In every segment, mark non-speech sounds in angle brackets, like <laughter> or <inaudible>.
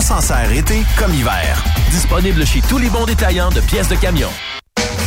s'en sert été comme hiver. Disponible chez tous les bons détaillants de pièces de camion.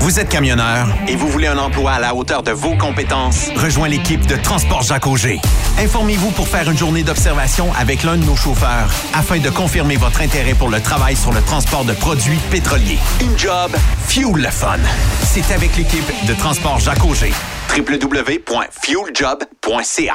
Vous êtes camionneur et vous voulez un emploi à la hauteur de vos compétences? Rejoins l'équipe de Transport Jacques Auger. Informez-vous pour faire une journée d'observation avec l'un de nos chauffeurs afin de confirmer votre intérêt pour le travail sur le transport de produits pétroliers. Une job, fuel le fun. C'est avec l'équipe de Transport Jacques Auger. www.fueljob.ca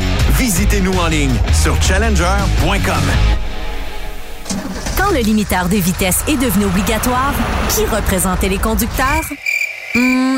Visitez-nous en ligne sur challenger.com. Quand le limiteur de vitesse est devenu obligatoire, qui représentait les conducteurs? Hmm,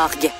Targue.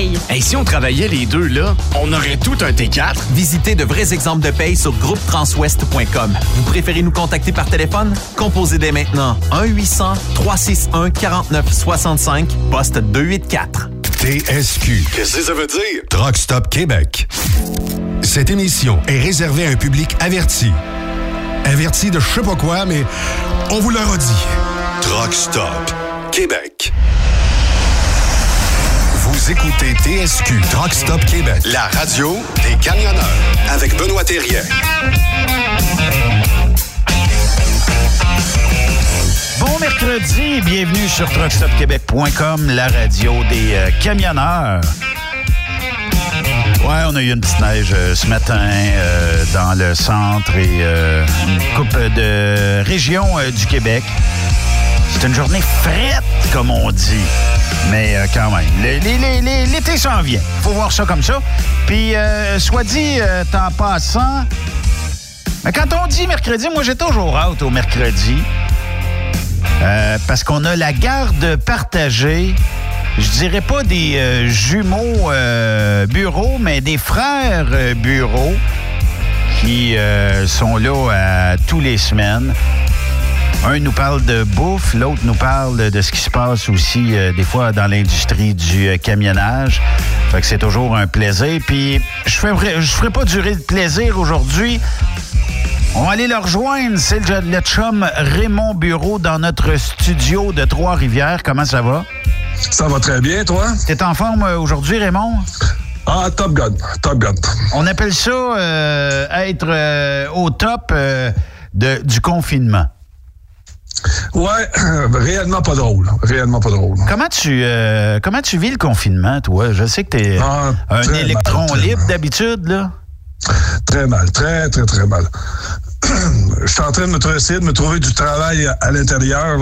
paye. Et si on travaillait les deux, là, on aurait tout un T4. Visitez de vrais exemples de paye sur groupetranswest.com. Vous préférez nous contacter par téléphone? Composez dès maintenant 1-800-361-4965, poste 284. TSQ. Qu'est-ce que ça veut dire? Truck Stop Québec. Cette émission est réservée à un public averti. Averti de je sais pas quoi, mais on vous le redit. Truck Stop Québec. Écoutez TSQ Truck Stop Québec, la radio des camionneurs avec Benoît Thérien. Bon mercredi, bienvenue sur truckstopquebec.com, la radio des euh, camionneurs. Ouais, on a eu une petite neige euh, ce matin euh, dans le centre et une coupe de régions du Québec. C'est une journée frette, comme on dit. Mais euh, quand même, l'été s'en vient. Faut voir ça comme ça. Puis, euh, soit dit euh, en passant, mais quand on dit mercredi, moi j'ai toujours hâte au mercredi. Parce qu'on a la garde partagée. Je dirais pas des jumeaux bureaux, mais des frères bureaux qui sont là tous les semaines. Un nous parle de bouffe, l'autre nous parle de ce qui se passe aussi euh, des fois dans l'industrie du euh, camionnage. Fait que c'est toujours un plaisir. Puis je ferai, je ferai pas durer le plaisir aujourd'hui. On va aller le rejoindre. C'est le, le chum Raymond Bureau dans notre studio de Trois-Rivières. Comment ça va? Ça va très bien, toi? T'es en forme euh, aujourd'hui, Raymond? Ah, Top Gun. Top Gun. On appelle ça euh, être euh, au top euh, de- du confinement. Ouais, <clears throat> réellement pas drôle. Réellement pas drôle. Comment tu, euh, comment tu vis le confinement, toi? Je sais que t'es Ah, un électron mal, libre d'habitude, là. Très mal. Très, très, très mal. Je suis en train de me essayer de me trouver du travail à, à l'intérieur.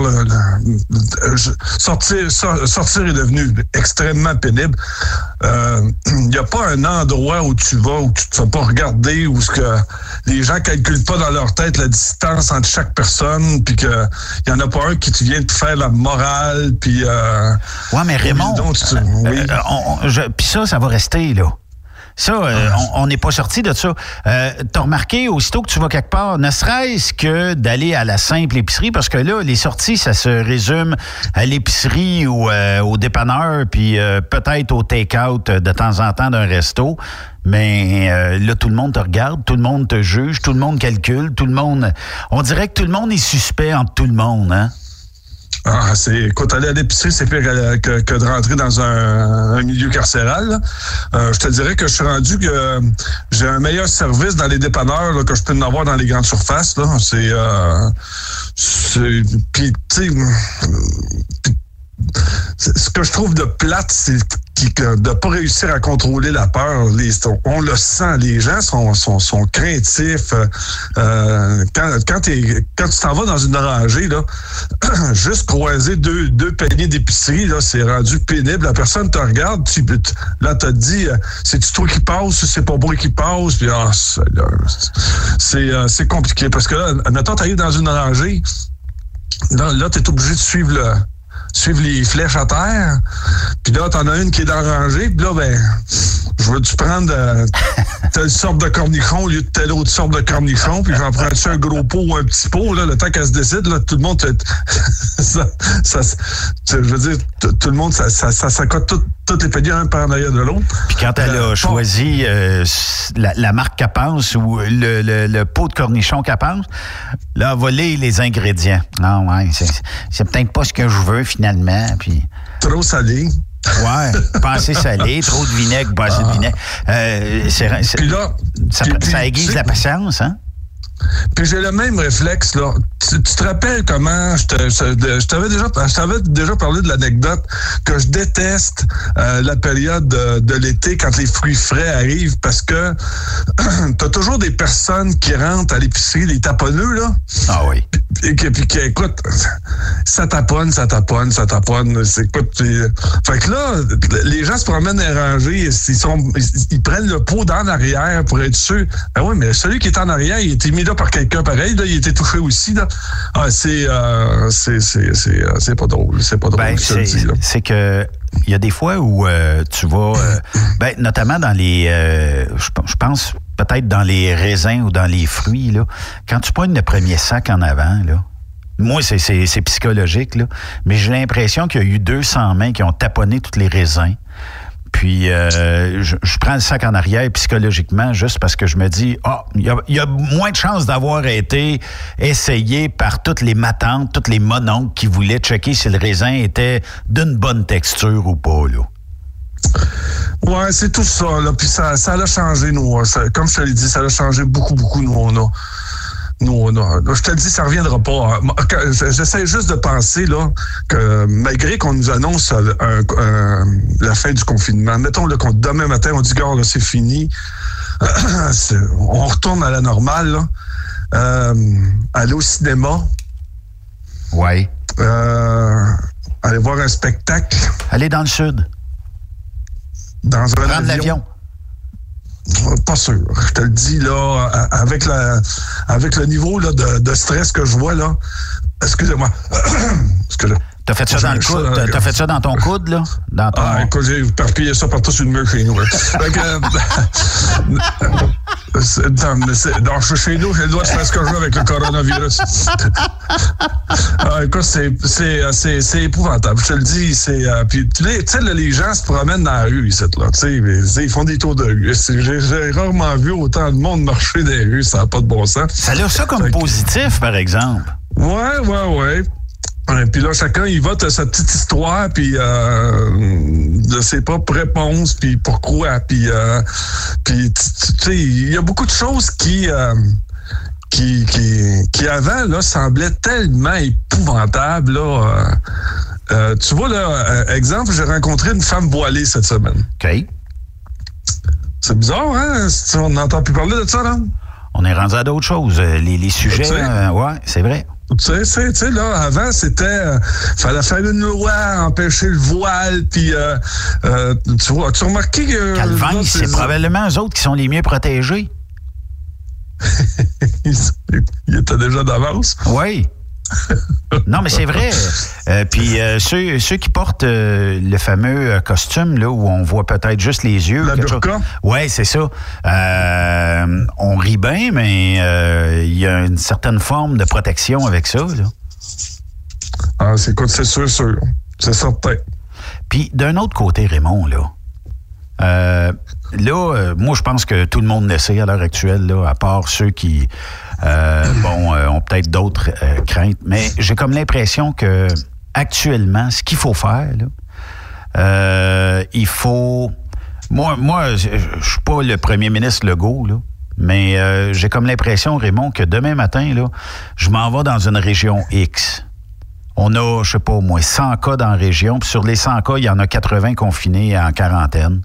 Sortir, so- sortir est devenu extrêmement pénible. <clears throat> Il n'y a pas un endroit où tu vas où tu ne te fais pas regarder, où ce que les gens calculent pas dans leur tête la distance entre chaque personne, puis qu'il n'y en a pas un qui te vient te faire la morale, puis... Euh, Ouais, mais Raymond, donc, tu- euh, oui. euh, on- on- je- puis ça, ça va rester, là. Ça, euh, on on n'est pas sorti de ça. Euh, T'as remarqué, aussitôt que tu vas quelque part, ne serait-ce que d'aller à la simple épicerie, parce que là, les sorties, ça se résume à l'épicerie ou euh, au dépanneur, puis euh, peut-être au take-out de temps en temps d'un resto. Mais euh, là, tout le monde te regarde, tout le monde te juge, tout le monde calcule, tout le monde... On dirait que tout le monde est suspect entre tout le monde, hein? Ah, c'est, écoute, aller à l'épicerie, c'est pire que, de rentrer dans un, milieu carcéral. Euh, je te dirais que je suis rendu que j'ai un meilleur service dans les dépanneurs là, que je peux en avoir dans les grandes surfaces. Là. C'est, euh, c'est, puis, tu sais, ce que je trouve de plate, c'est de pas réussir à contrôler la peur. On le sent, les gens sont, sont, sont craintifs. Euh, quand, tu t'en vas dans une rangée, <clears throat> juste croiser deux, deux paniers d'épicerie, c'est rendu pénible. La personne te regarde, tu, tu- là, t'as dit, euh, c'est-tu toi qui passe, c'est pas moi qui passe, ah, euh, c'est compliqué. Parce que là, admettons, t'arrives dans une rangée, là, là t'es obligé de suivre le suivre les flèches à terre. Puis là, t'en as une qui est dans la rangée. Puis là, ben, je veux-tu prendre euh, telle sorte de cornichon au lieu de telle autre sorte de cornichon, puis j'en prends-tu un gros pot ou un petit pot, là, le temps qu'elle se décide, là, tout le monde, <laughs> ça, ça, je veux dire, tout le monde, ça, ça, ça, ça tout, toutes les paniers un par en arrière de l'autre. Puis quand elle a choisi euh, la, la, marque qu'elle pense ou le, le, le, pot de cornichon qu'elle pense, là, elle va lire les ingrédients. Non, ouais, c'est peut-être pas ce que je veux finalement. Puis... Trop salé. Ouais, pas assez salé, <laughs> trop de vinaigre, pas assez de vinaigre. Euh, puis là, ça, puis, ça aiguise la patience, hein? Puis j'ai le même réflexe, là. Tu, te rappelles comment je, t'avais déjà, parlé de l'anecdote que je déteste euh, la période de, de, l'été quand les fruits frais arrivent parce que <clears throat> t'as toujours des personnes qui rentrent à l'épicerie, les taponneux, là? Ah oui. Et puis, écoute, ça taponne, ça taponne, ça taponne. C'est, écoute, fait que là, les gens se promènent à ranger, ils, sont, ils, ils prennent le pot dans l'arrière pour être sûr. Ben oui, mais celui qui est en arrière, il était mis là par quelqu'un pareil, là, il était touché aussi. Là. Ah, c'est, euh, c'est, c'est, c'est, euh, c'est pas drôle. C'est pas drôle. Ben, c'est, c'est que il y a des fois où euh, tu vas, euh, ben, notamment dans les, euh, je pense peut-être dans les raisins ou dans les fruits, là, quand tu prends le premier sac en avant, là, moi, c'est, psychologique, là, mais j'ai l'impression qu'il y a eu 200 mains qui ont taponné tous les raisins. Puis euh, je, je, prends le sac en arrière psychologiquement juste parce que je me dis ah il y, y, a moins de chances d'avoir été essayé par toutes les matantes, toutes les mononcles qui voulaient checker si le raisin était d'une bonne texture ou pas là. Ouais, c'est tout ça là. Puis ça, ça a changé nous. Ça, comme je te l'ai dit, ça a changé beaucoup beaucoup nous. On a non, non, je te le dis, ça reviendra pas. J'essaie juste de penser là que malgré qu'on nous annonce un, un, la fin du confinement, mettons le que demain matin on dit gars là c'est fini, <clears throat> on retourne à la normale, là. Euh, aller au cinéma. Ouais. Euh, aller voir un spectacle. Aller dans le sud. Dans un Prendre avion. Pas sûr. Je te le dis, là, avec, la, avec le niveau là, de, de stress que je vois, là. Excusez-moi. <clears throat> Excusez T'as fait ça dans le coude? T'as, fait ça dans ton coude, là? Dans ton... Ah, écoute, j'ai perpillé ça partout sur le mur chez nous. <laughs> <laughs> non, mais c'est, non, chez nous, j'ai le droit de faire ce que je veux avec le coronavirus. <laughs> ah, écoute, c'est, c'est, épouvantable. Je te le dis, c'est. Euh, puis, tu sais, les gens se promènent dans la rue ici, là. Tu sais, ils font des tours de rue. J'ai, rarement vu autant de monde marcher dans les rues, ça n'a pas de bon sens. Ça a ça comme fait positif, par exemple. Ouais, ouais, ouais. Puis là, chacun, il vote sa petite histoire, puis euh, de ses propres réponses, puis pourquoi. Puis, euh, puis tu sais, il y a beaucoup de choses qui, euh, qui, qui, qui, avant, là, semblaient tellement épouvantables. Là, euh, tu vois, là, exemple, j'ai rencontré une femme voilée cette semaine. OK. C'est bizarre, hein? On n'entend plus parler de ça, là? On est rendu à d'autres choses. Les, les sujets, euh, ouais, c'est vrai. Tu sais, tu sais, là, avant, c'était, euh, fallait faire une loi, empêcher le voile, puis, euh, euh, tu vois, tu as remarqué que... Calvin, c'est, c'est probablement eux autres qui sont les mieux protégés. <laughs> Il était déjà d'avance. Oui. Non, mais c'est vrai. Euh, puis euh, ceux, ceux qui portent euh, le fameux costume là où on voit peut-être juste les yeux. La burqa? Oui, c'est ça. on rit bien, mais il y a une certaine forme de protection avec ça. Là. Ah, c'est quoi, c'est sûr, sûr. C'est certain. Puis d'un autre côté, Raymond, là. Euh, là, moi, je pense que tout le monde le sait à l'heure actuelle, là, à part ceux qui, bon, ont peut-être d'autres craintes. Mais j'ai comme l'impression que actuellement, ce qu'il faut faire, il faut. Moi, moi, je, suis pas le premier ministre Legault, là. Mais j'ai comme l'impression, Raymond, que demain matin, là, je m'en vais dans une région X. On a, je sais pas, au moins 100 cas dans la région. Puis sur les 100 cas, il y en a 80 confinés en quarantaine.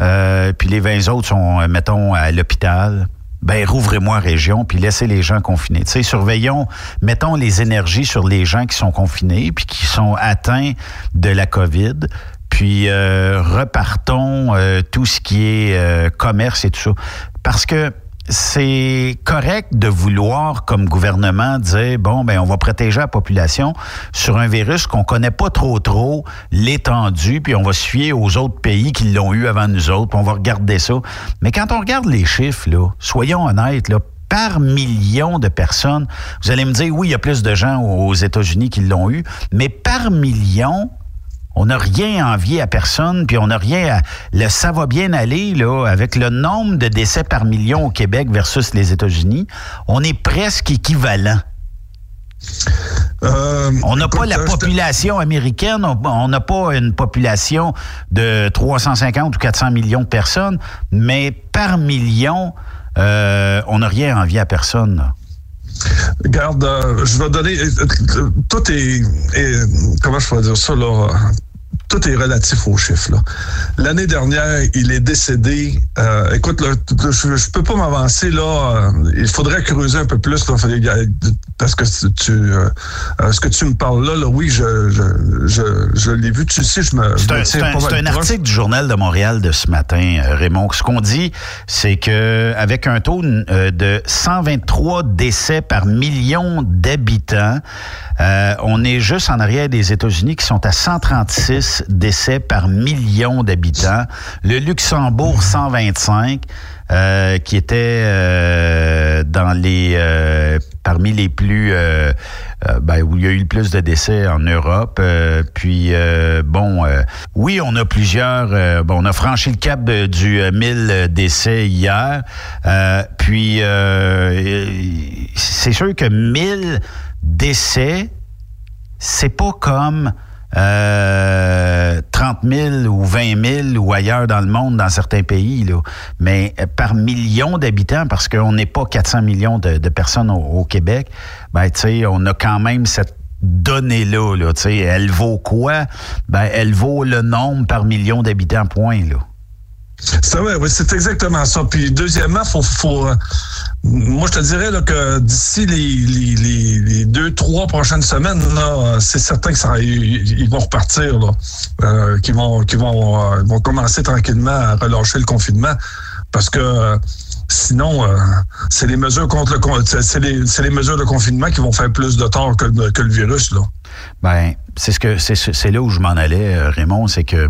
Euh, puis les 20 autres sont, mettons, à l'hôpital. Ben, rouvrez-moi région, puis laissez les gens confinés. Tu sais, surveillons, mettons les énergies sur les gens qui sont confinés, puis qui sont atteints de la COVID. Puis euh, repartons euh, tout ce qui est commerce et tout ça. Parce que c'est correct de vouloir, comme gouvernement, dire bon, ben on va protéger la population sur un virus qu'on connaît pas trop trop l'étendue, puis on va se fier aux autres pays qui l'ont eu avant nous autres, puis on va regarder ça. Mais quand on regarde les chiffres, là, soyons honnêtes, là, par million de personnes, vous allez me dire, oui, il y a plus de gens aux États-Unis qui l'ont eu, mais par million, on n'a rien à envier à personne, puis on n'a rien à... Le, ça va bien aller, là, avec le nombre de décès par million au Québec versus les États-Unis. On est presque équivalent. Euh, on n'a pas la population américaine, on n'a pas une population de 350 ou 400 millions de personnes, mais par million, euh, on n'a rien à envier à personne. Regarde, euh, je vais donner. tout est, est, Comment je peux dire ça, là? Tout est relatif aux chiffres. L'année dernière, il est décédé. Euh, écoute, je, je peux pas m'avancer là. Euh, il faudrait creuser un peu plus là, parce que tu, euh, ce que tu me parles là, là oui, je, je, je, l'ai vu. Tu sais, je me. C'est un, un, article du journal de Montréal de ce matin, Raymond. Ce qu'on dit, c'est que avec un taux de 123 décès par million d'habitants. Euh, on est juste en arrière des États-Unis qui sont à 136 décès par million d'habitants. Le Luxembourg, 125. Euh, qui était euh, dans les parmi les plus ben, où il y a eu le plus de décès en Europe. puis bon, oui, on a plusieurs. bon, on a franchi le cap du 1000 décès hier. puis c'est sûr que 1000 décès, c'est pas comme euh, 30 000 ou 20 000 ou ailleurs dans le monde, dans certains pays, là. mais euh, par million d'habitants, parce qu'on n'est pas 400 millions de, personnes au, Québec, ben, on a quand même cette donnée-là. Là, elle vaut quoi? Ben, elle vaut le nombre par million d'habitants, point. Là. C'est vrai, c'est exactement ça. Puis deuxièmement, faut, euh, moi je te dirais que d'ici les, deux, trois prochaines semaines, là, c'est certain que vont repartir, euh, qu'ils vont, vont, euh, vont commencer tranquillement à relâcher le confinement, parce que sinon, c'est les mesures le, de confinement qui vont faire plus de tort que, le virus, là. Ben, c'est ce c'est là où je m'en allais, Raymond, c'est que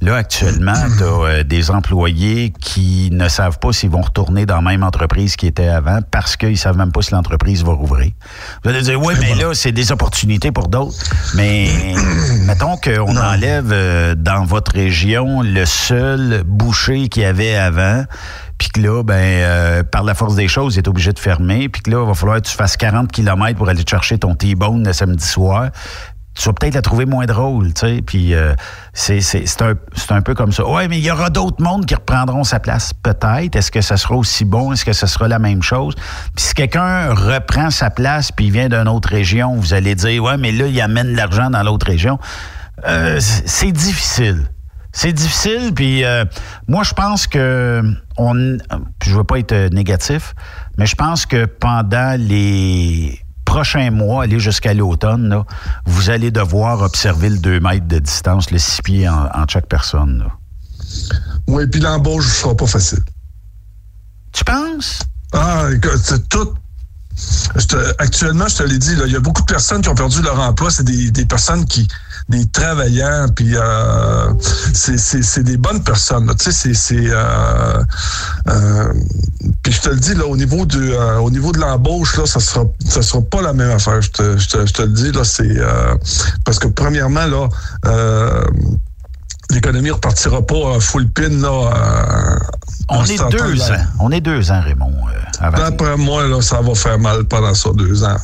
Là, actuellement, <clears throat> tu as euh, des employés qui ne savent pas s'ils vont retourner dans la même entreprise qu'ils étaient avant parce qu'ils savent même pas si l'entreprise va rouvrir. Vous allez dire, oui, mais là, c'est des opportunités pour d'autres. Mais <clears throat> mettons qu'on enlève euh, dans votre région le seul boucher qu'il y avait avant puis que là, ben, euh, par la force des choses, il est obligé de fermer, puis que là, il va falloir que tu fasses 40 km pour aller chercher ton T-bone le samedi soir, tu vas peut-être la trouver moins drôle, tu sais. Puis euh, c'est, un, un peu comme ça. Ouais, mais il y aura d'autres mondes qui reprendront sa place, peut-être. Est-ce que ça sera aussi bon? Est-ce que ce sera la même chose? Puis si quelqu'un reprend sa place puis il vient d'une autre région, vous allez dire, ouais, mais là, il amène de l'argent dans l'autre région. Euh, c'est difficile. C'est difficile, puis euh, moi, je pense que on... Je veux pas être négatif, mais je pense que pendant les prochains mois, aller jusqu'à l'automne, vous allez devoir observer le 2 mètres de distance, le 6 pieds en, chaque personne. Oui, puis l'embauche ne sera pas facile. Tu penses? Ah, écoute, c'est tout actuellement, je te l'ai dit, il y a beaucoup de personnes qui ont perdu leur emploi. C'est des, personnes qui, des travailleurs, puis euh, c'est des bonnes personnes. Tu sais, c'est euh, euh, puis je te le dis là, au niveau au niveau de l'embauche là, ça sera, ça sera pas la même affaire. Je te, je te, le dis là, c'est parce que premièrement là l'économie repartira pas full pin. On est deux ans. On est deux ans, Raymond. D'après moi, là, ça va faire mal pendant ça deux ans.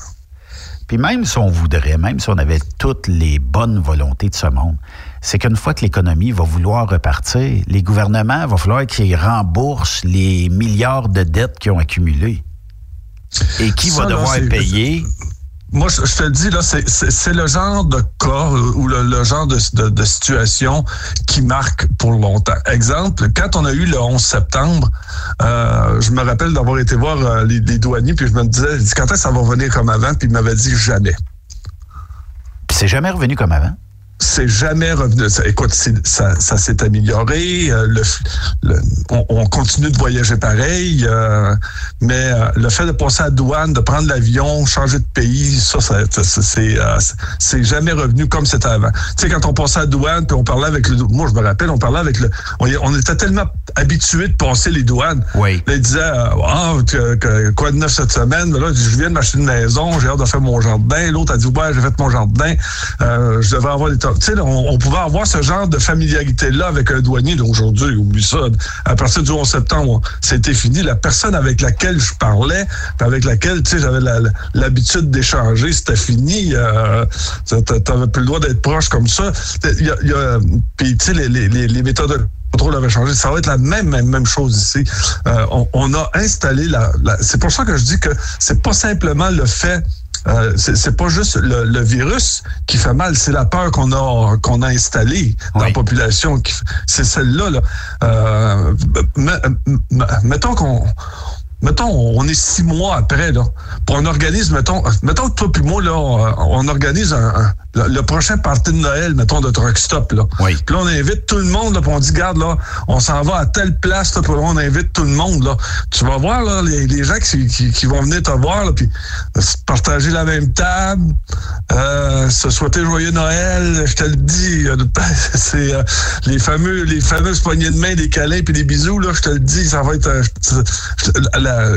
Puis même si on voudrait, même si on avait toutes les bonnes volontés de ce monde, c'est qu'une fois que l'économie va vouloir repartir, les gouvernements, va falloir qu'ils remboursent les milliards de dettes qu'ils ont accumulées. Et qui va devoir payer? Moi, je, te le dis, là, c'est le genre de cas ou le, genre de, situation qui marque pour longtemps. Exemple, quand on a eu le 11 septembre, euh, je me rappelle d'avoir été voir euh, les, douaniers, puis je me disais, quand est-ce que ça va revenir comme avant? Puis ils m'avaient dit jamais. Puis c'est jamais revenu comme avant? C'est jamais revenu. écoute, ça, ça s'est amélioré. Euh, le, on, continue de voyager pareil, euh, mais euh, le fait de passer à douane, de prendre l'avion, changer de pays, ça, ça c'est c'est jamais revenu comme c'était avant. Tu sais, quand on passait à douane, puis on parlait avec le, moi je me rappelle, on parlait avec le, on, était tellement habitué de passer les douanes. Oui. Là, ils disaient, ah, quoi de neuf cette semaine? Là, je viens de m'acheter une maison, j'ai hâte de faire mon jardin. L'autre a dit, ouais, j'ai fait mon jardin, je devrais avoir des on, pouvait avoir ce genre de familiarité-là avec un douanier d'aujourd'hui. Oublie ça. À partir du 11 septembre, c'était fini. La personne avec laquelle je parlais, avec laquelle j'avais l'habitude d'échanger, c'était fini. Euh, tu n'avais plus le droit d'être proche comme ça. puis, tu sais, les, méthodes de contrôle avaient changé. Ça va être la même, même, même chose ici. Euh, on, a installé la c'est pour ça que je dis que c'est pas simplement le fait euh, c'est pas juste le, virus qui fait mal, c'est la peur qu'on a qu'on a installée dans la population. C'est celle-là. Là. Euh, mettons qu'on mettons, on est six mois après, là, pour un organisme, mettons, mettons que toi puis moi, là, on, organise un, le, prochain party de Noël, mettons, de Truck Stop, là. Oui. Puis là, on invite tout le monde, là, puis on dit, garde, là, on s'en va à telle place, là, puis on invite tout le monde, là. Tu vas voir, là, les, gens qui, qui, vont venir te voir, là, puis partager la même table, euh, se souhaiter joyeux Noël, je te le dis, <laughs> c'est euh, les fameux, les fameuses poignées de main, des câlins puis des bisous, là, je te le dis, ça va être, euh,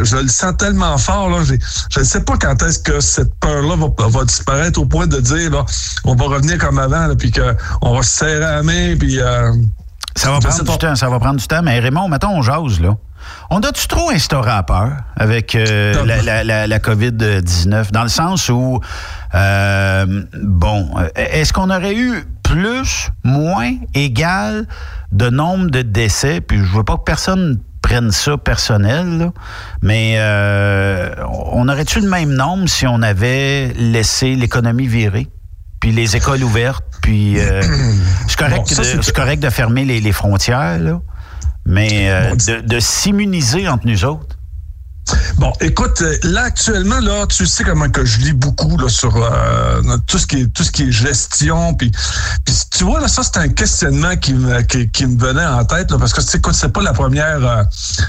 je le sens tellement fort. Là, je ne sais pas quand est-ce que cette peur-là va, disparaître au point de dire là, on va revenir comme avant, puis qu'on va se serrer la main, puis. Euh, ça va prendre du temps, ça va prendre du temps. Mais Raymond, mettons, on jase, là. On a-tu trop instauré à peur avec euh, la, COVID-19? Dans le sens où, euh, bon, est-ce qu'on aurait eu plus, moins, égal de nombre de décès? Puis je veux pas que personne prennent ça personnel, mais euh, on aurait-tu le même nombre si on avait laissé l'économie virer? Puis les écoles ouvertes, puis euh, <clears throat> c'est correct, correct, de fermer les, frontières, mais euh, de, de s'immuniser entre nous autres. Bon, écoute, euh, là actuellement là, tu sais comment que je lis beaucoup là sur euh, tout ce qui est tout ce qui est gestion, puis tu vois là, ça c'est un questionnement qui me qui, me venait en tête là, parce que c'est c'est pas la première euh,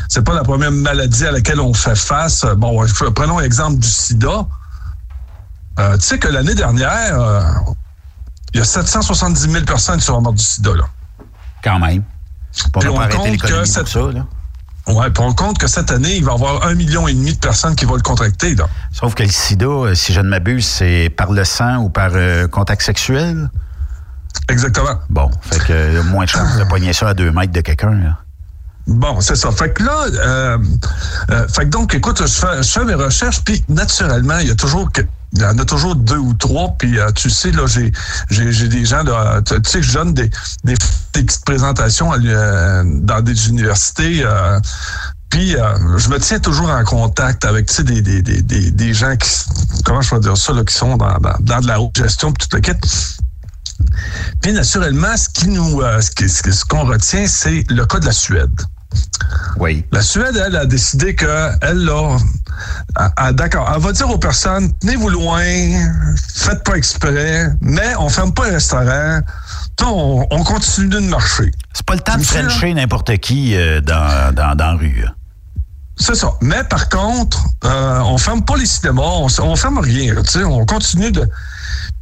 c'est pas la première maladie à laquelle on fait face. Bon, prenons l'exemple du SIDA. Tu sais que l'année dernière, il y a 770 000 personnes qui sont mortes du SIDA là. Quand même. Pour on compte que cette, ça, là. Ouais, puis on compte que cette année, il va y avoir un million et demi de personnes qui vont le contracter. Sauf que le sida, euh, si je ne m'abuse, c'est par le sang ou par euh, contact sexuel? Exactement. Bon, fait que y a moins de chances de pogner ça à deux mètres de quelqu'un. Bon, c'est ça. Fait que là, euh, fait que donc, écoute, je fais, je fais mes recherches, puis naturellement, il y a toujours il y en a toujours deux ou trois. Puis euh, tu sais, là, j'ai, j'ai, des gens, là, tu sais, je donne des, des, petites présentations euh, dans des universités. Euh, puis je me tiens toujours en contact avec des, des, des, des, gens qui, comment je vais dire ça, là, qui sont dans, dans, dans de la haute gestion, puis tout le kit. Puis naturellement, ce qui nous, ce, ce qu'on retient, c'est le cas de la Suède. Oui. La Suède, elle, a décidé qu'elle, là, d'accord, elle va dire aux personnes, tenez-vous loin, faites pas exprès, mais on ferme pas le restaurant, on, on continue de marcher. C'est pas le temps de frencher n'importe qui euh, dans, dans, dans la rue. C'est ça. Mais par contre, euh, on ferme pas les cinémas, on, on ferme rien. On continue de.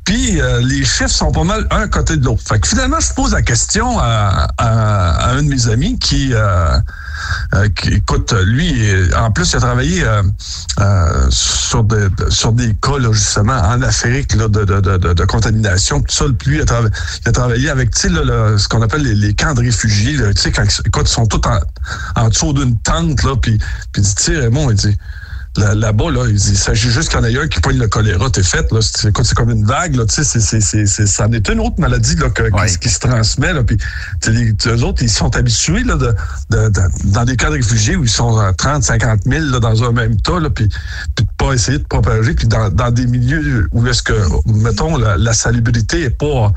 Puis euh, les chiffres sont pas mal un côté de l'autre. Fait que finalement, je pose la question à, à, un de mes amis qui, euh, euh, qui écoute, lui, en plus, il a travaillé euh, sur, des, sur des cas, là, justement, en Afrique là, de, de, de, de, contamination. Tout ça, lui, il a, il a travaillé avec là, ce qu'on appelle les, camps de réfugiés. Là, quand, écoute, ils sont tous en, en dessous d'une tente, là, puis, puis tu sais, Raymond, il dit là-bas, là, il, s'agit juste qu'il y en ait un qui pogne le choléra, t'es fait. Là, c'est, comme une vague, là, tu sais, c'est, c'est, c'est, ça en est une autre maladie là, qui, se transmet. Là, puis les, eux autres, ils sont habitués là, de, de, dans des cas de réfugiés où ils sont 30, 50 000 là, dans un même tas, là, puis, puis de pas essayer de propager, puis dans, dans des milieux où est-ce que, mettons, la, la salubrité est pas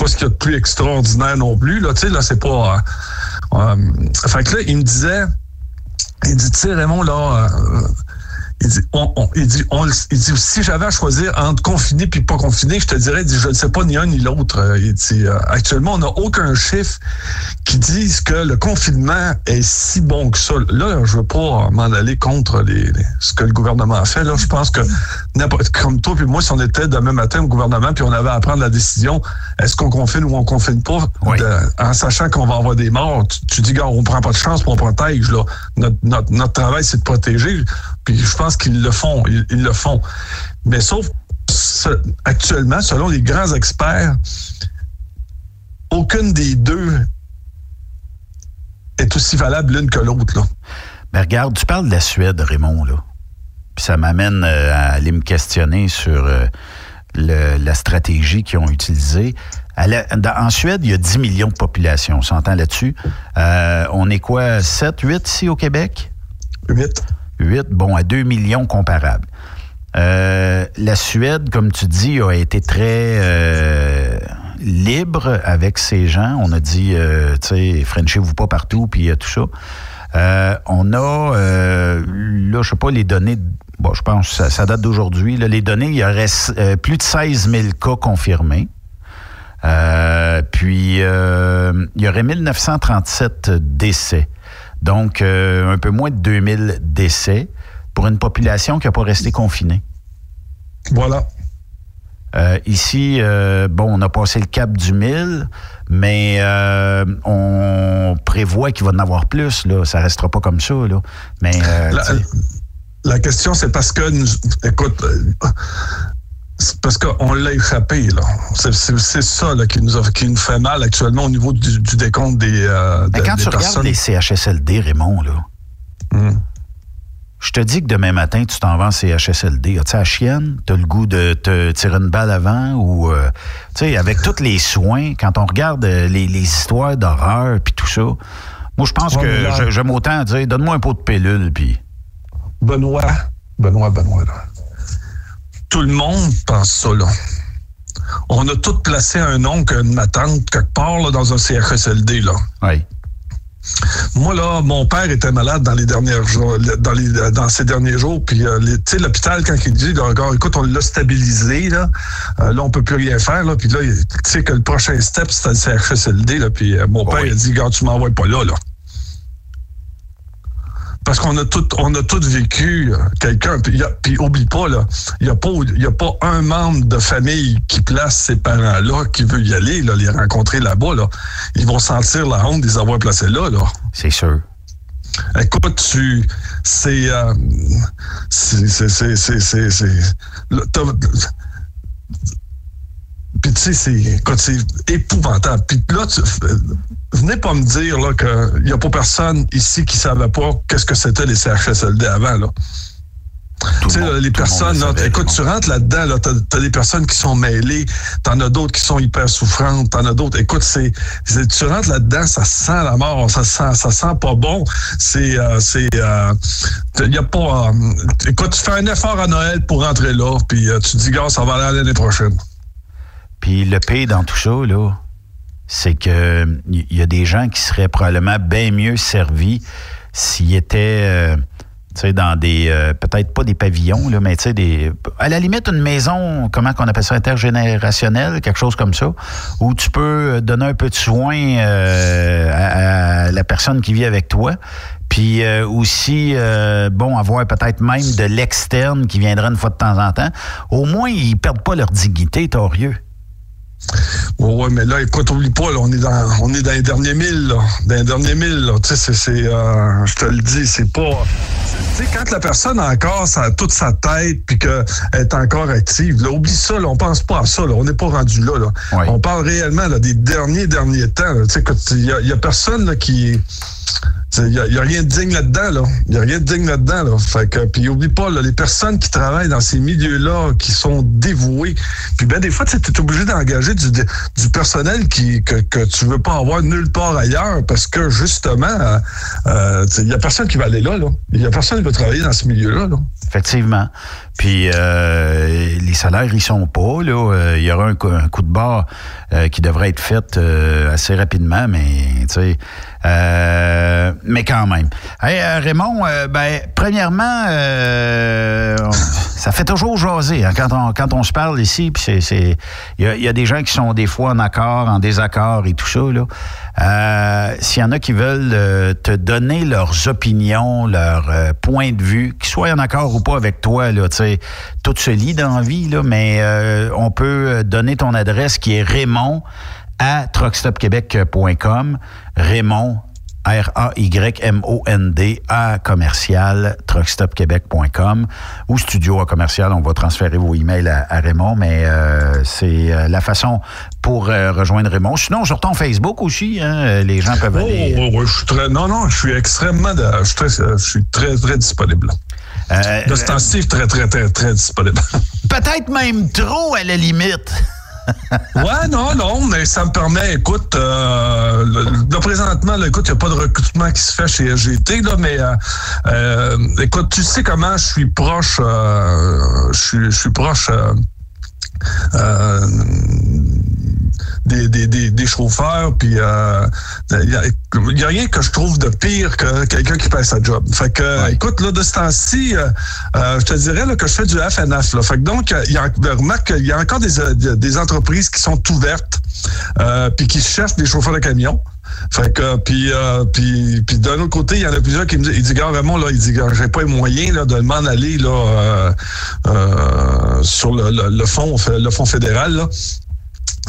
pas ce qu'il y a de plus extraordinaire non plus. Là, tu sais, là, c'est pas. Euh, euh fait que là, il me disait, il dit, tu sais, Raymond, là, euh, Il dit, on, on- il dit, on, il dit, si j'avais à choisir entre confiné puis pas confiné, je te dirais, il dit, je ne sais pas ni un ni l'autre. Euh, Il dit, euh, actuellement, on n'a aucun chiffre qui dise que le confinement est si bon que ça. Là, je veux pas m'en aller contre les, les- ce que le gouvernement a fait. Là, je pense que n'importe comme toi puis moi, si on était demain matin au gouvernement puis on avait à prendre la décision, est-ce qu'on confine ou on confine pas, Oui. de- en sachant qu'on va avoir des morts, tu, tu dis, gars, on prend pas de chance, puis on protège. Là. Notre, notre, notre travail, c'est de protéger. Puis je pense qu'ils le font. Ils, ils le font. Mais sauf ce- actuellement, selon les grands experts, aucune des deux est aussi valable l'une que l'autre. là. Ben regarde, tu parles de la Suède, Raymond, là. Puis ça m'amène euh, à aller me questionner sur euh, le- la stratégie qu'ils ont utilisée. À la- dans- en Suède, il y a 10 millions de population, on s'entend là-dessus. Euh, on est quoi, 7, 8 ici au Québec? Huit. 8, bon, à 2 millions comparables. Euh, la Suède, comme tu dis, a été très euh, libre avec ses gens. On a dit, euh, tu sais, Frenchez-vous pas partout, puis euh, tout ça. On a, là, je sais pas, les données, bon, je pense que ça, ça date d'aujourd'hui. Les données, il y aurait plus de 16 000 cas confirmés. Puis, il y aurait 1937 décès. Donc, euh, un peu moins de 2000 décès pour une population qui n'a pas resté confinée. Voilà. Euh, ici, euh, bon, on a passé le cap du 1000, mais euh, on prévoit qu'il va en avoir plus. Là. Ça restera pas comme ça. Là. Mais, La, question, c'est parce que, nous, écoute, parce qu'on l'a échappé. là. C'est, ça là, qui, nous a- qui nous fait mal actuellement au niveau du, du décompte des, euh, mais quand des tu regardes les CHSLD, Raymond, là, Hum. je te dis que demain matin, tu t'en vas en CHSLD. As-tu la chienne? T'as le goût de te tirer une balle avant? Ou, euh, tu sais, avec <laughs> tous les soins, quand on regarde euh, les, les histoires d'horreur puis tout ça, moi, je pense Ouais, que j'aime autant dire, donne-moi un pot de pilule, puis... Benoît, Benoît, Benoît, là. Tout le monde pense ça, là. On a tous placé un oncle, une tante, quelque part, là, dans un CHSLD, là. Oui. Moi, là, mon père était malade dans les derniers jours, dans, les, dans ces derniers jours. Puis, euh, tu sais, l'hôpital, quand il dit, écoute, on l'a stabilisé, là, euh, là, on peut plus rien faire, là. Puis là, tu sais que le prochain step, c'était le CHSLD, là. Puis, euh, mon père, oui. il a dit, gars, tu m'envoies pas là, là. Parce qu'on a tout, on a tous vécu euh, quelqu'un. Puis, oublie pas, là, il n'y a, pas- y a pas un membre de famille qui place ces parents-là qui veut y aller, là, les rencontrer là-bas. Là. Ils vont sentir la honte de les avoir placés là. là. C'est sûr. Écoute, tu. C'est. euh, c'est. C'est. C'est. C'est. c'est- c'est- là, t'as- Puis tu sais, c'est. Épouvantable. Puis là, tu. Venez pas me dire là qu'il n'y a pas personne ici qui savait pas qu'est-ce que c'était les CHSLD avant, là. Tu sais, le les personnes, le là, savait, écoute, tu rentres là-dedans, là, t'as, t'as des personnes qui sont mêlées, t'en as d'autres qui sont hyper souffrantes, t'en as d'autres. Écoute, c'est, tu rentres là-dedans, ça sent la mort, ça sent, ça sent pas bon. C'est, euh, c'est, euh, y a pas. euh, écoute, tu fais un effort à Noël pour rentrer là, puis euh, tu te dis, gars, ça va aller l'année prochaine. Puis le pire dans tout ça, là, c'est que y a des gens qui seraient probablement bien mieux servis s'ils étaient, euh, dans des, euh, peut-être pas des pavillons, là, mais des, à la limite, une maison, comment qu'on appelle ça, intergénérationnelle, quelque chose comme ça, où tu peux euh, donner un peu de soin euh, à, la personne qui vit avec toi. Puis aussi, bon, avoir peut-être même de l'externe qui viendrait une fois de temps en temps. Au moins, ils perdent pas leur dignité, torieux. Ouais, ouais, mais là, écoute, oublie pas, là, on est dans, on est dans les derniers mille, là. Dans les derniers mille, là. Tu sais, c'est, euh, je te le dis, c'est pas. Tu sais, quand la personne a encore sa, toute sa tête puis qu'elle est encore active, là, oublie ça, là, on pense pas à ça, là. On n'est pas rendu là, là. Ouais. On parle réellement, là, des derniers, derniers temps. Tu sais, il y a, y a personne, là, qui. Il n'y a, a rien de digne là-dedans, là. Il n'y a rien de digne là-dedans, là. Fait que, puis oublie pas, là, les personnes qui travaillent dans ces milieux-là, qui sont dévouées. Puis ben des fois, tu es obligé d'engager du, du personnel qui, que, que tu veux pas avoir nulle part ailleurs parce que, justement, il euh, y a personne qui va aller là, là. Il y a personne qui va travailler dans ce milieu-là, là. Effectivement. Puis euh, les salaires, ils sont pas. Là. Euh, il y aura un, coup- de barre euh, qui devrait être fait euh, assez rapidement, mais tu sais. euh, mais quand même. Hey, euh, Raymond, ben, premièrement, <laughs> ça fait toujours jaser hein, quand, on, quand on se parle ici. Il y, y a des gens qui sont des fois en accord, en désaccord et tout ça. Là. Euh, S'il y en a qui veulent euh, te donner leurs opinions, leurs euh, points de vue, qu'ils soient en accord ou pas avec toi, là, tout se lit dans la vie, là, mais euh, on peut donner ton adresse qui est Raymond à truckstopquebec.com. Raymond, R-A-Y-M-O-N-D à commercial truckstopquebec.com ou studio à commercial. On va transférer vos emails à, à Raymond, mais euh, c'est euh, la façon pour euh, rejoindre Raymond. Sinon, sur ton Facebook aussi, hein, les gens peuvent Oh, aller. oh, oh, je suis très, non, non, je suis extrêmement, je suis très, je suis très, très disponible. De ce temps-ci, je suis très, très, très, très disponible. <laughs> Peut-être même trop à la limite. <laughs> Ouais, non, non, mais ça me permet, écoute, euh, là, présentement, là, écoute, il n'y a pas de recrutement qui se fait chez SGT, là, mais euh, euh, écoute, tu sais comment je suis proche, euh, je suis, je suis proche euh, euh, des, des, des, des chauffeurs, puis euh, il y, a, y a rien que je trouve de pire que quelqu'un qui passe sa job. Fait que, écoute, là, de ce temps-ci, euh, euh, je te dirais là, que je fais du FNF. Là. Fait que donc, il y a, remarque qu'il y a encore des, euh, des entreprises qui sont ouvertes, euh, puis qui cherchent des chauffeurs de camions. Fait que puis euh, puis puis d'un autre côté, il y en a plusieurs qui me disent, il dit gars vraiment là, il dit gars, j'ai pas les moyens là de m'en aller là euh, euh, sur le, le, le fond le fond fédéral là.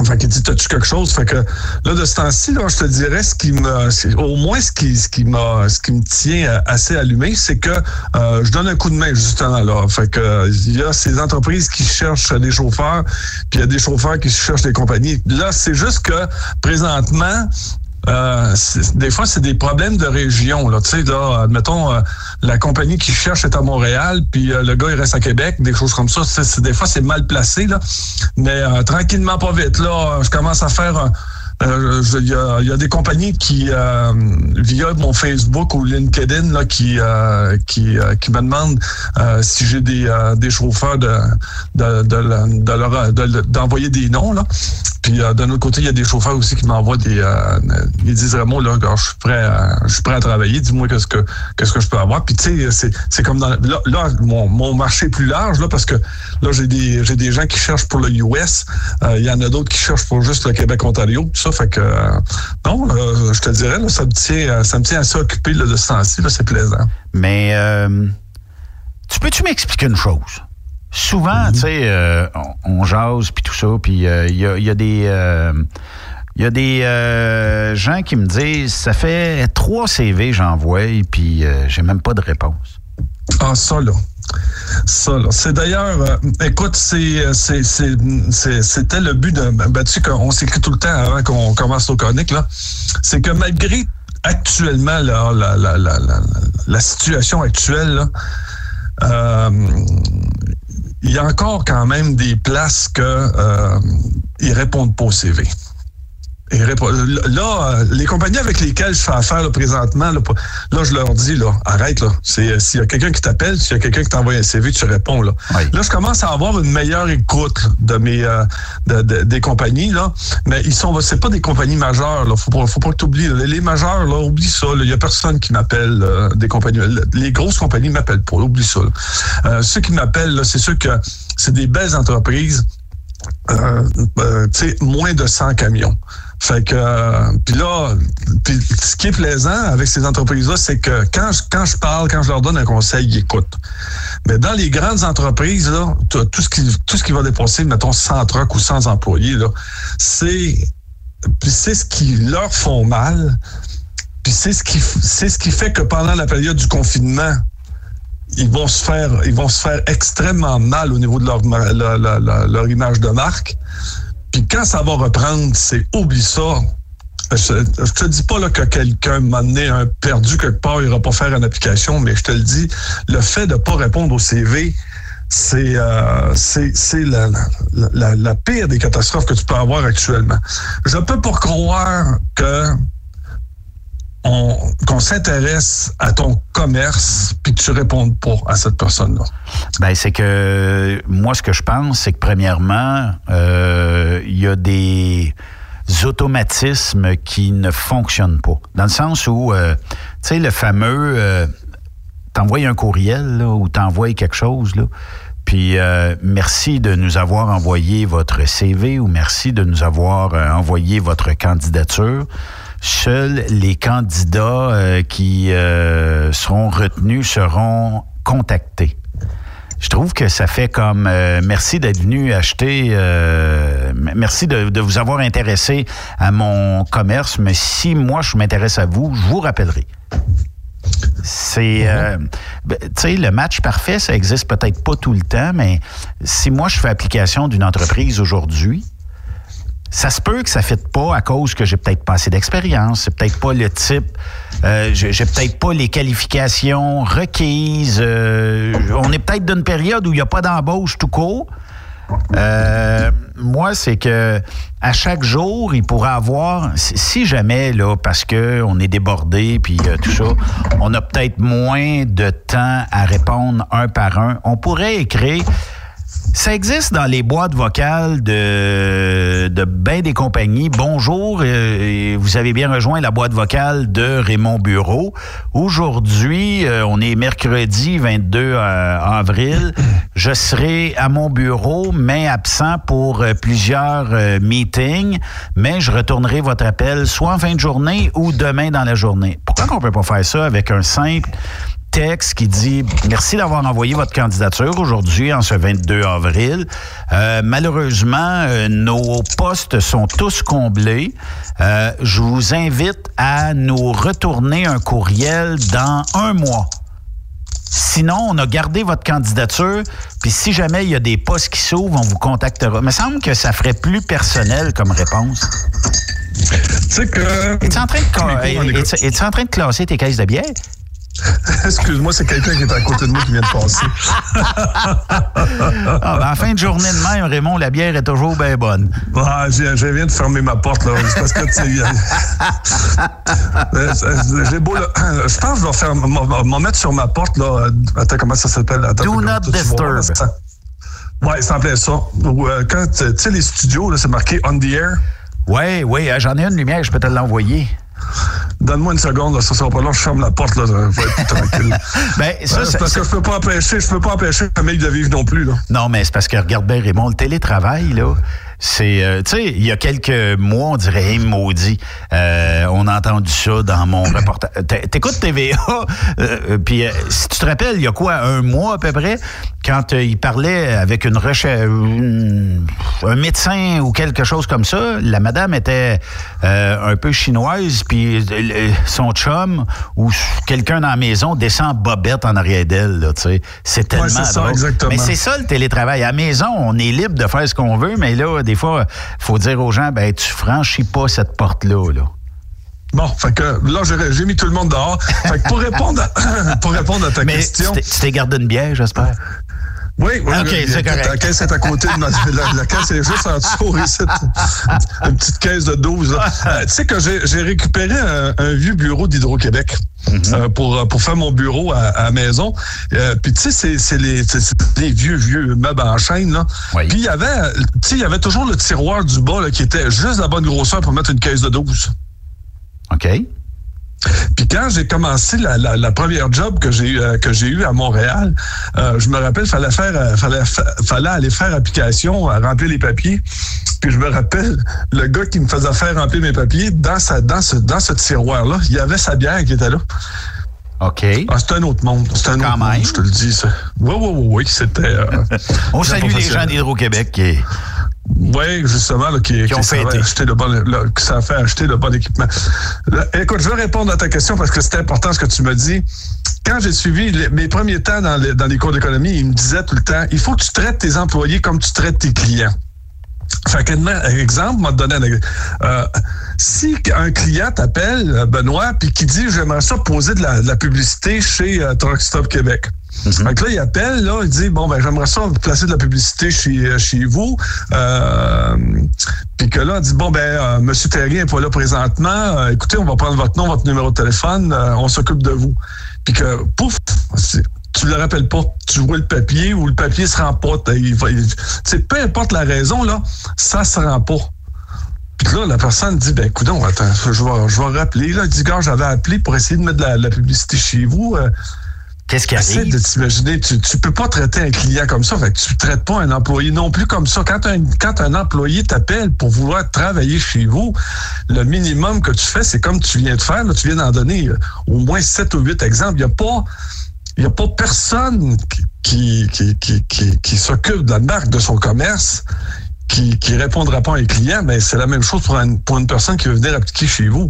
Fait qu'il dit, t'as-tu quelque chose? Fait que là, de ce temps-ci, je te dirais ce qui me. Au moins ce qui, ce qui m'a ce qui me tient euh, assez allumé, c'est que euh, je donne un coup de main, justement, là. Fait que euh, il y a ces entreprises qui cherchent des chauffeurs, puis il y a des chauffeurs qui cherchent des compagnies. Là, c'est juste que présentement, euh, des fois, c'est des problèmes de région. Là, tu sais, là, admettons, euh, la compagnie qui cherche est à Montréal, puis euh, le gars il reste à Québec, des choses comme ça. Des fois, c'est mal placé là. Mais tranquillement, pas vite. Là, je commence à faire. Il y, a, des compagnies qui, via mon Facebook ou LinkedIn, là, qui, qui, qui me demandent si j'ai des, chauffeurs de, de, de, d'envoyer des noms. Là. Puis euh, d'un autre côté, il y a des chauffeurs aussi qui m'envoient des. Euh, ils disent Raymond, là, je suis prêt à, je suis prêt à travailler, dis-moi qu'est-ce que qu'est-ce que je peux avoir. Puis tu sais, c'est, comme dans là, là, mon, mon marché est plus large, là, parce que là, j'ai des j'ai des gens qui cherchent pour le US. Euh, Il y en a d'autres qui cherchent pour juste le Québec-Ontario. Tout ça, fait que non, je te dirais, là, ça me tient, ça me tient assez occupé là, de ce là, c'est plaisant. Mais euh, tu peux-tu m'expliquer une chose? Souvent, tu sais, euh, on, jase puis tout ça, puis euh, il y, a, des euh, il y a des euh, gens qui me disent ça fait trois CV j'envoie puis j'ai même pas de réponse. Ah, ça, là. Ça, là. C'est d'ailleurs, euh, écoute, c'était le but de. Ben, tu sais qu'on s'écrit tout le temps avant qu'on commence nos chroniques, là. C'est que malgré actuellement, là, la, la, la, la, la situation actuelle, là, euh, il y a encore quand même des places que euh, ils répondent pas au CV. Répondent- Là, euh, les compagnies avec lesquelles je fais affaire là, présentement, là, là, je leur dis, là, arrête, là. C'est, euh, s'il y a quelqu'un qui t'appelle, s'il y a quelqu'un qui t'envoie un CV, tu réponds, là. Oui. Là, je commence à avoir une meilleure écoute de mes, euh, de- de- des compagnies, là. Mais ils sont, c'est pas des compagnies majeures, là. Faut pas, faut pas que t'oublies. là. Les majeures, là, oublie ça. Il y a personne qui m'appelle, euh, des compagnies. Les grosses compagnies m'appellent pas, oublie ça, là. Euh, ceux qui m'appellent, c'est sûr que c'est des belles entreprises. Euh, euh, tu sais, moins de 100 camions. Fait que, euh, puis là, puis ce qui est plaisant avec ces entreprises-là, c'est que quand je, quand je parle, quand je leur donne un conseil, ils écoutent. Mais dans les grandes entreprises, là, tout ce qui, tout ce qui va dépasser, mettons, 100 trucks ou 100 employés, là, c'est, puis c'est ce qui leur font mal. Puis c'est ce qui, c'est ce qui fait que pendant la période du confinement, ils vont se faire, ils vont se faire extrêmement mal au niveau de leur, leur image de marque. Puis quand ça va reprendre, c'est oublie ça. Je, je te dis pas là, que quelqu'un m'a donné un perdu quelque part, il ira pas faire une application, mais je te le dis, le fait de pas répondre au CV, c'est euh, c'est la, la, la pire des catastrophes que tu peux avoir actuellement. Je peux pas croire que on, qu'on s'intéresse à ton commerce puis que tu répondes pas à cette personne-là? Ben, c'est que moi, ce que je pense, c'est que premièrement, euh, il y a des automatismes qui ne fonctionnent pas. Dans le sens où, euh, tu sais, le fameux, euh, t'envoies un courriel ou t'envoies quelque chose, puis euh, merci de nous avoir envoyé votre CV ou merci de nous avoir euh, envoyé votre candidature. Seuls les candidats euh, qui euh, seront retenus seront contactés. Je trouve que ça fait comme euh, merci d'être venu acheter, euh, merci de, de vous avoir intéressé à mon commerce, mais si moi je m'intéresse à vous, je vous rappellerai. C'est, euh, ben, tu sais, le match parfait, ça existe peut-être pas tout le temps, mais si moi je fais application d'une entreprise aujourd'hui, ça se peut que ça ne fitte pas à cause que j'ai peut-être pas assez d'expérience, c'est peut-être pas le type, euh, j'ai peut-être pas les qualifications requises. euh, on est peut-être d'une période où il n'y a pas d'embauche tout court. Euh, moi, c'est que à chaque jour, il pourrait avoir, si- jamais là, parce que on est débordé puis tout ça, on a peut-être moins de temps à répondre un par un. On pourrait écrire. Ça existe dans les boîtes vocales de, de bien des compagnies. Bonjour, euh, vous avez bien rejoint la boîte vocale de Raymond Bureau. Aujourd'hui, euh, on est mercredi 22 euh, avril. Je serai à mon bureau, mais absent pour plusieurs meetings, mais je retournerai votre appel soit en fin de journée ou demain dans la journée. Pourquoi qu'on peut pas faire ça avec un simple texte qui dit merci d'avoir envoyé votre candidature aujourd'hui en ce 22 avril. Euh, malheureusement, euh, nos postes sont tous comblés. Euh, je vous invite à nous retourner un courriel dans un mois. Sinon, on a gardé votre candidature, puis si jamais il y a des postes qui s'ouvrent, on vous contactera. Il me semble que ça ferait plus personnel comme réponse. Tu sais que. Es-tu en, train de es-tu en train de classer tes caisses de bière? <laughs> Excuse-moi, c'est quelqu'un qui est à côté de moi qui vient de passer. <laughs> Ah, ben, en fin de journée de même, Raymond, la bière est toujours bien bonne. Ah, j'ai- je viens de fermer ma porte, là. C'est parce que, tu <laughs> Euh, j'ai beau, là, <clears throat> Je pense que je vais faire, m'en mettre sur ma porte, là. Attends, comment ça s'appelle? Do not disturb. ça- Ouais, ça s'appelait ça. Ou, euh, quand, tu sais, les studios, là, c'est marqué on the air. Oui, oui, euh, j'en ai une lumière, je peux te l'envoyer. Donne-moi une seconde, là, ça sera pas long, je ferme la porte, là, je vais être plus tranquille. <laughs> Ben, ça, Ouais, c'est ça- parce que je peux pas empêcher, je peux pas empêcher la famille de vivre non plus, là. Non, mais c'est parce que, regarde bien, Raymond, le télétravail, là, c'est, euh, tu sais, il y a quelques mois, on dirait, hey, maudit, euh, on a entendu ça dans mon <clears throat> reportage. T'é- T'écoutes TVA, <laughs> euh, euh, puis euh, si tu te rappelles, il y a quoi, un mois à peu près, quand euh, il parlait avec une recherche, un médecin ou quelque chose comme ça, la madame était euh, un peu chinoise, puis son chum ou quelqu'un dans la maison descend en bobette en arrière d'elle, tu sais. C'est tellement ça, drôle. exactement. Mais c'est ça le télétravail. À la maison, on est libre de faire ce qu'on veut, mais là, des fois, faut dire aux gens, ben, tu franchis pas cette porte-là, là. Bon, fait que là, j'ai- mis tout le monde dehors. Fait que pour répondre à, <laughs> pour répondre à ta Mais question. tu t'es gardé une bière, j'espère. Oui, oui. OK, oui, c'est correct. La caisse est à côté de notre. La, la caisse est juste en dessous, <laughs> ici. Une petite caisse de 12. là. Euh, tu sais que j'ai récupéré un, un vieux bureau d'Hydro-Québec Mm-hmm. euh, pour, pour faire mon bureau à, à la maison. Euh, Puis tu sais, c'est- les, des vieux, vieux meubles en chaîne. là. Oui. Puis il y avait, il y avait toujours le tiroir du bas là, qui était juste la bonne grosseur pour mettre une caisse de 12. OK? Puis quand j'ai commencé la, la, la première job que j'ai eu euh, que j'ai eu à Montréal, euh, je me rappelle fallait faire euh, fallait fa- fallait aller faire application, euh, remplir les papiers. Puis je me rappelle le gars qui me faisait faire remplir mes papiers dans sa dans ce dans ce tiroir là, il y avait sa bière qui était là. OK. Ah, c'était un autre monde, c'était un Quand autre même. monde, je te le dis ça. Oui oui oui oui, c'était euh, <laughs> On salue les gens d'Hydro-Québec qui. Oui, justement, là, qui, Qui ont ça, fêté. a acheté le bon, là, que ça a fait acheter le bon équipement. Là, écoute, je vais répondre à ta question parce que c'est important ce que tu me dis. Quand j'ai suivi les- mes premiers temps dans les, dans les cours d'économie, ils me disaient tout le temps, il faut que tu traites tes employés comme tu traites tes clients. Fait que, exemple, m'a donné un euh, si un client t'appelle, euh, Benoît, puis qui dit j'aimerais ça poser de la, de la publicité chez euh, Truck Stop Québec. Fait que là, il appelle, là, il dit Bon, ben, j'aimerais ça placer de la publicité chez, chez vous. Euh, puis que là, il dit Bon, ben, euh, M. Terrien n'est pas là présentement. Euh, écoutez, on va prendre votre nom, votre numéro de téléphone, euh, on s'occupe de vous. Puis que, pouf, tu le rappelles pas. Tu vois le papier ou le papier se rend pas. Peu importe la raison, là, ça se rend pas. Puis là, la personne dit, ben, écoute, attends, je vais, je vais rappeler. Là, il dit, gars, j'avais appelé pour essayer de mettre de la, publicité chez vous. Qu'est-ce qui arrive? de t'imaginer, tu, tu peux pas traiter un client comme ça. Fait que tu traites pas un employé non plus comme ça. Quand un, quand un employé t'appelle pour vouloir travailler chez vous, le minimum que tu fais, c'est comme tu viens de faire. Là, tu viens d'en donner euh, au moins sept ou huit exemples. Il n'y a pas, il y a pas personne qui, qui, qui, qui, qui s'occupe de la marque de son commerce qui, qui répondra pas à un client, mais c'est la même chose pour une, pour une personne qui veut venir appliquer chez vous.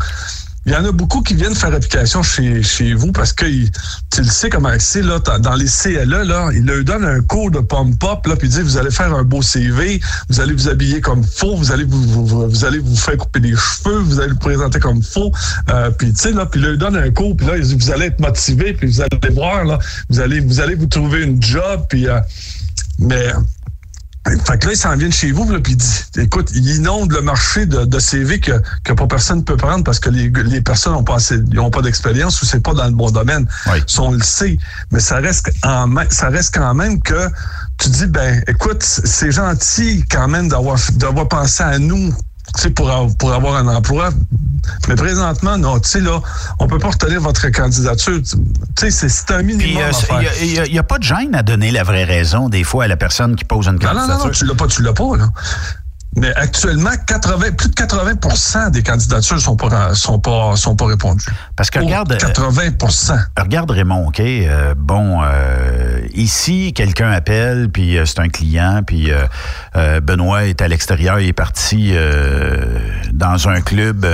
Il y en a beaucoup qui viennent faire application chez, chez vous parce que tu le sais comment c'est, là, dans les CLE, là, ils leur donnent un cours de pump-up, là, puis disent vous allez faire un beau CV, vous allez vous habiller comme faux, vous allez vous, vous, allez vous faire couper les cheveux, vous allez vous présenter comme faux. Euh, puis tu sais, là, puis leur donnent un cours, puis là, ils disent vous allez être motivé, puis vous allez voir, là, vous allez, vous allez vous trouver une job, puis euh, mais fait que là, ils s'en viennent chez vous, puis il dit, écoute, il inonde le marché de, de CV que, que pas personne peut prendre parce que les, les personnes n'ont pas assez, ont pas d'expérience ou c'est pas dans le bon domaine. Oui. on le sait. Mais ça reste en ça reste quand même que tu dis, ben, écoute, c'est gentil quand même d'avoir, d'avoir pensé à nous pour, pour avoir un emploi. Mais présentement, non, tu sais, là, on peut pas retenir votre candidature. Tu sais, c'est un minimum. Il n'y a, pas de gêne à donner la vraie raison, des fois, à la personne qui pose une candidature. Non, non, non, tu l'as pas, tu l'as pas, là. Mais actuellement, 80, plus de 80% des candidatures sont pas sont pas sont pas répondues. Parce que regarde 80 Regarde Raymond, OK, euh, bon euh, ici quelqu'un appelle puis euh, c'est un client puis Benoît est à l'extérieur, il est parti dans un club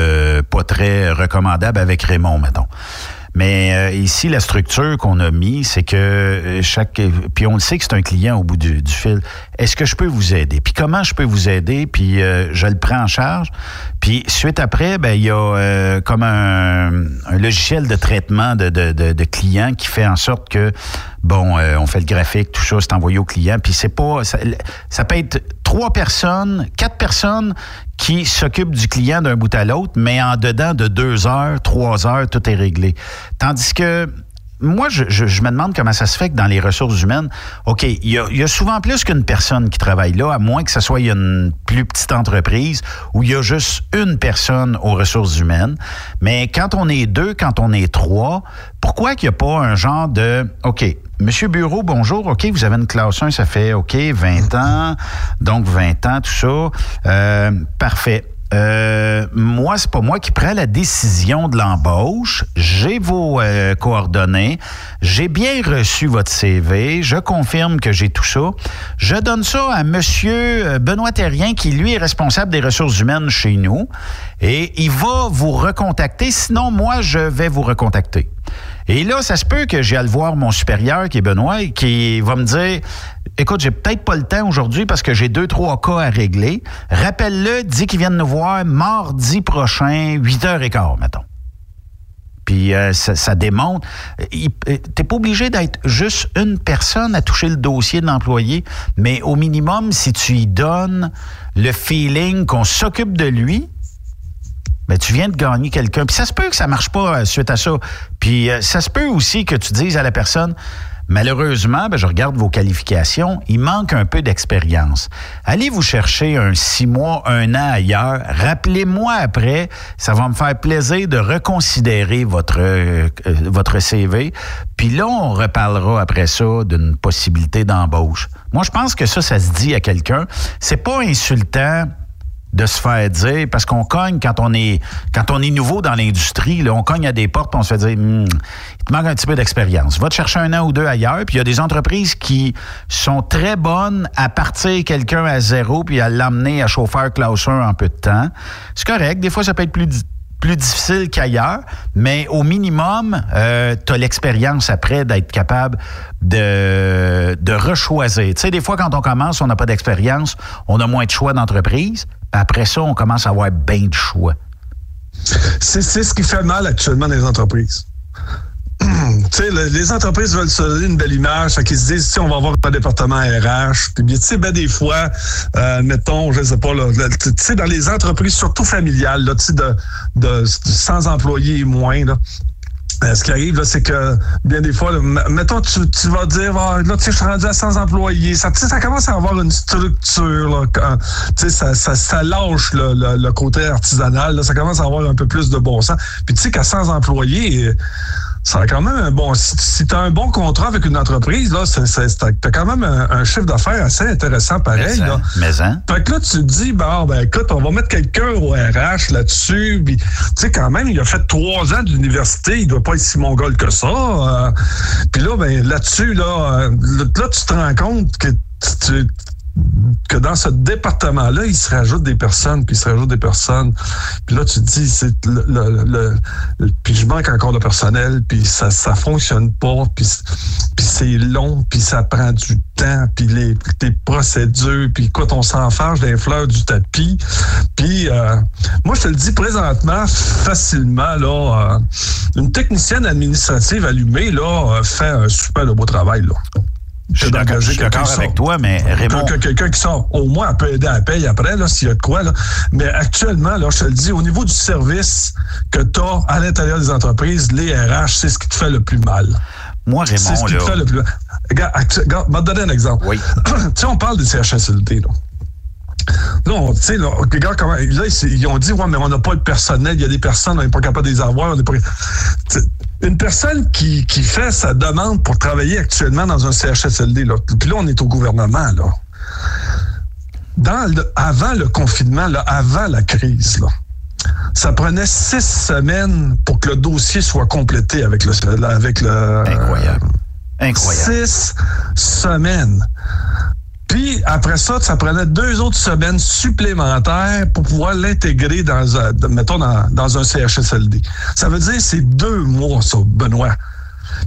pas très recommandable avec Raymond mettons. Mais euh, ici, la structure qu'on a mis, c'est que euh, chaque... Puis on le sait que c'est un client au bout du, fil. Est-ce que je peux vous aider? Puis comment je peux vous aider? Puis euh, je le prends en charge. Puis suite après, ben il y a comme un, logiciel de traitement de, de, de, clients qui fait en sorte que, bon, on fait le graphique, tout ça, c'est envoyé au client. Puis c'est pas... Ça, ça peut être trois personnes, quatre personnes qui s'occupent du client d'un bout à l'autre, mais en dedans de deux heures, trois heures, tout est réglé. Tandis que moi, je, me demande comment ça se fait que dans les ressources humaines, OK, il y a, souvent plus qu'une personne qui travaille là, à moins que ce soit une plus petite entreprise où il y a juste une personne aux ressources humaines. Mais quand on est deux, quand on est trois, pourquoi qu'il n'y a pas un genre de, OK, Monsieur Bureau, bonjour. OK, vous avez une classe 1, ça fait, OK, 20 ans. Donc, 20 ans, tout ça. Euh, parfait. Euh, moi, c'est pas moi qui prends la décision de l'embauche. J'ai vos euh, coordonnées. J'ai bien reçu votre CV. Je confirme que j'ai tout ça. Je donne ça à Monsieur Benoît Terrien, qui lui est responsable des ressources humaines chez nous. Et il va vous recontacter. Sinon, moi, je vais vous recontacter. Et là, ça se peut que j'ai à le voir mon supérieur, qui est Benoît, qui va me dire Écoute, j'ai peut-être pas le temps aujourd'hui parce que j'ai deux, trois cas à régler. Rappelle-le, dis qu'il vienne nous voir mardi prochain, 8h15, mettons. Puis euh, ça, démontre. Euh, t'es pas obligé d'être juste une personne à toucher le dossier de l'employé, mais au minimum, si tu lui donnes le feeling qu'on s'occupe de lui, ben, tu viens de gagner quelqu'un. Puis ça se peut que ça marche pas euh, suite à ça. Puis euh, ça se peut aussi que tu dises à la personne, malheureusement, ben, je regarde vos qualifications, il manque un peu d'expérience. Allez vous chercher un six mois, un an ailleurs. Rappelez-moi après. Ça va me faire plaisir de reconsidérer votre, euh, votre CV. Puis là, on reparlera après ça d'une possibilité d'embauche. Moi, je pense que ça, ça se dit à quelqu'un. C'est pas insultant de se faire dire, parce qu'on cogne quand on est quand on est nouveau dans l'industrie, on cogne à des portes, on se fait dire, hmm, il te manque un petit peu d'expérience. Va te chercher un an ou deux ailleurs. Puis il y a des entreprises qui sont très bonnes à partir quelqu'un à zéro puis à l'amener à chauffeur classe 1 en peu de temps. C'est correct. Des fois, ça peut être plus plus difficile qu'ailleurs, mais au minimum, euh, tu as l'expérience après d'être capable de, de rechoisir. Tu sais, des fois, quand on commence, on n'a pas d'expérience, on a moins de choix d'entreprise. Après ça, on commence à avoir bien de choix. C'est ce qui fait mal actuellement dans les entreprises. <clears throat> les entreprises veulent se donner une belle image, fait qu'ils se disent, si on va avoir un département RH, puis tu sais, ben des fois, euh, mettons, je sais pas, tu sais, dans les entreprises, surtout familiales, là, de, de, sans employés et moins, là, euh, ce qui arrive, c'est que bien des fois, là, mettons, tu, tu vas dire, Ah, là, tu sais, je suis rendu à 100 employés. Ça, ça commence à avoir une structure, là, quand- tu sais, ça, ça, ça lâche le, le- le côté artisanal, là, ça commence à avoir un peu plus de bon sens. Puis tu sais qu'à 100 employés, ça a quand même un bon. Si, si tu as un bon contrat avec une entreprise, là, t'as quand même un, un chiffre d'affaires assez intéressant pareil. Mais, Là. hein, mais, hein? Fait que là, tu te dis, bon, ben écoute, on va mettre quelqu'un au RH là-dessus. Tu sais, quand même, il a fait trois ans d'université, il doit pas être si mongol que ça. euh. puis là, ben là-dessus, là, euh, là, tu te rends compte que tu, que dans ce département-là, il se rajoute des personnes, puis il se rajoute des personnes. Puis là, tu te dis, c'est le, puis je manque encore de personnel, puis ça ça fonctionne pas, puis c'est long, puis ça prend du temps, puis les, procédures, puis écoute, on s'enfarge des fleurs du tapis. Puis euh, moi, je te le dis présentement, facilement, là, euh, une technicienne administrative allumée, là, euh, fait un super beau travail. Je suis d'accord- avec toi, mais Raymond. Que, que quelqu'un qui sort, au moins, peut aider à la paye après, s'il y a de quoi, là. Mais actuellement, là, je te le dis, au niveau du service que tu as à l'intérieur des entreprises, les RH, c'est ce qui te fait le plus mal. Moi, C'est ce Raymond, qui te là. fait le plus mal. Regarde, regarde, je vais te donner un exemple. Oui. <clears throat> tu sais, on parle des CHSLD, là. Là, on- tu sais, là, regarde comment. Là, ils, ont dit, ouais, mais on n'a pas le personnel, il y a des personnes, on n'est pas capable de les avoir. on n'est pas- Une personne qui, qui fait sa demande pour travailler actuellement dans un CHSLD, là, puis là, on est au gouvernement, là. Dans le- avant le confinement, là, avant la crise, là, ça prenait six semaines pour que le dossier soit complété avec le. Avec le Incroyable. Incroyable. Six semaines. Puis après ça, ça prenait deux autres semaines supplémentaires pour pouvoir l'intégrer dans un, mettons, dans, dans un CHSLD. Ça veut dire c'est deux mois, ça, Benoît.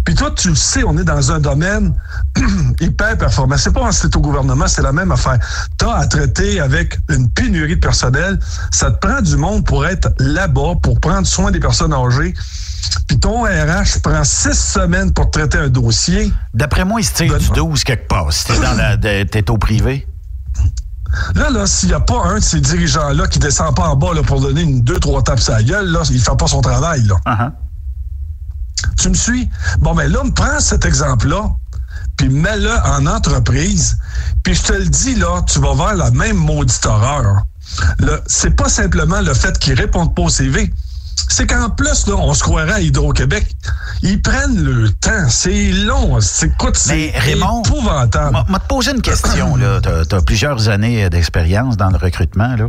Puis toi, tu le sais, on est dans un domaine <clears throat> hyper performant. C'est pas c'est au gouvernement, c'est la même affaire. Tu as à traiter avec une pénurie de personnel. Ça te prend du monde pour être là-bas, pour prendre soin des personnes âgées. Puis ton RH prend six semaines pour traiter un dossier. D'après moi, il se tire du 12 quelque part. Si t'es au privé. Là, là, s'il n'y a pas un de ces dirigeants-là qui descend pas en bas là, pour donner une, deux, trois tapes à la gueule, là, il fait pas son travail. Là. Uh-huh. Tu me suis? Bon, ben là, prends cet exemple-là, puis mets-le en entreprise, puis je te le dis, là, tu vas voir la même maudite horreur. C'est pas simplement le fait qu'ils répondent pas au CV. C'est qu'en plus, là, on se croirait à Hydro-Québec. Ils prennent le temps. C'est long. C'est, écoute, c'est Raymond, épouvantable. m'a m'a te posé une question. Tu as, plusieurs années d'expérience dans le recrutement. Là.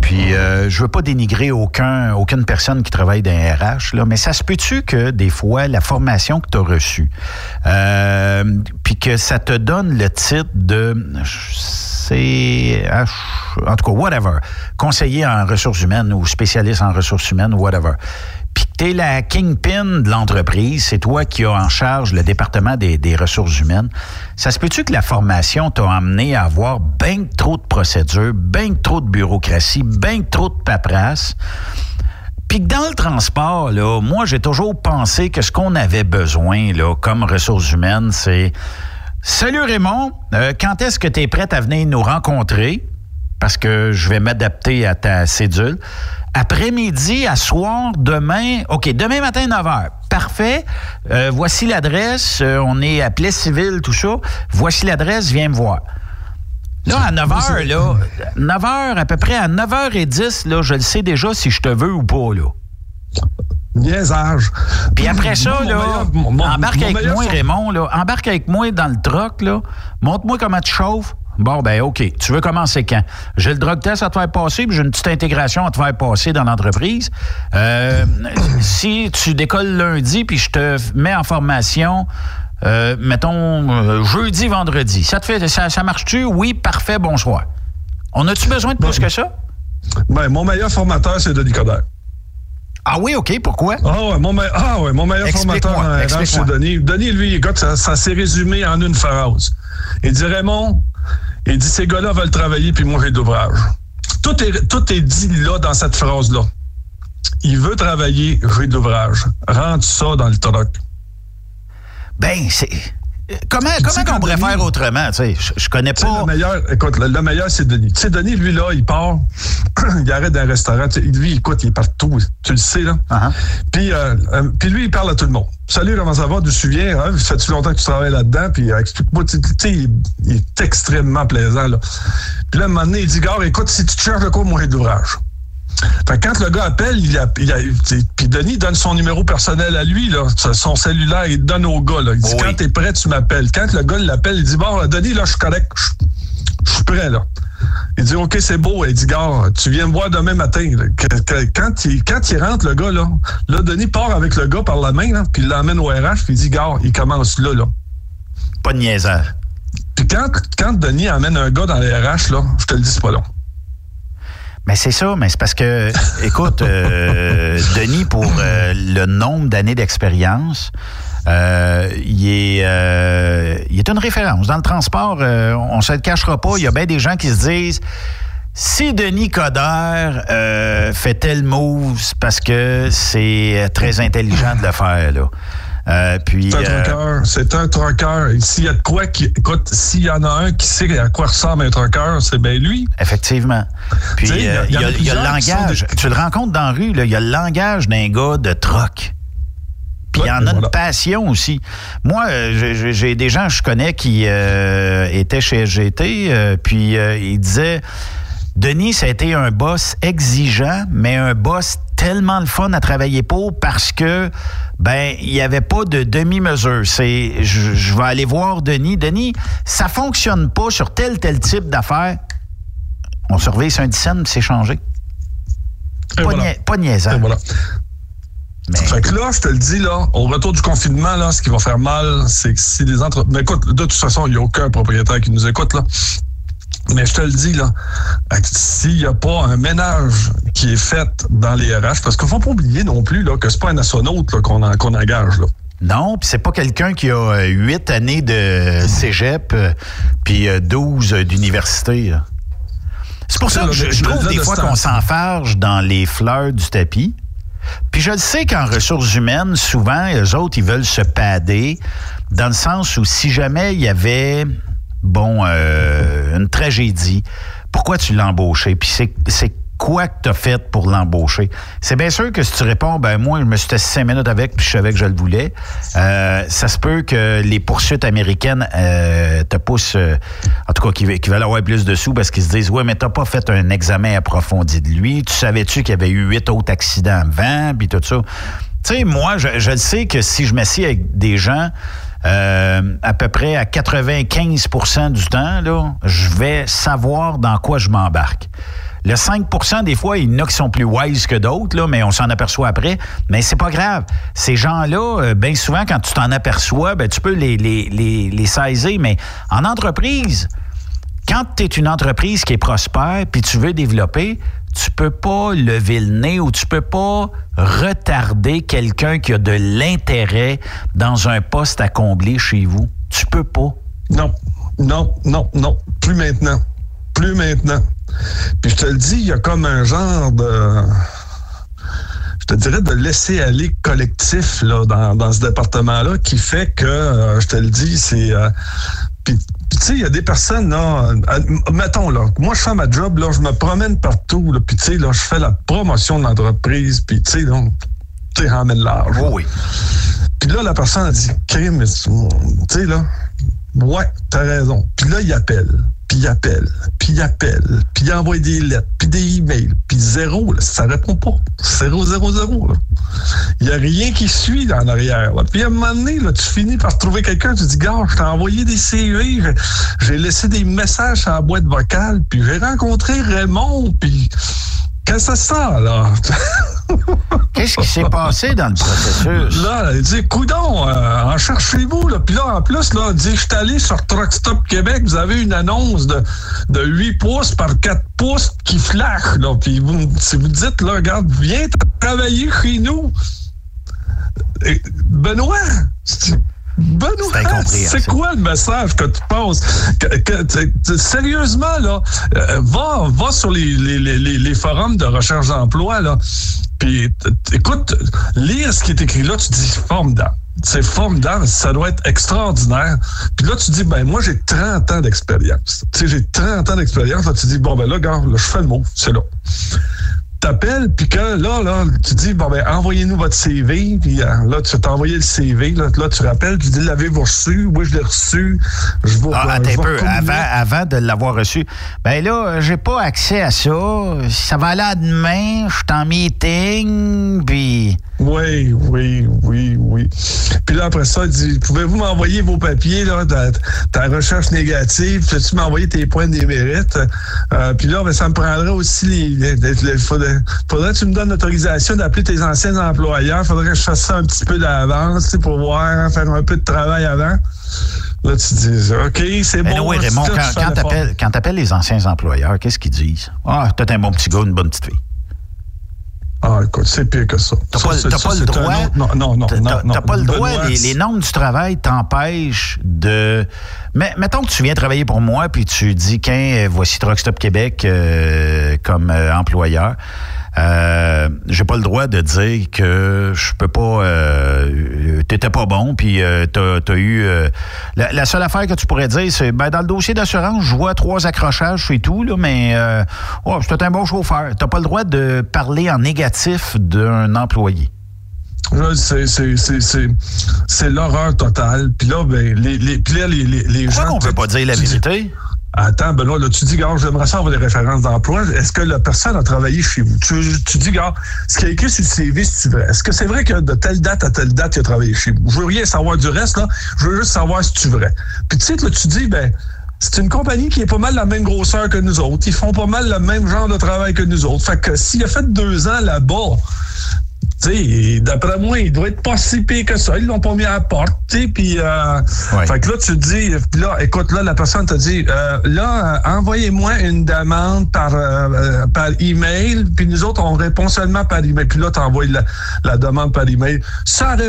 Puis, euh, je veux pas dénigrer aucun, aucune personne qui travaille dans RH, là, mais ça se peut-tu que des fois, la formation que tu as reçue, euh, puis que ça te donne le titre de CH, en tout cas, whatever, conseiller en ressources humaines ou spécialiste en ressources humaines whatever. Tu es la kingpin de l'entreprise, c'est toi qui as en charge le département des, des ressources humaines. Ça se peut-tu que la formation t'a amené à avoir bien trop de procédures, bien trop de bureaucratie, bien trop de paperasse? Puis que dans le transport, là, moi, j'ai toujours pensé que ce qu'on avait besoin, là, comme ressources humaines, c'est Salut Raymond, euh, quand est-ce que tu es prête à venir nous rencontrer? Parce que je vais m'adapter à ta cédule. Après-midi, à soir, demain, OK, demain matin, 9 h. Parfait. Euh, voici l'adresse. Euh, on est à Plessisville, tout ça. Voici l'adresse, viens me voir. Là, à 9 h, là, 9 h, à peu près à 9h10, là, je le sais déjà si je te veux ou pas, là. Niaisage. Puis après ça, Moi, là, meilleur- mon- mon- embarque mon avec moi, Raymond, là. Embarque avec moi dans le truck, là. Montre-moi comment tu chauffes. Bon, ben OK. Tu veux commencer quand? J'ai le drug test à te faire passer, puis j'ai une petite intégration à te faire passer dans l'entreprise. Euh, <clears throat> si tu décolles lundi, puis je te mets en formation, euh, mettons, euh, jeudi, vendredi. Ça te fait, ça, ça marche-tu? Oui, parfait, bonsoir. On a-tu besoin de plus que ça? Ben, mon meilleur formateur, c'est Denis Coderre. Ah oui, OK, pourquoi? Ah ouais, mon, me- ah ouais, mon meilleur formateur en RH, explique-moi. c'est Denis. Denis, lui, écoute, ça, ça s'est résumé en une phrase. Il dit, Raymond, il dit, ces gars-là veulent travailler, puis moi, j'ai d'ouvrage. Tout est, tout est dit là, dans cette phrase-là. Il veut travailler, j'ai d'ouvrage. Rentre ça dans le truck. Ben, c'est. Comment, comment on pourrait faire autrement? Tu sais, je, je connais pas. Le meilleur, écoute, le, meilleur, c'est Denis. Tu sais, Denis, lui, là, il part, <clears throat> il arrête d'un restaurant. Lui, écoute, il est partout. Tu le sais, là. Uh-huh. puis, euh, euh, puis lui, il parle à tout le monde. Salut, comment ça va? Tu te souviens? Hein? Ça fait longtemps que tu travailles là-dedans? Puis, explique-moi. Tu sais, il, il, est extrêmement plaisant, là. Puis là, un moment donné, il dit, gars, écoute, si tu te cherches de quoi, moi, d'ouvrage. Fait que quand le gars appelle, il a, il a, puis Denis donne son numéro personnel à lui, là, son cellulaire, il donne au gars. Là. Il dit Oui. quand t'es prêt, tu m'appelles. Quand le gars l'appelle, il dit bon, Denis, là, je suis correct, je suis prêt là. Il dit ok, c'est beau. Il dit gars, tu viens me voir demain matin. Quand il, quand il rentre le gars là, là Denis part avec le gars par la main, là, puis il l'emmène au RH, puis il dit gars, il commence là là. Pas de niaisage. Puis quand, quand Denis amène un gars dans les RH là, je te le dis c'est pas long. Mais c'est ça, mais c'est parce que, <laughs> écoute, euh, Denis, pour euh, le nombre d'années d'expérience, euh, il, est, euh, il est une référence. Dans le transport, euh, on se le cachera pas, il y a bien des gens qui se disent si Denis Coderre euh, fait tel move, c'est parce que c'est très intelligent de le faire. Là. Euh, puis, C'est un euh, trucker. C'est un trucker. S'il y a de quoi qui. Écoute, s'il y en a un qui sait à quoi ressemble un trucker, c'est bien lui. Effectivement. Puis, Tu sais, il y a- euh, il y, a, y le langage. des- Tu le rencontres dans la rue, il y a le langage d'un gars de troc. Puis il y en a voilà. une passion aussi. Moi, j'ai- des gens que je connais qui euh, étaient chez SGT, euh, puis euh, ils disaient Denis, ça a été un boss exigeant, mais un boss tellement le fun à travailler pour parce que ben il n'y avait pas de demi-mesure. C'est je, je vais aller voir Denis. Denis, ça fonctionne pas sur tel tel type d'affaires. On surveille sur un 10 cents, puis c'est changé. Et Pas, voilà. nia- pas niaisant. Et voilà. Mais Fait que là, je te le dis, là, au retour du confinement, là, ce qui va faire mal, c'est que si les entre... Mais écoute, de toute façon, il n'y a aucun propriétaire qui nous écoute, là. Mais je te le dis, là, s'il n'y a pas un ménage qui est fait dans les RH, parce qu'il ne faut pas oublier non plus là, que c'est pas un astronaute qu'on en- qu'on engage. Là. Non, puis c'est pas quelqu'un qui a euh, huit années de cégep euh, puis euh, 12 d'université. C'est pour ça que je, je trouve des fois qu'on s'enfarge dans les fleurs du tapis. Puis je le sais qu'en ressources humaines, souvent, eux autres, ils veulent se pader dans le sens où si jamais il y avait, bon, euh, une tragédie, pourquoi tu l'as embauché? Puis c'est quoi que tu as fait pour l'embaucher? C'est bien sûr que si tu réponds, ben moi, je me suis assis cinq minutes avec, puis je savais que je le voulais, euh, ça se peut que les poursuites américaines euh, te poussent, euh, en tout cas, qui, veulent avoir plus de sous parce qu'ils se disent, ouais, mais t'as pas fait un examen approfondi de lui. Tu savais-tu qu'il y avait eu huit autres accidents avant, puis tout ça? Tu sais, moi, je, je sais que si je m'assieds avec des gens, euh, à peu près à 95 du temps, je vais savoir dans quoi je m'embarque. Le 5% des fois, il y en a qui sont plus wise que d'autres, mais on s'en aperçoit après. Mais c'est pas grave. Ces gens-là, euh, bien souvent, quand tu t'en aperçois, ben, tu peux les, les saisir. Mais en entreprise, quand tu es une entreprise qui est prospère puis tu veux développer, tu peux pas lever le nez ou tu peux pas retarder quelqu'un qui a de l'intérêt dans un poste à combler chez vous. Tu peux pas. Non, non, non, non. Plus maintenant. Plus maintenant. Puis je te le dis, il y a comme un genre de. Je te dirais de laisser aller collectif là, dans, dans ce département-là qui fait que, euh, je te le dis, c'est. euh, puis, puis, tu sais, il y a des personnes, là, euh, mettons, là, moi, je fais ma job, là, je me promène partout, là, puis, tu sais, là, je fais la promotion de l'entreprise, puis, tu sais, donc, tu sais, emmène large. Oh oui. Puis là, la personne a dit, crime, tu sais, là, ouais, t'as raison. Puis là, il appelle, puis il appelle, puis il appelle, puis il envoie des lettres, puis des emails, puis zéro, là, ça répond pas. Zéro, zéro, zéro. Il n'y a rien qui suit en arrière. Puis à un moment donné, là, tu finis par trouver quelqu'un, tu dis, gars, je t'ai envoyé des CV, j'ai- j'ai laissé des messages la boîte vocale, puis j'ai rencontré Raymond, puis qu'est-ce que ça, là? <laughs> Qu'est-ce qui s'est passé dans le processus? Là, il dit, coudon, euh, en cherchez-vous. Puis là, en plus, là, il dit, je suis allé sur Truck Stop Québec, vous avez une annonce de, de 8 pouces par 4 pouces qui flash. Puis vous, si vous dites, là, regarde, viens travailler chez nous. Benoît, Benoît, C'est c'est quoi le message que tu penses? Que- que- sérieusement, là, euh, va, va sur les, les, les, les- forums de recherche d'emploi, là, puis écoute, lire ce qui est écrit là, tu dis formidable. c'est formidable, ça doit être extraordinaire. Puis là, tu dis, ben moi, j'ai 30 ans d'expérience. Tu sais, j'ai 30 ans d'expérience. Là, tu dis, bon, ben là, gars, là, je fais le mot, c'est là t'appelles, puis que là, là, tu dis, bon, ben, envoyez-nous votre CV, puis euh, là, tu t'as envoyé le CV, là, là, tu rappelles, tu dis, l'avez-vous reçu? Oui, je l'ai reçu. Je vous, ah, attends un peu, avant, avant de l'avoir reçu, ben là, j'ai pas accès à ça. Ça va aller à demain, je suis en meeting, puis... Oui, oui, oui, oui. Puis là, après ça, il dit, pouvez-vous m'envoyer vos papiers, là, ta, ta recherche négative, peux-tu m'envoyer tes points des mérites? Euh, puis là, ben, ça me prendrait aussi les, les, faudrait que tu me donnes l'autorisation d'appeler tes anciens employeurs. Faudrait que je fasse ça un petit peu d'avance, pour voir, faire un peu de travail avant. Là, tu dis, OK, c'est bon. oui, Raymond, quand, tu appelles les anciens employeurs, qu'est-ce qu'ils disent? Ah, t'es un bon petit gars, une bonne petite fille. Ah, écoute, c'est pire que ça. T'as pas, pas, le droit. Non, non, non. T'as pas le droit. Les, normes du travail t'empêchent de. Mais mettons que tu viens travailler pour moi, puis tu dis qu'un, voici Truckstop Québec euh, comme euh, employeur. Euh, j'ai pas le droit de dire que je peux pas. Euh, T'étais pas bon, puis euh, t'as as eu. Euh, la, seule affaire que tu pourrais dire, c'est ben dans le dossier d'assurance, je vois trois accrochages et tout, là, mais euh, oh, c'était un bon chauffeur. T'as pas le droit de parler en négatif d'un employé. C'est l'horreur totale. Puis là, ben, les, les, les, les, Pourquoi gens. on peut pas dire la vérité? Attends, Benoît, là, tu dis, gars, j'aimerais savoir des références d'emploi. Est-ce que la personne a travaillé chez vous? Tu, tu dis, gars, ce qui est écrit sur le CV, c'est vrai? Est-ce que c'est vrai que de telle date à telle date, il a travaillé chez vous? Je veux rien savoir du reste, là. Je veux juste savoir si tu vrai. Puis, tu sais, là, tu dis, ben, c'est une compagnie qui est pas mal la même grosseur que nous autres. Ils font pas mal le même genre de travail que nous autres. Fait que s'il a fait deux ans là-bas, d'après moi, il doit être pas si pire que ça. Ils l'ont pas mis à la porte, puis euh, fait que là, tu te dis, là, écoute, là, la personne te dit, euh, là, euh, envoyez-moi une demande par par email, puis nous autres, on répond seulement par email. Puis là, tu envoies la, la, demande par email. Ça, là,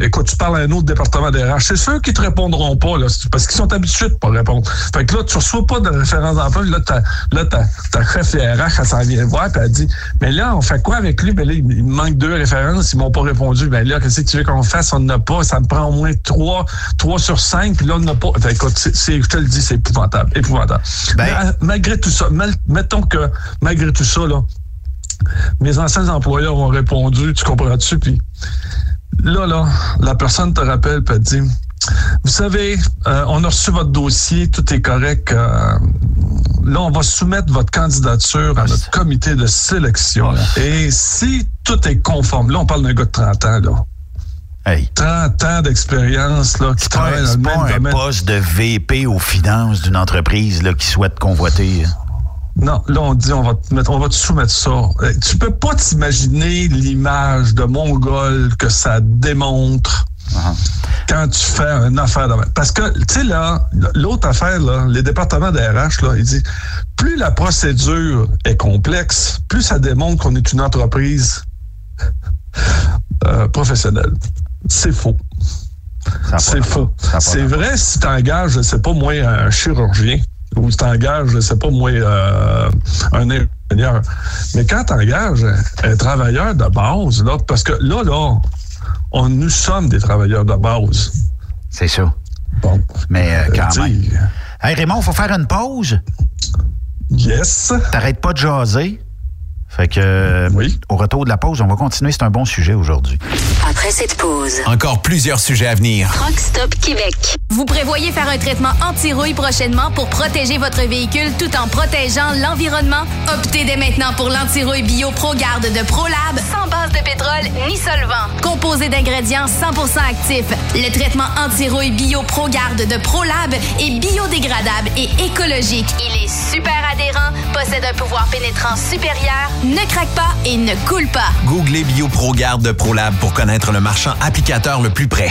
écoute, tu parles à un autre département RH. C'est ceux qui te répondront pas, là, parce qu'ils sont habitués de pas répondre. Fait que là, tu reçois pas de référence d'emploi. Là, ta, là, ta, ta chef RH, elle s'en vient voir, puis elle dit, mais là, on fait quoi avec lui? Ben là, il manque deux références, ils m'ont pas répondu. Ben là, qu'est-ce que tu veux qu'on fasse? On n'a pas. Ça me prend au moins trois, trois sur cinq, puis là, on n'a pas. Fait, écoute, je te le dis, c'est épouvantable. Épouvantable. Ben, malgré tout ça, mettons que malgré tout ça, là, mes anciens employeurs ont répondu, tu comprends-tu? Puis là, là, la personne te rappelle, elle dit vous savez, euh, on a reçu votre dossier, tout est correct. Euh, là, on va soumettre votre candidature à notre comité de sélection. Et si tout est conforme, là, on parle d'un gars de 30 ans, là. Hey. 30 ans d'expérience là, qui travaille dans le même pas un poste de VP aux finances d'une entreprise là, qui souhaite convoiter. Hein? Non, là, on dit, on va te, mettre, on va te soumettre ça. Tu peux pas t'imaginer l'image de Mongol que ça démontre quand tu fais une affaire de Parce que, tu sais, là, l'autre affaire, là, les départements d'RH, là, ils disent, plus la procédure est complexe, plus ça démontre qu'on est une entreprise euh, professionnelle. C'est faux. C'est faux. C'est vrai si tu engages, je sais pas, moi, un chirurgien ou si tu engages, je sais pas, moi, euh, un ingénieur. Mais quand tu engages un travailleur de base, là, parce que là, là, on, nous sommes des travailleurs de base. C'est ça. Bon. Mais euh, quand même. Hey Raymond, il faut faire une pause. Yes. T'arrêtes pas de jaser. Fait que, oui. au retour de la pause, on va continuer. C'est un bon sujet aujourd'hui. Après cette pause, encore plusieurs sujets à venir. Rockstop Québec. Vous prévoyez faire un traitement anti-rouille prochainement pour protéger votre véhicule tout en protégeant l'environnement? Optez dès maintenant pour l'anti-rouille bio ProGarde de ProLab, sans base de pétrole ni solvant. Composé d'ingrédients 100% actifs, le traitement anti-rouille bio ProGarde de ProLab est biodégradable et écologique. Il est super adhérent, possède un pouvoir pénétrant supérieur ne craque pas et ne coule pas. Googlez BioProGarde de ProLab pour connaître le marchand applicateur le plus près.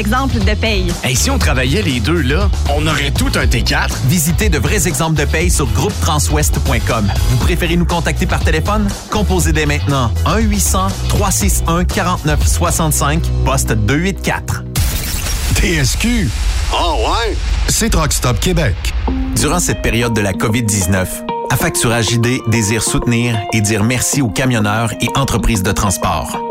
exemples de paye. Et si on travaillait les deux, là, on aurait tout un T4. Visitez de vrais exemples de paye sur groupetranswest.com. Vous préférez nous contacter par téléphone? Composez dès maintenant 1-800-361-4965, poste 284. TSQ. Ah ouais? C'est Truck Stop Québec. Durant cette période de la COVID-19, Affacturage ID désire soutenir et dire merci aux camionneurs et entreprises de transport.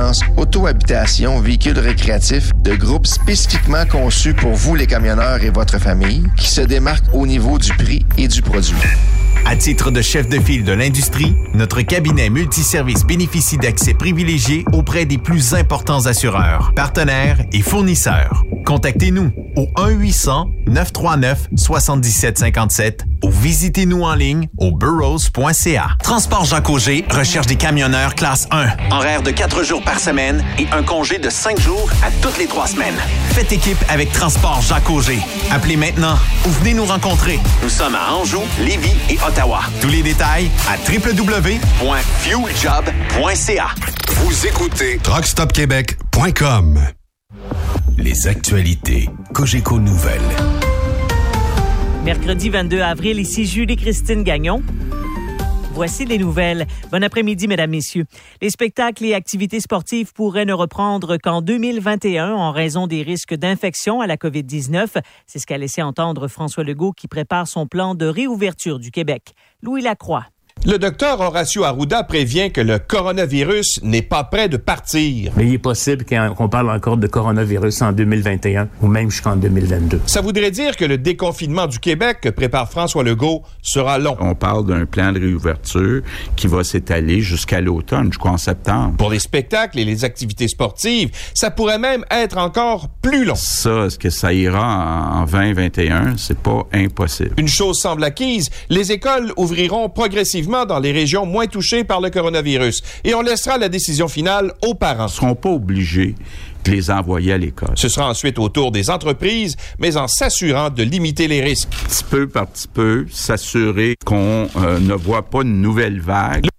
auto-habitation véhicule récréatif de groupe spécifiquement conçu pour vous les camionneurs et votre famille qui se démarque au niveau du prix et du produit. À titre de chef de file de l'industrie, notre cabinet multiservice bénéficie d'accès privilégié auprès des plus importants assureurs, partenaires et fournisseurs. Contactez-nous au 1-800-939-7757 ou visitez-nous en ligne au burrows.ca. Transport Jacques Auger recherche des camionneurs classe 1, horaire de 4 jours par semaine et un congé de 5 jours à toutes les 3 semaines. Faites équipe avec Transport Jacques Auger. Appelez maintenant ou venez nous rencontrer. Nous sommes à Anjou, Lévis et Ottawa. Tous les détails à www.fueljob.ca. Vous écoutez truckstopquebec.com. Les actualités Cogeco Nouvelles. Mercredi 22 avril, ici Julie-Christine Gagnon. Voici les nouvelles. Bon après-midi, mesdames, messieurs. Les spectacles et activités sportives pourraient ne reprendre qu'en 2021 en raison des risques d'infection à la COVID-19. C'est ce qu'a laissé entendre François Legault qui prépare son plan de réouverture du Québec. Louis Lacroix. Le docteur Horacio Arruda prévient que le coronavirus n'est pas prêt de partir. Mais il est possible qu'on parle encore de coronavirus en 2021 ou même jusqu'en 2022. Ça voudrait dire que le déconfinement du Québec que prépare François Legault sera long. On parle d'un plan de réouverture qui va s'étaler jusqu'à l'automne, jusqu'en septembre. Pour les spectacles et les activités sportives, ça pourrait même être encore plus long. Ça, est-ce que ça ira en 2021? C'est pas impossible. Une chose semble acquise, les écoles ouvriront progressivement dans les régions moins touchées par le coronavirus. Et on laissera la décision finale aux parents. Ils ne seront pas obligés de les envoyer à l'école. Ce sera ensuite au tour des entreprises, mais en s'assurant de limiter les risques. Petit peu par petit peu, s'assurer qu'on euh, ne voit pas une nouvelle vague.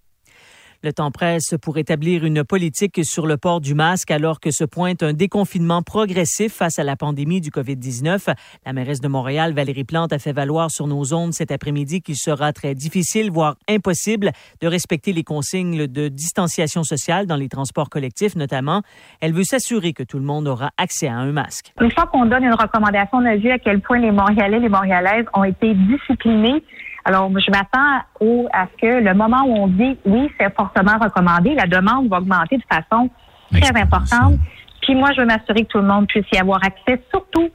Le temps presse pour établir une politique sur le port du masque alors que se pointe un déconfinement progressif face à la pandémie du COVID-19. La mairesse de Montréal, Valérie Plante, a fait valoir sur nos ondes cet après-midi qu'il sera très difficile, voire impossible, de respecter les consignes de distanciation sociale dans les transports collectifs notamment. Elle veut s'assurer que tout le monde aura accès à un masque. Une fois qu'on donne une recommandation, on a vu à quel point les Montréalais, les Montréalaises ont été disciplinés alors, je m'attends au, à ce que le moment où on dit oui, c'est fortement recommandé, la demande va augmenter de façon très importante. Puis moi, je veux m'assurer que tout le monde puisse y avoir accès, surtout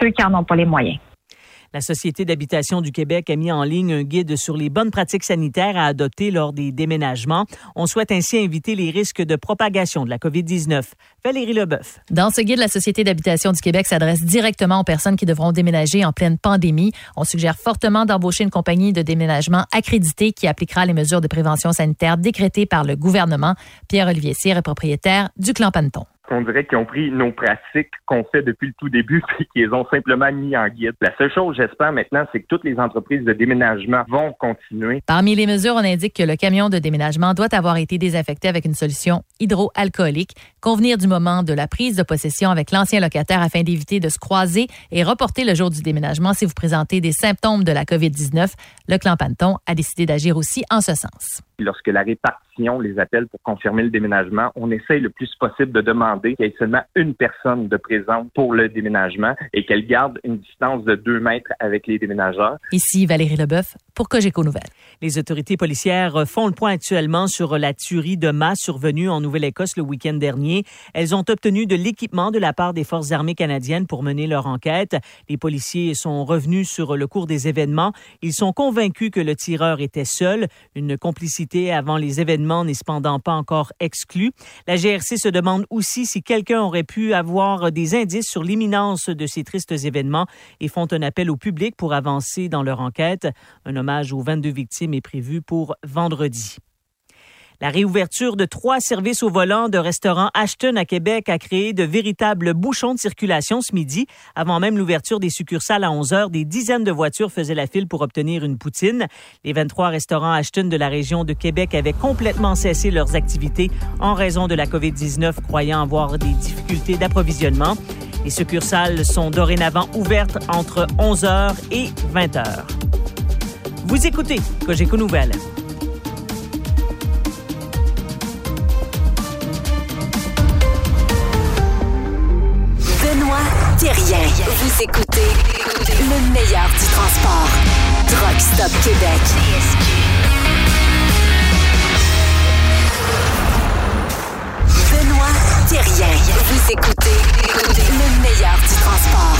ceux qui n'en ont pas les moyens. La Société d'habitation du Québec a mis en ligne un guide sur les bonnes pratiques sanitaires à adopter lors des déménagements. On souhaite ainsi éviter les risques de propagation de la COVID-19. Valérie Leboeuf. Dans ce guide, la Société d'habitation du Québec s'adresse directement aux personnes qui devront déménager en pleine pandémie. On suggère fortement d'embaucher une compagnie de déménagement accréditée qui appliquera les mesures de prévention sanitaire décrétées par le gouvernement. Pierre-Olivier Cyr est propriétaire du Clan Panton on dirait qu'ils ont pris nos pratiques qu'on fait depuis le tout début <laughs> et qu'ils ont simplement mis en guide. La seule chose, j'espère maintenant, c'est que toutes les entreprises de déménagement vont continuer. Parmi les mesures, on indique que le camion de déménagement doit avoir été désaffecté avec une solution hydroalcoolique, convenir du moment de la prise de possession avec l'ancien locataire afin d'éviter de se croiser et reporter le jour du déménagement si vous présentez des symptômes de la COVID-19. Le clan Panton a décidé d'agir aussi en ce sens. Lorsque la répartition les appelle pour confirmer le déménagement, on essaye le plus possible de demander qu'il y ait seulement une personne de présente pour le déménagement et qu'elle garde une distance de deux mètres avec les déménageurs. Ici Valérie Leboeuf pour Cogeco Nouvelles. Les autorités policières font le point actuellement sur la tuerie de masse survenue en Nouvelle-Écosse le week-end dernier. Elles ont obtenu de l'équipement de la part des forces armées canadiennes pour mener leur enquête. Les policiers sont revenus sur le cours des événements. Ils sont convaincus que le tireur était seul. Une complicité avant les événements n'est cependant pas encore exclue. La GRC se demande aussi si quelqu'un aurait pu avoir des indices sur l'imminence de ces tristes événements et font un appel au public pour avancer dans leur enquête. Un hommage aux 22 victimes est prévu pour vendredi. La réouverture de trois services au volant de restaurant Ashton à Québec a créé de véritables bouchons de circulation ce midi. Avant même l'ouverture des succursales à 11 heures, des dizaines de voitures faisaient la file pour obtenir une poutine. Les 23 restaurants Ashton de la région de Québec avaient complètement cessé leurs activités en raison de la COVID-19, croyant avoir des difficultés d'approvisionnement. Les succursales sont dorénavant ouvertes entre 11 heures et 20 heures. Vous écoutez Cogeco Nouvelles. Vous écoutez le meilleur du transport. Truck Stop Québec. Benoît Thérien. Vous écoutez le meilleur du transport.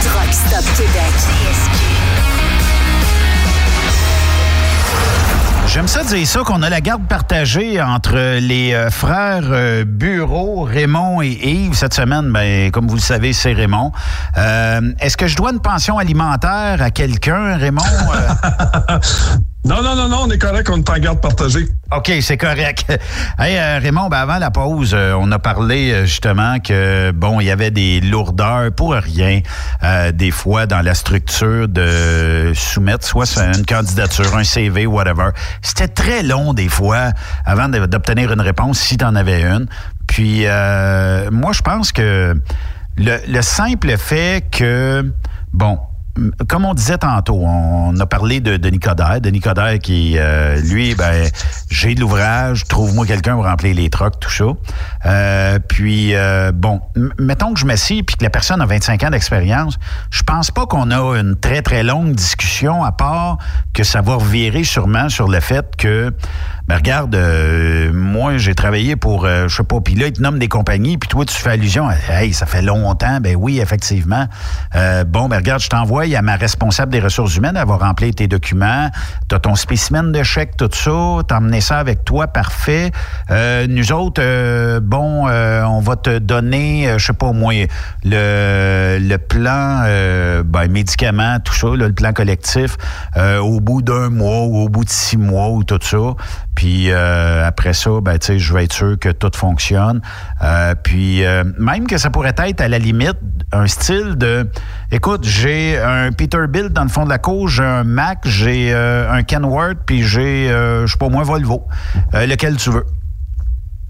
Truck Stop Québec. J'aime ça dire ça, qu'on a la garde partagée entre les euh, frères euh, Bureau, Raymond et Yves. Cette semaine, ben, comme vous le savez, c'est Raymond. Euh, Est-ce que je dois une pension alimentaire à quelqu'un, Raymond? <laughs> Non, non, non, non, on est correct, on est en garde partagée. OK, c'est correct. <laughs> Hey, euh, Raymond, ben avant la pause, euh, on a parlé euh, justement que, bon, il y avait des lourdeurs pour rien, des fois, dans la structure de soumettre soit une candidature, un CV, whatever. C'était très long, des fois, avant d'obtenir une réponse, si tu en avais une. Puis, moi, je pense que le, le simple fait que, bon, comme on disait tantôt, on a parlé de Denis Coderre. Denis Coderre qui, euh, lui, ben, j'ai de l'ouvrage, trouve-moi quelqu'un pour remplir les trocs, tout ça. Euh, puis, euh, bon, mettons que je m'assieds puis que la personne a 25 ans d'expérience, je pense pas qu'on a une très, très longue discussion, à part que ça va revirer sûrement sur le fait que, ben, regarde, euh, moi, j'ai travaillé pour, euh, je sais pas, puis là, il te nomme des compagnies, puis toi, tu fais allusion à, hey, ça fait longtemps, ben oui, effectivement. Euh, bon, ben regarde, je t'envoie à ma responsable des ressources humaines, elle va remplir tes documents, tu as ton spécimen de chèque, tout ça, t'as emmené ça avec toi, parfait. Euh, nous autres, euh, bon, on va te donner, je sais pas moins, le, le plan, ben, médicaments, tout ça, le plan collectif, au bout d'un mois ou au bout de six mois ou tout ça. Puis euh, après ça, ben, je vais être sûr que tout fonctionne. Euh, puis euh, même que ça pourrait être à la limite un style de, écoute, j'ai un Peterbilt dans le fond de la cour, j'ai un Mac, j'ai un Kenworth, puis j'ai, je sais pas moi, Volvo, lequel tu veux?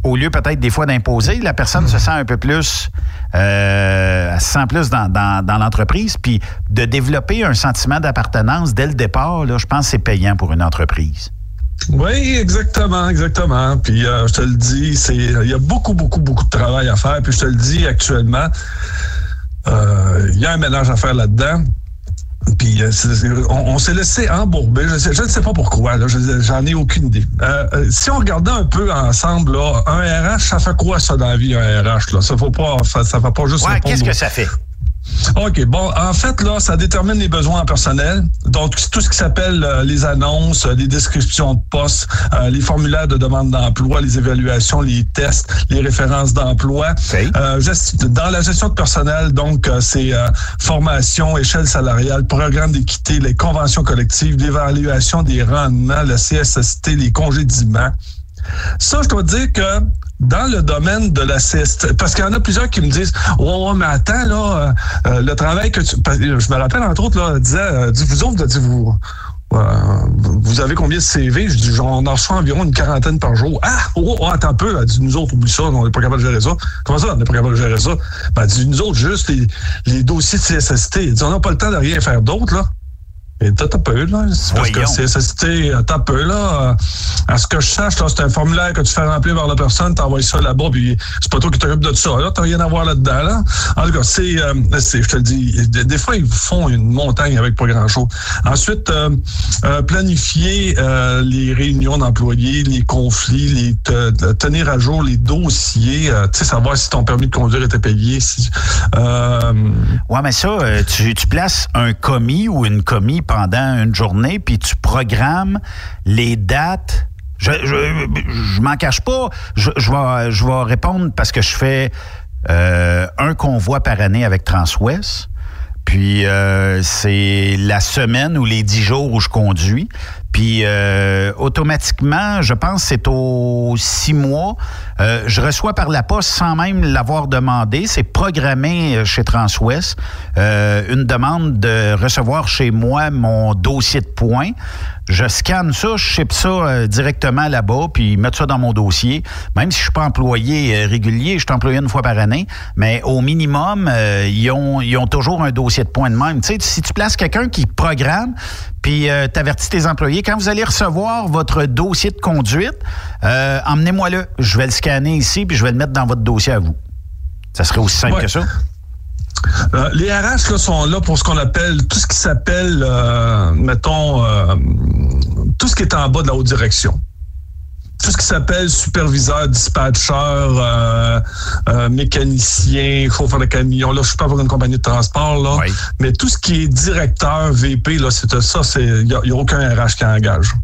Au lieu peut-être des fois d'imposer, la personne se sent un peu plus, se sent plus dans l'entreprise, puis de développer un sentiment d'appartenance dès le départ, là, je pense que c'est payant pour une entreprise. Oui, exactement, exactement. Puis euh, je te le dis, c'est il y a beaucoup, beaucoup, beaucoup de travail à faire. Puis je te le dis actuellement, euh, il y a un ménage à faire là-dedans. Puis euh, on, on s'est laissé embourber. Je, sais- je ne sais pas pourquoi. là. Je- J'en ai aucune idée. Euh, euh, si on regardait un peu ensemble, là, un RH, ça fait quoi ça dans la vie, un RH? Là? Ça faut pas, ça, ça fait pas juste Ouais, qu'est-ce que ça fait? OK. Bon, en fait, là, ça détermine les besoins en personnel. Donc, tout ce qui s'appelle euh, les annonces, euh, les descriptions de postes, euh, les formulaires de demande d'emploi, les évaluations, les tests, les références d'emploi. Euh, dans la gestion de personnel, donc, c'est formation, échelle salariale, programme d'équité, les conventions collectives, l'évaluation des rendements, la CSST, les congédiements. Ça, je dois dire que dans le domaine de la CST, parce qu'il y en a plusieurs qui me disent Oh, mais attends, là, euh, le travail que tu. Je me rappelle, entre autres, là, disait, euh, dis, vous autres, dit, vous. euh, vous avez combien de CV? Je dis, on en reçoit environ une quarantaine par jour. Ah, oh, oh, attends un peu. Elle dit, nous autres, oublie ça, on n'est pas capable de gérer ça. Comment ça, on n'est pas capable de gérer ça? Ben, dit, nous autres, juste les, les dossiers de CSST. Elle dit, on n'a pas le temps de rien faire d'autre, là. Et t'as peu, là? C'est Parce que Voyons. CSST, t'as peu, là. À ce que je sache, là, c'est un formulaire que tu fais remplir par la personne, t'envoies ça là-bas, puis c'est pas toi qui t'occupes de ça, là. T'as rien à voir là-dedans, là. En tout cas, c'est, euh, c'est- je te le dis, des, fois, ils font une montagne avec pas grand-chose. Ensuite, euh, euh, planifier euh, les réunions d'employés, les conflits, les te- tenir à jour les dossiers, euh, tu sais, savoir si ton permis de conduire était payé. Si, euh, Ouais, mais ça, tu, tu places un commis ou une commis pendant une journée, puis tu programmes les dates. Je, je, je m'en cache pas. Je, je, vais, je vais répondre parce que je fais euh, un convoi par année avec Transwest. Puis euh, c'est la semaine ou les dix jours où je conduis. Puis euh, automatiquement, je pense c'est aux six mois, euh, je reçois par la poste sans même l'avoir demandé. C'est programmé euh, chez Transwest euh, une demande de recevoir chez moi mon dossier de points. Je scanne ça, je ship ça euh, directement là-bas, puis mettre ça dans mon dossier. Même si je suis pas employé euh, régulier, je suis employé une fois par année, mais au minimum, euh, ils, ont, ils ont toujours un dossier de points de même. Tu sais, si tu places quelqu'un qui programme, puis t'avertis tes employés, quand vous allez recevoir votre dossier de conduite, emmenez-moi-le. Je vais le scanner ici, puis je vais le mettre dans votre dossier à vous. Ça serait aussi simple Ouais. que ça? Euh, les RH là, sont là pour ce qu'on appelle tout ce qui s'appelle, euh, mettons, euh, tout ce qui est en bas de la haute direction. Tout ce qui s'appelle superviseur, dispatcher, euh, mécanicien, chauffeur de camion. Là, je suis pas pour une compagnie de transport, là. Mais tout ce qui est directeur, VP, là, c'est ça, c'est. Il n'y a, a aucun RH qui engage.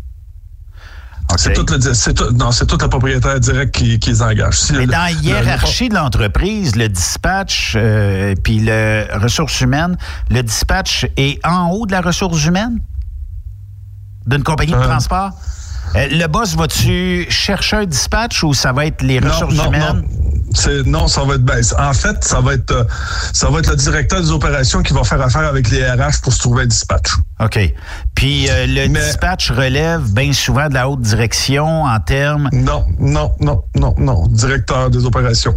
C'est tout le, c'est tout, non, c'est tout le propriétaire direct qui, qui les engage. Si Mais le- dans la le- hiérarchie de l'entreprise, le dispatch euh, puis le ressources humaines, le dispatch est en haut de la ressource humaine? D'une compagnie de transport? Euh, le boss, va-tu chercher un dispatch ou ça va être les Non, ressources non, humaines? non. C'est- non, ça va être ben, En fait, ça va être euh, ça va être le directeur des opérations qui va faire affaire avec les RH pour se trouver un dispatch. OK. Puis euh, le dispatch relève bien souvent de la haute direction en termes. Non, non, non, non, non. Directeur des opérations.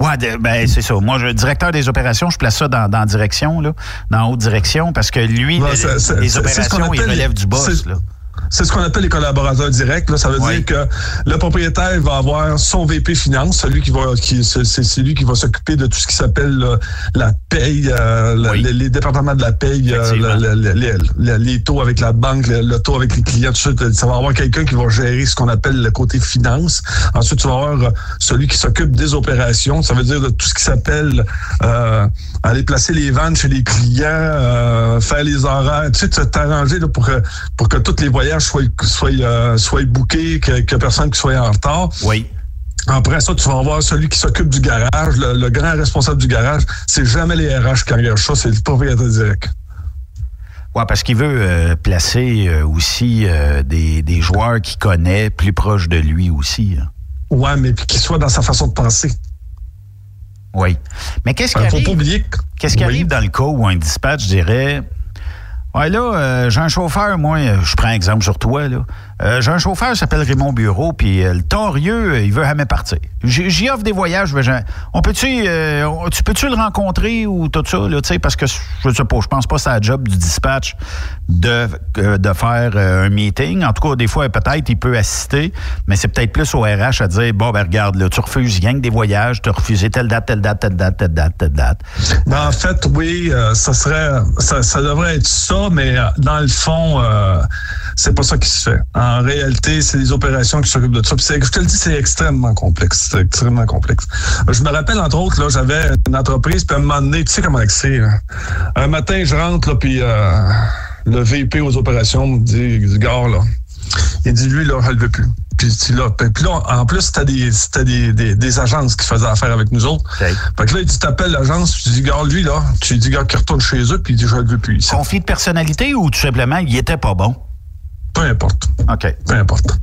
Ouais, de- ben, c'est ça. Moi, je, directeur des opérations, je place ça dans, dans direction, là, dans haute direction, parce que lui, le- les opérations, il relève les- du boss. Là. C'est ce qu'on appelle les collaborateurs directs. Là. Ça veut dire que le propriétaire va avoir son VP finance, celui qui va, qui, c'est lui qui va s'occuper de tout ce qui s'appelle la paye, euh, la- les, les départements de la paye, euh, le- le- le- les, les- les taux avec la banque, le, le taux avec les clients, tout ça. Ça va avoir quelqu'un qui va gérer ce qu'on appelle le côté finance. Ensuite, tu vas avoir euh, celui qui s'occupe des opérations. Ça veut dire de tout ce qui s'appelle euh, aller placer les ventes chez les clients, euh, faire les horaires, tu sais, t'arranger pour que pour que tous les voyages soient soient euh, soient bookés, que, que personne qui soit en retard. Oui. Après ça, tu vas avoir celui qui s'occupe du garage, le, le grand responsable du garage. C'est jamais les RH qui engagent ça, c'est le propriétaire direct. Ouais, parce qu'il veut euh, placer euh, aussi des, des joueurs qu'il connaît plus proches de lui aussi. hein. Ouais, mais qu'il soit dans sa façon de penser. Oui. Mais qu'est-ce qui arrive? Qu'est-ce qui arrive dans le cas où un dispatch dirait Ouais, là, euh, j'ai un chauffeur, moi, euh, je prends un exemple sur toi, là. Euh, j'ai un chauffeur qui s'appelle Raymond Bureau, puis euh, le torieux, euh, il veut jamais partir. J'y offre des voyages, mais on peut-tu, euh, tu peux-tu le rencontrer ou tout ça, là, parce que je sais pas, je pense pas que c'est la job du dispatch de, de faire un meeting. En tout cas, des fois, peut-être, il peut assister, mais c'est peut-être plus au RH à dire, bon, ben regarde, là, tu refuses que des voyages, tu as refusé telle date, telle date, telle date, telle date, telle date. Ben, en fait, oui, ça serait, ça, devrait être ça, mais dans le fond, c'est pas ça qui se fait. En réalité, c'est les opérations qui s'occupent de ça. Puis je te le dis, c'est extrêmement complexe. C'est extrêmement complexe. Je me rappelle, entre autres, là, j'avais une entreprise, puis à un moment donné, tu sais comment c'est. Un matin, je rentre, là, puis euh, le VP aux opérations me dit, du gars, là, il dit, lui, là, je le veux plus. Puis, tu- là, puis puis là, en plus, c'était des, c'était des, des, des agences qui faisaient affaire avec nous autres. Fait que là, il dit, t'appelles l'agence, puis tu dis, gars, lui, là, tu lui dis, gars, qui retourne chez eux, puis il dit, je le veux plus ici. Conflit de personnalité ou tout simplement, il était pas bon? Peu importe. OK. Peu importe.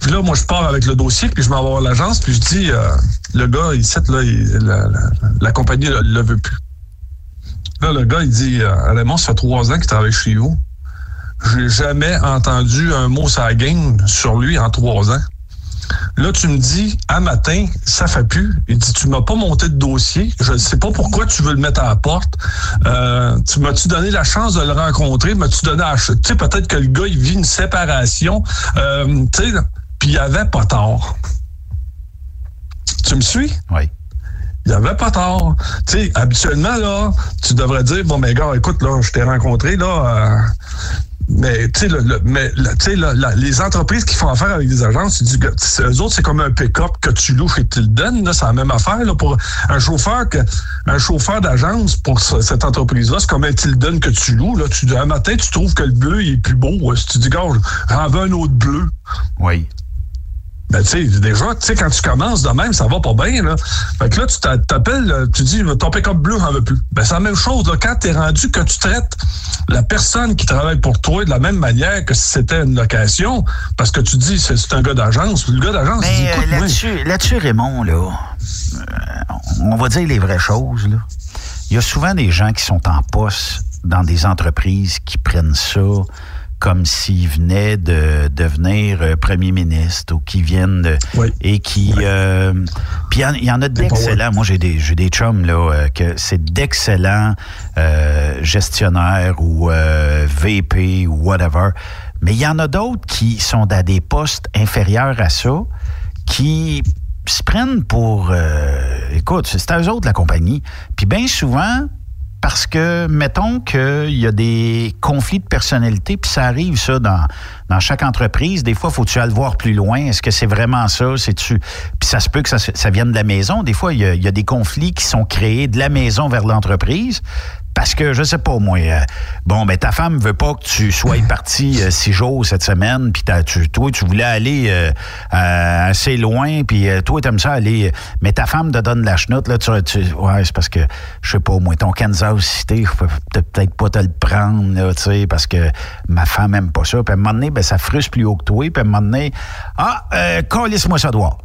Puis là, moi, je pars avec le dossier, puis je m'en vais voir l'agence, puis je dis, euh, le gars, il sait, là, il- la, la- la compagnie ne le veut plus. Là, le gars, il dit, euh, Raymond, ça fait trois ans qu'il travaille chez vous. J'ai jamais entendu un mot sur la game sur lui en trois ans. Là, tu me dis, à matin, ça fait plus. Il dit, tu m'as pas monté de dossier. Je ne sais pas pourquoi tu veux le mettre à la porte. Euh, tu m'as-tu donné la chance de le rencontrer? M'as-tu donné la Tu sais, peut-être que le gars, il vit une séparation. Euh, tu sais, puis il avait pas tort. Tu me suis? Oui. Il avait pas tort. Tu sais, habituellement, là, tu devrais dire, bon, mais gars, écoute, là, je t'ai rencontré, là, euh, mais tu sais, le- le- le- tu les entreprises qui font affaire avec des agences, eux autres, c'est comme un pick-up que tu loues chez Tilden, là, c'est la même affaire, là, pour un chauffeur que, un chauffeur d'agence pour ce- cette entreprise-là, c'est comme un Tilden que tu loues, là, tu, un matin, tu trouves que le bleu, il est plus beau, si tu dis, gars, j'en veux un autre bleu. Oui. Ben, tu sais, déjà, tu sais, quand tu commences de même, ça va pas bien, là. Fait que là, tu t'a- t'appelles, euh, tu dis, ton pick-up bleu, j'en veux plus. Ben, c'est la même chose, là. Quand t'es rendu que tu traites la personne qui travaille pour toi de la même manière que si c'était une location, parce que tu dis, c'est un gars d'agence. Le gars d'agence, il dit, euh, écoute, moi, là-dessus, là-dessus, Raymond, là, euh, on va dire les vraies choses. Là. Il y a souvent des gens qui sont en poste dans des entreprises qui prennent ça comme s'ils venaient de devenir euh, premier ministre ou qui viennent de, et qui euh, puis il y en- il y, en a d'excellents. Moi j'ai des j'ai des chums là euh, que c'est d'excellents euh, gestionnaires ou euh, VP ou whatever. Mais il y en a d'autres qui sont à des postes inférieurs à ça qui se prennent pour écoute c'est à eux autres la compagnie. Puis bien souvent parce que, mettons qu'il y a des conflits de personnalité, puis ça arrive, ça, dans, dans chaque entreprise. Des fois, faut-tu aller le voir plus loin? Est-ce que c'est vraiment ça? C'est-tu... Puis ça se peut que ça, ça vienne de la maison. Des fois, il y a des conflits qui sont créés de la maison vers l'entreprise. Parce que, je sais pas, moi, euh, bon, ben ta femme veut pas que tu sois parti euh, <laughs> six jours cette semaine, puis tu, toi, tu voulais aller euh, euh, assez loin, puis euh, toi, t'aimes ça aller... mais ta femme te donne la chenoute, là, tu, tu- ouais, c'est parce que, je sais pas, moi, ton Kansas City, je peux peut-être pas te le prendre, là, tu sais, parce que ma femme aime pas ça. Puis à un moment donné, ben, ça frustre plus haut que toi, puis à un moment donné, ah, euh, calisse-moi ça doigt.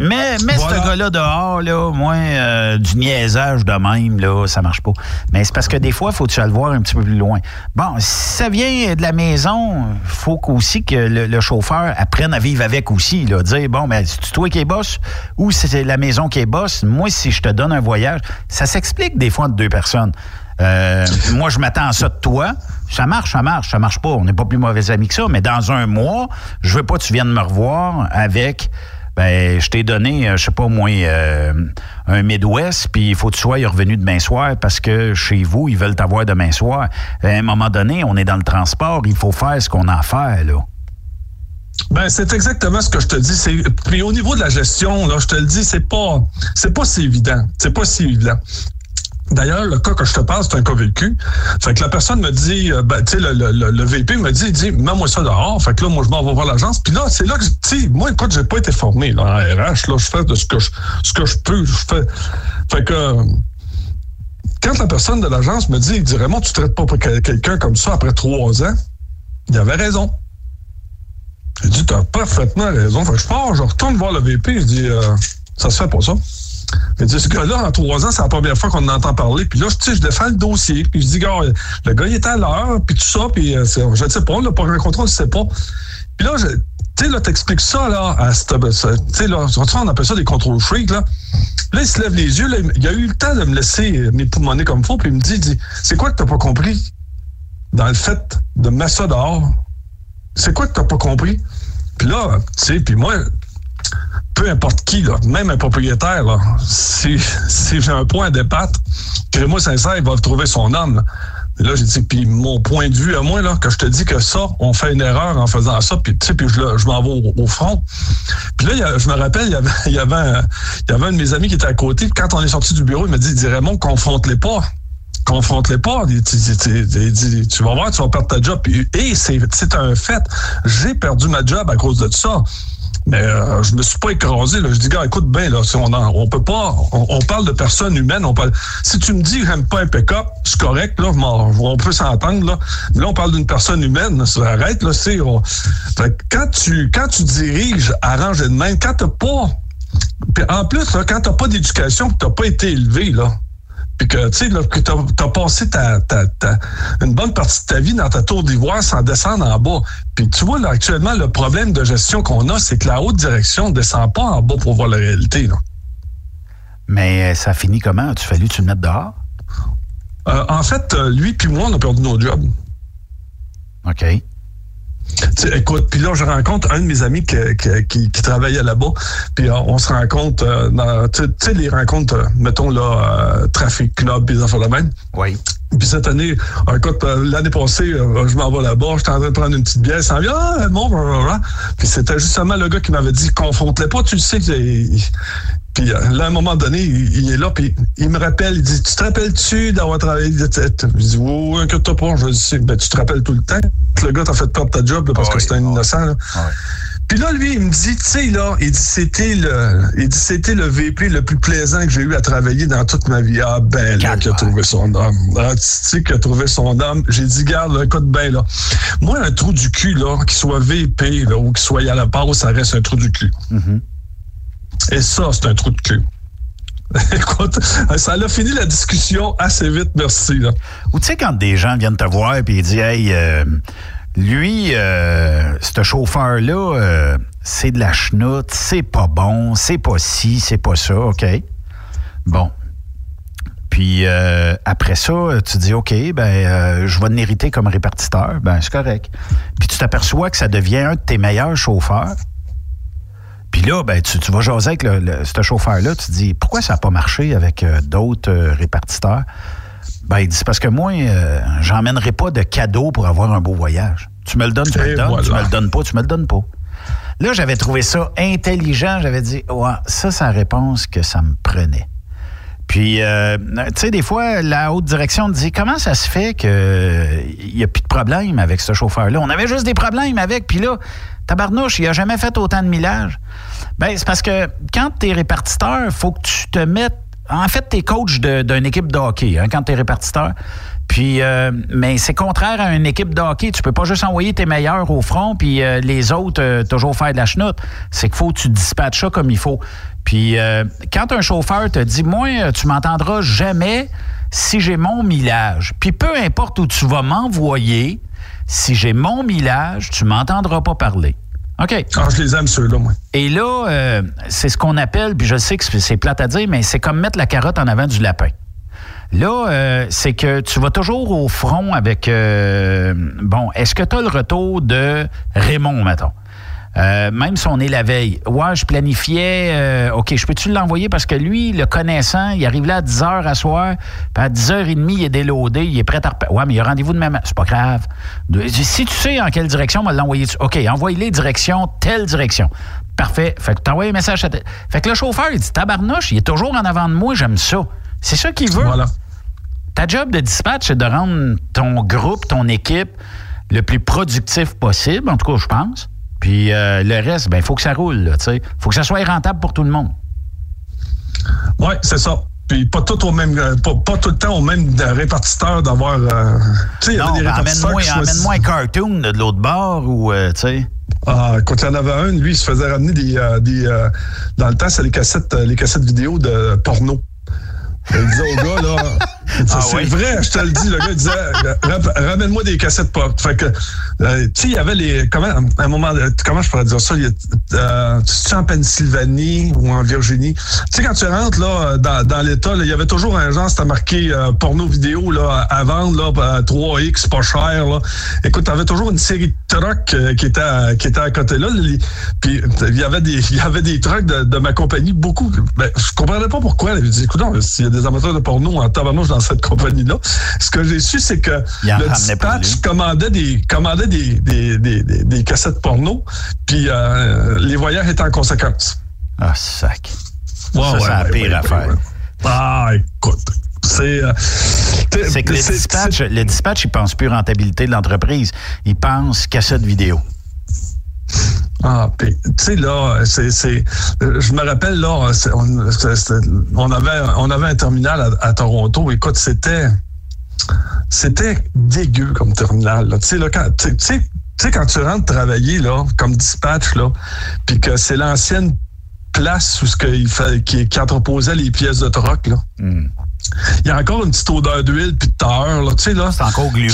Mais, mais Voilà. ce gars-là dehors, là, moi, euh, du niaisage de même, là, ça marche pas. Mais c'est parce que des fois, faut que tu le voir un petit peu plus loin. Bon, si ça vient de la maison, faut aussi que le, le chauffeur apprenne à vivre avec aussi. Là, dire, bon, mais c'est toi qui es boss? Ou c'est la maison qui est boss. Moi, si je te donne un voyage, ça s'explique des fois entre deux personnes. Euh, moi, je m'attends à ça de toi. Ça marche, ça marche, ça marche pas. On n'est pas plus mauvais amis que ça. Mais dans un mois, je veux pas que tu viennes me revoir avec ben, je t'ai donné, euh, je sais pas moi, euh, un Midwest, puis il faut que tu sois revenu demain soir parce que chez vous, ils veulent t'avoir demain soir. À un moment donné, on est dans le transport, il faut faire ce qu'on a à faire, là. Ben, c'est exactement ce que je te dis. C'est, puis au niveau de la gestion, là, je te le dis, c'est pas, c'est pas si évident. C'est pas si évident. D'ailleurs, le cas que je te parle, c'est un cas vécu. Fait que la personne me dit, euh, ben, tu sais, le, le, le, le VP me dit, il dit, mets-moi ça dehors. Fait que là, moi, je m'en vais voir l'agence. Puis là, c'est là que, tu sais, moi, écoute, j'ai pas été formé, là, en RH, là, je fais de ce que je, ce que je peux. Je fais. Fait que, euh, quand la personne de l'agence me dit, il dit, Raymond, tu traites pas quel- quelqu'un comme ça après trois ans, il avait raison. Il dit, t'as parfaitement raison. Fait que je pars, je retourne voir le VP, je dis, euh, ça se fait pas ça. Ce gars-là, en trois ans, c'est la première fois qu'on en entend parler. Puis là, sais, je défends le dossier. Puis je dis, gars, le gars, il était à l'heure, puis tout ça, puis euh, je ne sais pas, on l'a pas rencontré, on ne sait pas. Puis là, je- tu sais, là, t'expliques ça, là, à cette- ça- tu là, on appelle ça des contrôles freaks, là. Là, il se lève les yeux, là, il a eu le temps de me laisser m'époumoner comme faut, puis il me dit, dit, c'est quoi que t'as pas compris dans le fait de dehors? C'est quoi que t'as pas compris? Puis là, tu sais, puis moi, peu importe qui, même un propriétaire, si, j'ai un point à débattre, crée-moi sincère, il va trouver son homme. Là, j'ai dit, puis mon point de vue à moi, là, que je te dis que ça, on fait une erreur en faisant ça, puis puis je, je m'en vais au, front. Puis là, je me rappelle, il y avait, il y avait, un, il y avait un de mes amis qui était à côté, quand on est sorti du bureau, il m'a dit, il dit, Raymond, confronte-les pas confronte-les pas. Il dit, tu vas voir, tu vas perdre ta job. Et c'est un fait. J'ai perdu ma job à cause de ça. Mais euh, je me suis pas écrasé. Là. Je dis, gars, écoute bien, là, on, peut pas. On, parle de personnes humaines. On parle, si tu me dis que j'aime pas un pick-up, c'est correct, là, on peut s'entendre. Là. Mais là, on parle d'une personne humaine. Ça arrête, là, c'est. quand tu quand tu diriges arrange de même, quand t'as pas. En plus, là, quand t'as pas d'éducation, t'as pas été élevé, là puis que tu sais que t'as as passé ta, ta, ta- une bonne partie de ta vie dans ta tour d'ivoire sans descendre en bas. Puis tu vois là actuellement le problème de gestion qu'on a, c'est que la haute direction ne descend pas en bas pour voir la réalité. Là. Mais euh, ça finit comment? As-tu fallu tu le mettes dehors? Euh, en fait, euh, lui puis moi, on a perdu nos jobs. OK. Tu écoute, puis là, je rencontre un de mes amis qui, qui, qui- qui travaillait là-bas. Puis euh, on se rencontre euh, dans, tu sais, les rencontres, euh, mettons là, euh, Trafic Club, puis affaires de même. Oui. Puis cette année, écoute, l'année passée, je m'en vais là-bas, j'étais en train de prendre une petite bière, ça vient, ah, bon. Puis c'était justement le gars qui m'avait dit, confronte-les pas, tu le sais. Puis euh, là, à un moment donné, il, il est là, puis il me rappelle, il dit, tu te rappelles-tu d'avoir travaillé? Je dis, oui, oui, inquiète-toi pas. Je dis, ben, tu te rappelles tout le temps. Le gars t'a fait perdre ta job là, parce que c'était un innocent. Là. Puis là, lui, il me dit, tu sais, là, il dit, c'était le, il dit, c'était le VP le plus plaisant que j'ai eu à travailler dans toute ma vie. Ah, ben, là, qui a trouvé son homme. Ah, tu sais, qui a trouvé son homme. J'ai dit, garde, écoute bien, là. Moi, un trou du cul, là, qu'il soit VP, là, ou qu'il soit à la part, ça reste un trou du cul. Et ça, c'est un trou de cul. <laughs> Écoute, ça a fini la discussion assez vite, merci. Ou tu sais, quand des gens viennent te voir et ils disent Hey, euh, lui, euh, ce chauffeur-là, euh, c'est de la chenoute, c'est pas bon, c'est pas ci, c'est pas ça, OK? Bon. Puis après ça, tu dis OK, ben je vais te mériter comme répartiteur, ben c'est correct. Puis tu t'aperçois que ça devient un de tes meilleurs chauffeurs. Puis là, ben, tu, tu vas jaser avec le, le- ce chauffeur-là, tu te dis pourquoi ça n'a pas marché avec euh, d'autres euh, répartiteurs? Ben, il dit parce que moi, euh, j'emmènerai pas de cadeau pour avoir un beau voyage. Tu me le donnes, tu me le donnes, tu me le donnes pas, tu me le donnes pas. Là, j'avais trouvé ça intelligent. J'avais dit, ouais, ça, c'est la réponse que ça me prenait. Puis, euh, tu sais, des fois, la haute direction me dit comment ça se fait qu'il n'y a plus de problème avec ce chauffeur-là? On avait juste des problèmes avec, puis là, tabarnouche, il n'a jamais fait autant de millage. Ben, c'est parce que quand tu es répartiteur, il faut que tu te mettes en fait, tu es coach d'une équipe de hockey hein, quand tu es répartiteur. Puis, euh, mais c'est contraire à une équipe de hockey. Tu peux pas juste envoyer tes meilleurs au front, puis euh, les autres euh, toujours faire de la chenoute. C'est qu'il faut que tu dispatches ça comme il faut. Puis, euh, quand un chauffeur te dit, moi, tu m'entendras jamais si j'ai mon millage. Puis, peu importe où tu vas m'envoyer, si j'ai mon millage, tu m'entendras pas parler. OK. Ah, je les aime, ceux-là, moi. Et là, euh, c'est ce qu'on appelle, puis je sais que c'est plate à dire, mais c'est comme mettre la carotte en avant du lapin. Là, euh, c'est que tu vas toujours au front avec... euh, bon, est-ce que tu as le retour de Raymond, mettons? Euh, même si on est la veille. Ouais, je planifiais. euh, OK, je peux-tu l'envoyer? Parce que lui, le connaissant, il arrive là à 10 h à soir, puis à 10h30, il est déloadé, il est prêt à repa- Ouais, mais il y a rendez-vous de même. C'est pas grave. Si tu sais en quelle direction, on va l'envoyer. OK, envoie-les direction, telle direction. Parfait. Fait que t'envoies un message à Fait que le chauffeur, il dit Tabarnouche, il est toujours en avant de moi, j'aime ça. C'est ça qu'il veut. Voilà. Ta job de dispatch, c'est de rendre ton groupe, ton équipe, le plus productif possible, en tout cas, je pense. Puis euh, le reste, ben, il faut que ça roule, tu sais. faut que ça soit rentable pour tout le monde. Oui, c'est ça. Puis pas tout au même, euh, pas, pas tout le temps au même euh, répartiteur d'avoir. euh, tu sais, il y avait Non, des ben, répartiteurs amène-moi amène un cartoon de l'autre bord ou, euh, tu sais. Ah, quand il y en avait un, lui, il se faisait ramener des. euh, des dans le temps, c'est les cassettes, les cassettes vidéo de porno. Il disait au gars, là. Ah c'est vrai, je te le dis. Le gars disait Rap- Ramène-moi des cassettes porno. Fait que, euh, tu sais, il y avait les. Comment, à un moment, comment je pourrais dire ça? Euh, tu sais, en Pennsylvanie ou en Virginie? Tu sais, quand tu rentres, là, dans, dans l'État, il y avait toujours un genre, c'était marqué euh, porno vidéo, là, à vendre, là, à 3X, pas cher, là. Écoute, t'avais toujours une série de trucks euh, qui étaient à, qui étaient à côté là. Les- Puis il y avait des <laughs> il y avait des trucks de, de ma compagnie beaucoup. Ben, je comprenais pas pourquoi. Je dis, écoute, non, s'il y a des amateurs de porno en tabarnouche dans cette compagnie-là, ce que j'ai su, c'est que le dispatch commandait des commandait des, des, des, des, cassettes porno, puis euh, les voyeurs étaient en conséquence. Ah, sac. Ça, ouais, c'est la ouais, pire ouais, affaire. Ah, écoute. C'est. euh, C'est que le dispatch, le dispatch, il pense plus rentabilité de l'entreprise. Il pense cassette vidéo. Ah, tu sais, là, c'est, c'est, euh, je me rappelle, là, on, avait, on avait un terminal à, à Toronto. Écoute, c'était, c'était dégueu comme terminal. Tu sais, là, quand, tu sais- quand tu rentres travailler, là, comme dispatch, là, puis que c'est l'ancienne place où ce qu'il fait, qui, qui entreposait les pièces de troc, là. Il y a encore une petite odeur d'huile puis de terre, là, tu sais, là. C'est encore gluant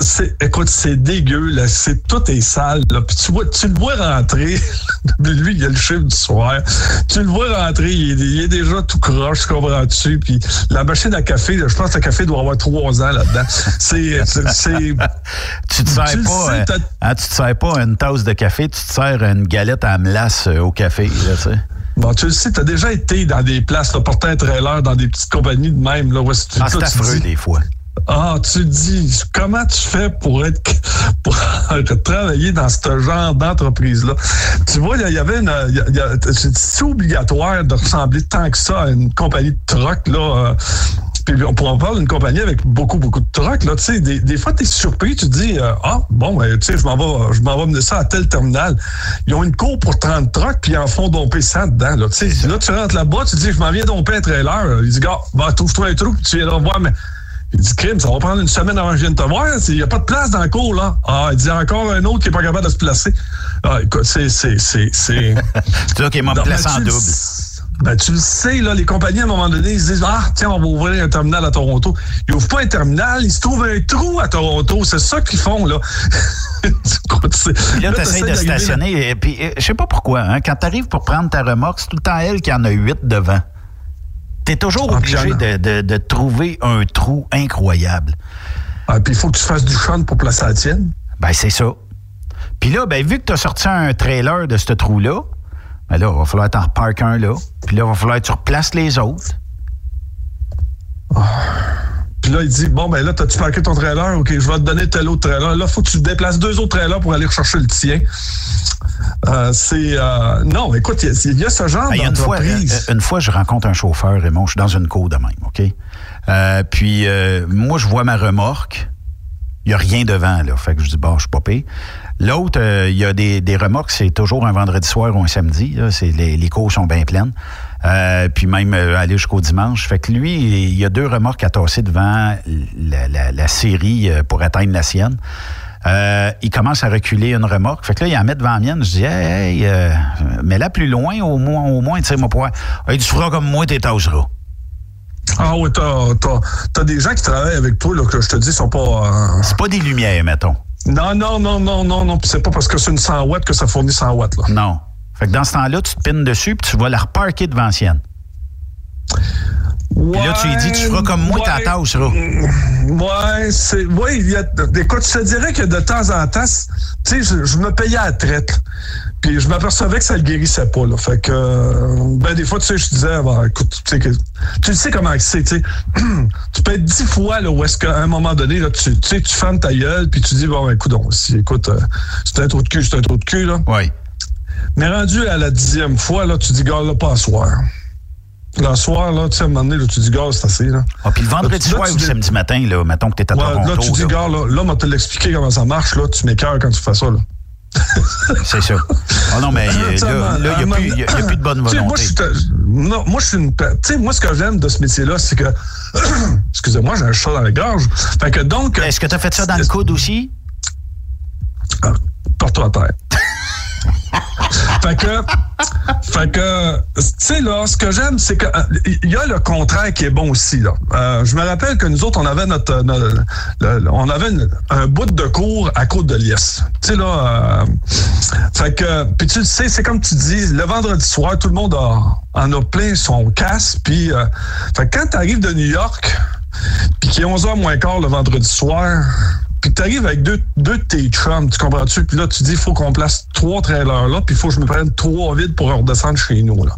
C'est- écoute, c'est dégueu, là. C'est, tout est sale, là. Puis tu vois, tu le vois rentrer. <laughs> Lui, il a le chiffre du soir. Tu le vois rentrer, il est, il est déjà tout croche, comprends-tu? Puis la machine à café, là, je pense que le café doit avoir trois ans là-dedans. C'est, <laughs> Tu te sers Tu pas, sais, t'as- hein, tu te sers pas une tasse de café, tu te sers une galette à melasse euh, au café, là, tu sais. Bon, tu le sais, t'as déjà été dans des places, là, portant un trailer dans des petites compagnies de même, là, où tu- Ah, c'est tu affreux, des fois. Ah, tu dis, comment tu fais pour être <laughs> pour travailler dans ce genre d'entreprise-là? Tu vois, il y avait une. C'est obligatoire de ressembler tant que ça à une compagnie de troc, là. euh, puis on pourra parler d'une compagnie avec beaucoup, beaucoup de trocs. Là, tu sais, des, des fois, tu es surpris, tu te dis euh, Ah, bon, ben, tu sais, je m'en vais, je m'en vais mener ça à tel terminal. Ils ont une cour pour 30 trocs, puis ils en font domper 100 dedans. Là, tu sais, là, tu rentres là-bas, tu te dis Je m'en viens domper un trailer. Il dit Gars, va, trouve-toi un trou, puis tu viendras voir, mais. Il dit, crime, ça va prendre une semaine avant que je vienne te voir. Il n'y a pas de place dans le cours, là. Ah, il dit encore un autre qui n'est pas capable de se placer. Ah, écoute, c'est, c'est, c'est, c'est. <laughs> C'est toi qui m'a placé en double. Ben, tu le sais, là, les compagnies, à un moment donné, ils se disent, ah, tiens, on va ouvrir un terminal à Toronto. Ils ouvrent pas un terminal, ils se trouvent un trou à Toronto. C'est ça qu'ils font, là. <laughs> Puis là, tu essaies de stationner. Et puis, euh, je sais pas pourquoi, hein, quand tu arrives pour prendre ta remorque, c'est tout le temps elle qui en a huit devant. Tu es toujours Ah, obligé de, de- de trouver un trou incroyable. Ah, puis il faut que tu fasses du chant pour placer la tienne. Ben, c'est ça. Puis là, ben, vu que tu as sorti un trailer de ce trou-là, ben là, il va falloir t'en reparker un là. Puis là, il va falloir que tu replaces les autres. Puis là, il dit, bon, ben là, t'as-tu parqué ton trailer? OK, je vais te donner tel autre trailer. Là, faut que tu déplaces deux autres trailers pour aller rechercher le tien. Euh, c'est... euh, non, écoute, il y, a- il y a ce genre Ben, une, fois, d'entreprise. euh, une fois, je rencontre un chauffeur, Raymond, je suis dans une cour de même, OK? Euh, puis, euh, moi, je vois ma remorque. Il n'y a rien devant, là. Fait que je dis, bon, je suis pas pire. L'autre, euh, il y a des, des remorques, c'est toujours un vendredi soir ou un samedi. là. Les, les cours sont bien pleines. euh, puis même euh, aller jusqu'au dimanche. Fait que lui, il y a deux remorques à tasser devant la, la- la série euh, pour atteindre la sienne. Euh, il commence à reculer une remorque. Fait que là, il en met devant la mienne. Je dis, hey, hey, euh, mais là, plus loin, au moins, au moins, tu sais, mon poids. Il dit, tu feras comme moi, t'es tasseras. Ah oui, t'as, t'as, t'as des gens qui travaillent avec toi, là, que je te dis, sont pas. euh, C'est pas des lumières, mettons. Non, non, non, non, non, non. Puis c'est pas parce que c'est une 100 watts que ça fournit 100 watts, là. Non. Fait que dans ce temps-là, tu te pines dessus, puis tu vas la reparker devant la sienne. Puis là, tu lui dis, tu feras comme moi, ta tasseras. Ouais, c'est. Oui, il y a. Écoute, je te dirais que de temps en temps, tu sais, je, je me payais à la traite. Puis je m'apercevais que ça le guérissait pas, là. Fait que. Ben, des fois, tu sais, je disais, bah, écoute, tu sais, que, tu sais comment c'est, tu sais. <clears throat> tu peux être dix fois, là, où est-ce qu'à un moment donné, là, tu, tu sais, tu fermes ta gueule, puis tu dis, bon, ben, écoute, donc, si, écoute, euh, c'est un trou de cul, c'est un trou de cul, là. Oui. Mais rendu à la dixième fois, là, tu dis, gars, là, pas à soir. Le soir, là, tu sais, à un moment donné, là, tu dis, gars, c'est assez, là. Ah, puis le vendredi soir ou le dis- samedi matin, là, mettons que t'es à Ouais, Toronto. là, tu dis, gars, là, là, on te l'expliquer comment ça marche, là, tu m'écœures quand tu fais ça, là. <laughs> C'est ça. Ah non, mais <laughs> là, il n'y a, plus- y a- y a plus de bonne sais, Moi, volonté. je moi, je suis une. Tu sais, moi, ce que j'aime de ce métier-là, c'est que. <clears throat> Excusez-moi, j'ai un chat dans la gorge. Fait que donc. Est-ce que tu as fait ça dans le coude aussi? Porte-toi à terre. <laughs> fait que. Fait que. Tu sais, là, ce que j'aime, c'est que. euh, Il y a le contraire qui est bon aussi, là. Euh, je me rappelle que nous autres, on avait notre. le- on avait un bout de cours à Côte de Liesse. Tu sais, là. euh, fait que. Puis tu sais, c'est comme tu dis, le vendredi soir, tout le monde en a plein son casse. Puis. euh, fait que quand tu arrives de New York, puis qu'il est 11h moins quart le vendredi soir, puis tu arrives avec deux, deux de tes chums, tu comprends-tu? Puis là, tu dis, faut qu'on place trois trailers là, puis il faut que je me prenne trois vides pour redescendre chez nous. Là.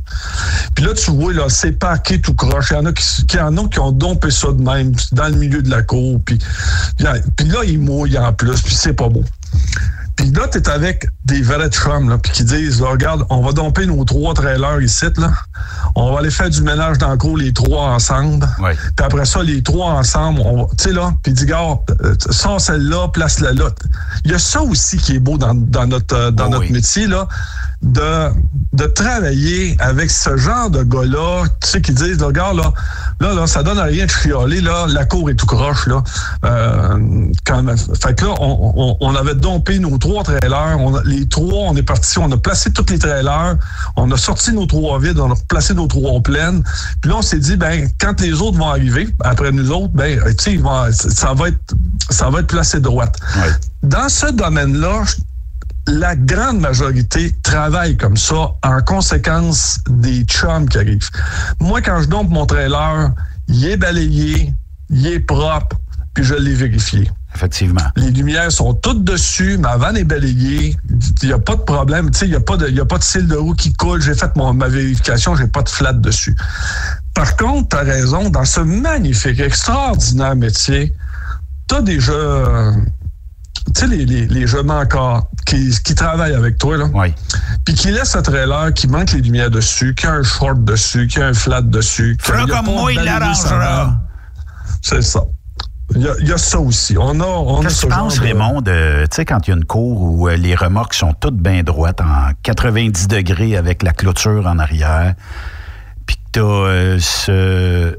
Puis là, tu vois, là, c'est paqué tout croche. Il y en a qui, en ont qui ont dompé ça de même, dans le milieu de la cour. Puis, puis là, ils mouillent en plus, puis c'est pas beau. Puis là, t'es avec des vrais chums, là, puis qui disent, là, regarde, on va domper nos trois trailers ici, là. On va aller faire du ménage dans le cours, les trois ensemble. Puis après ça, les trois ensemble, on va, tu sais, là, puis dis, gars, euh, sors celle-là, place-la là. Il y a ça aussi qui est beau dans, dans notre, euh, dans notre métier, là, de, de travailler avec ce genre de gars-là, tu sais, qui disent, regarde, là, là, là, ça donne à rien de chioler, là, la cour est tout croche, là. Euh, quand. Fait que là, on, on, on avait dompé nos trois trailers, on les trois, on est parti, on a placé tous les trailers, on a sorti nos trois vides, on a placé nos trois pleines, puis là, on s'est dit, ben, quand les autres vont arriver, après nous autres, ben, tu sais, ça va être, ça va être placé droite. Dans ce domaine-là, je- la grande majorité travaille comme ça en conséquence des chums qui arrivent. Moi, quand je dompe mon trailer, il est balayé, il est propre, puis je l'ai vérifié. Effectivement. Les lumières sont toutes dessus, ma vanne est balayée, il n'y a pas de problème, tu sais, il n'y a pas de, y a pas de cils de roue qui coule, j'ai fait mon, ma vérification, j'ai pas de flat dessus. Par contre, tu as raison, dans ce magnifique, extraordinaire métier, tu as jeux, tu sais, les, les, les jeux manquants qui, qui travaillent avec toi, là. Puis qui laissent un trailer qui manque les lumières dessus, qui a un short dessus, qui a un flat dessus. Fera comme moi, il l'arrangera. C'est ça. Il y, a, il y a ça aussi. On a, on Qu'est-ce ce que tu penses, de- Raymond, de, tu sais, quand il y a une cour où euh, les remorques sont toutes bien droites, en 90 degrés avec la clôture en arrière, puis que tu as ce,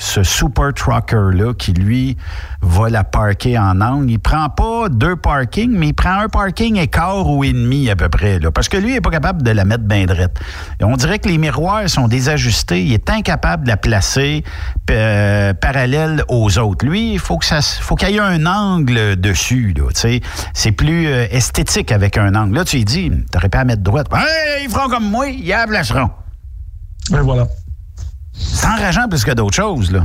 ce super trucker-là qui, lui, va la parker en angle. Il prend pas deux parkings, mais il prend un parking et quart ou et demi à peu près, là, parce que lui, il n'est pas capable de la mettre bien droite. On dirait que les miroirs sont désajustés. Il est incapable de la placer euh, parallèle aux autres. Lui, il faut que ça, faut qu'il y ait un angle dessus. Là, c'est plus euh, esthétique avec un angle. Là, tu lui dis, t'aurais pas à mettre droite. Hey, ils feront comme moi, ils la placeront. Et voilà. C'est enrageant plus que d'autres choses, là.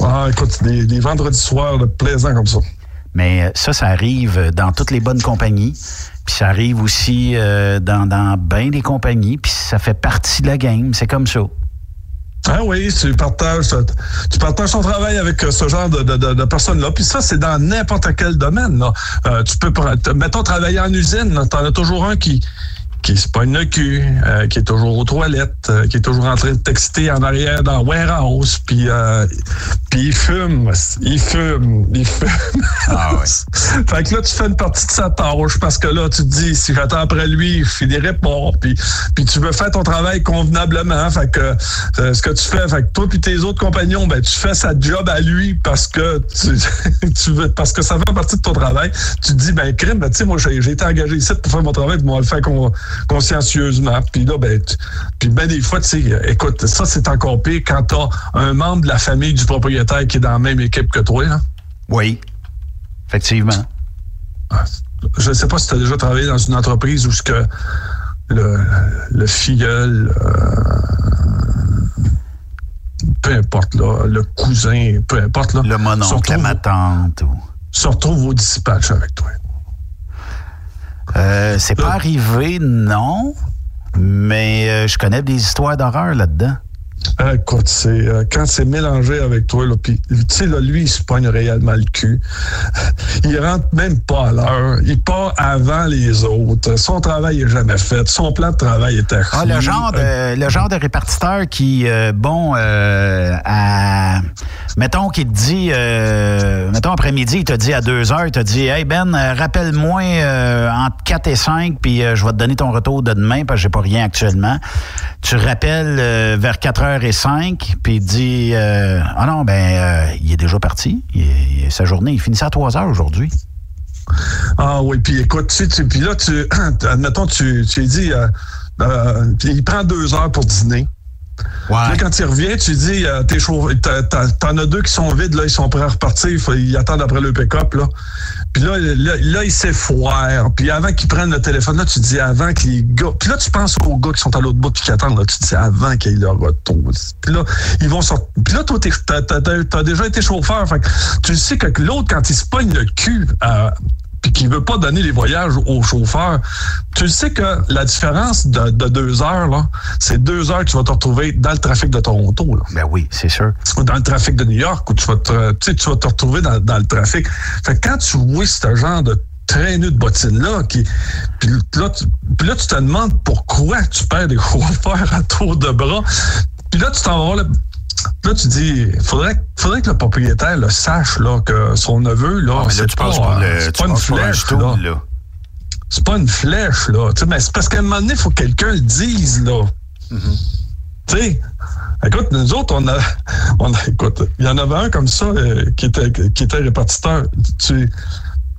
Ah, écoute, des, des vendredis soirs là, plaisants comme ça. Mais euh, ça, ça arrive dans toutes les bonnes compagnies. Puis ça arrive aussi euh, dans, dans bien des compagnies. Puis ça fait partie de la game. C'est comme ça. Ah oui, tu partages, tu partages ton travail avec euh, ce genre de, de, de, de personnes-là. Puis ça, c'est dans n'importe quel domaine. Là. Euh, tu peux, mettons, travailler en usine. Tu en as toujours un qui, qui se pogne le cul, euh, qui est toujours aux toilettes, euh, qui est toujours en train de texter en arrière dans warehouse. Puis, euh, puis il fume, il fume, il fume. Ah ouais. <laughs> fait que là, tu fais une partie de sa tâche parce que là, tu te dis, si j'attends après lui, je finirai pas. Puis, puis tu veux faire ton travail convenablement. Fait que ce que tu fais, fait que toi puis tes autres compagnons, ben tu fais sa job à lui parce que tu, <laughs> tu veux, parce que ça fait partie de ton travail. Tu te dis, ben crime, ben, tu sais, moi j'ai été engagé ici pour faire mon travail, puis moi, le faire con- consciencieusement. Puis là, ben, puis ben des fois, tu sais, écoute, ça c'est encore pire quand t'as un membre de la famille du propriétaire qui est dans la même équipe que toi. Là. Oui, effectivement. Je ne sais pas si tu as déjà travaillé dans une entreprise où ce que le, le filleul, euh, peu importe, là, le cousin, peu importe. Là, le mononcle, la ma tante. Ou... Se retrouve au dispatch avec toi. Euh, c'est pas arrivé, non. Mais euh, je connais des histoires d'horreur là-dedans. Ah, écoute, c'est euh, quand c'est mélangé avec toi, puis tu sais, là, lui, il se pogne réellement le cul. <laughs> Il rentre même pas à l'heure. Il part avant les autres. Son travail est jamais fait. Son plan de travail est à Ah, le genre de le genre de répartiteur qui euh, bon euh, à mettons qu'il te dit mettons après-midi, il te dit à 2 heures, il te dit Hey Ben, rappelle-moi entre 4 et 5, puis je vais te donner ton retour de demain parce que j'ai pas rien actuellement. Tu rappelles vers 4 heures et 5, puis il dit euh, Ah non, ben euh, il est déjà parti. Il sa journée, il finissait à 3 heures aujourd'hui. Ah oui, puis écoute, tu, tu, puis là, tu, <clears throat> admettons, tu, tu dis, euh, il prend deux heures pour dîner. Puis Là, quand il revient, tu dis, euh, t'en as deux qui sont vides, là, ils sont prêts à repartir, ils attendent après le pick-up, là. Puis là, là, là, il s'effoire. Puis avant qu'ils prennent le téléphone, là, tu dis avant que les gars. Puis là, tu penses aux gars qui sont à l'autre bout puis qui attendent, là. Tu dis avant qu'ils leur retour. Puis là, ils vont sortir. Puis là, toi, t'as, déjà été chauffeur. Tu sais que l'autre, quand il se pogne le cul, euh, puis qu'il veut pas donner les voyages au chauffeur, tu sais que la différence de, de deux heures, là, c'est deux heures que tu vas te retrouver dans le trafic de Toronto. Là. Ben oui, c'est sûr. Ou dans le trafic de New York, où tu vas te, tu sais, tu vas te retrouver dans, dans le trafic. Fait que quand tu vois ce genre de traîneau de bottines-là, qui, puis là, tu, puis là, tu te demandes pourquoi tu perds des <laughs> chauffeurs à tour de bras. Puis là, tu t'en vas voir, là, tu dis, faudrait, faudrait que le propriétaire le sache, là, que son neveu, là, Ah, c'est pas, le- tu pas une flèche, là. là. C'est pas une flèche, là. Tu sais, mais c'est parce qu'à un moment donné, il faut que quelqu'un le dise, là. Tu sais, écoute, nous autres, on a, on a, écoute, il y en avait un comme ça euh, qui était, qui était répartiteur. Tu,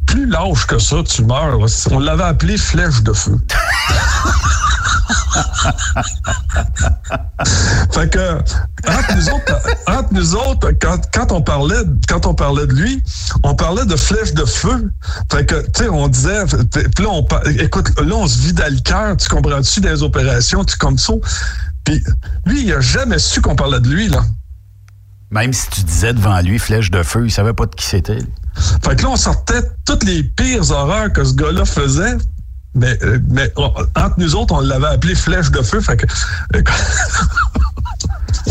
plus lâche que ça, tu meurs. On l'avait appelé flèche de feu. <laughs> fait que entre nous autres, quand, on parlait quand on parlait de lui, on parlait de flèche de feu. Fait que tu sais, on disait là écoute, là on se vide le cœur, tu comprends-tu des opérations, tu comme ça. Puis lui, il a jamais su qu'on parlait de lui là. Même si tu disais devant lui flèche de feu, il savait pas de qui c'était. Fait que là, on sortait toutes les pires horreurs que ce gars-là faisait. Mais, euh, mais entre nous autres, on l'avait appelé flèche de feu. Fait que. <laughs>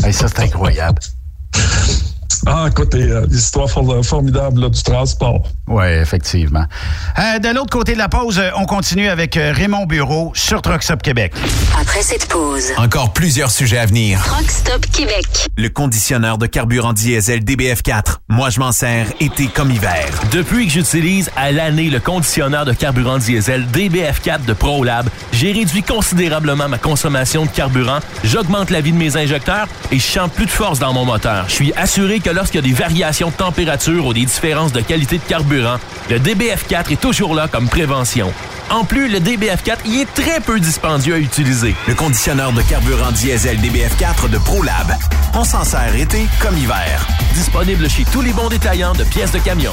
Hey, ça, c'est incroyable. Ah, écoute, euh, des histoires for- formidables là, du transport. Oui, effectivement. Euh, de l'autre côté de la pause, euh, on continue avec euh, Raymond Bureau sur Truck Stop Québec. Après cette pause, Encore plusieurs sujets à venir. Truck Stop Québec. Le conditionneur de carburant diesel DBF4. Moi, je m'en sers été comme hiver. Depuis que j'utilise à l'année le conditionneur de carburant diesel DBF4 de ProLab, j'ai réduit considérablement ma consommation de carburant, j'augmente la vie de mes injecteurs et je sens plus de force dans mon moteur. Je suis assuré que lorsqu'il y a des variations de température ou des différences de qualité de carburant, le DBF4 est toujours là comme prévention. En plus, le DBF4 y est très peu dispendieux à utiliser. Le conditionneur de carburant diesel DBF4 de ProLab. On s'en sert été comme hiver. Disponible chez tous les bons détaillants de pièces de camion.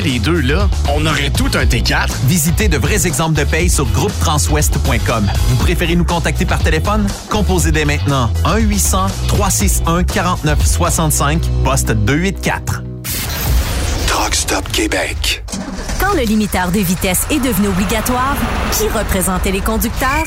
les deux là, on aurait tout un T4. Visitez de vrais exemples de paye sur groupetranswest.com. Vous préférez nous contacter par téléphone? Composez dès maintenant 1-800-361-4965, poste 284. Truck Stop Québec. Quand le limiteur de vitesse est devenu obligatoire, qui représentait les conducteurs?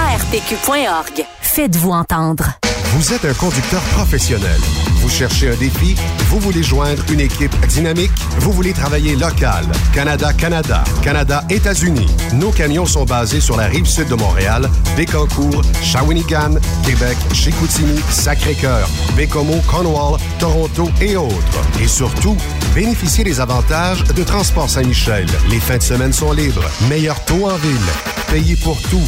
arpq.org. Faites-vous entendre. Vous êtes un conducteur professionnel. Vous cherchez un défi? Vous voulez joindre une équipe dynamique? Vous voulez travailler local? Canada-Canada, Canada-États-Unis. Nos camions sont basés sur la rive sud de Montréal, Bécancour, Shawinigan, Québec, Chicoutimi, Sacré-Cœur, Bécomo, Cornwall, Toronto et autres. Et surtout, bénéficiez des avantages de Transport Saint-Michel. Les fins de semaine sont libres. Meilleur taux en ville. Payé pour tout.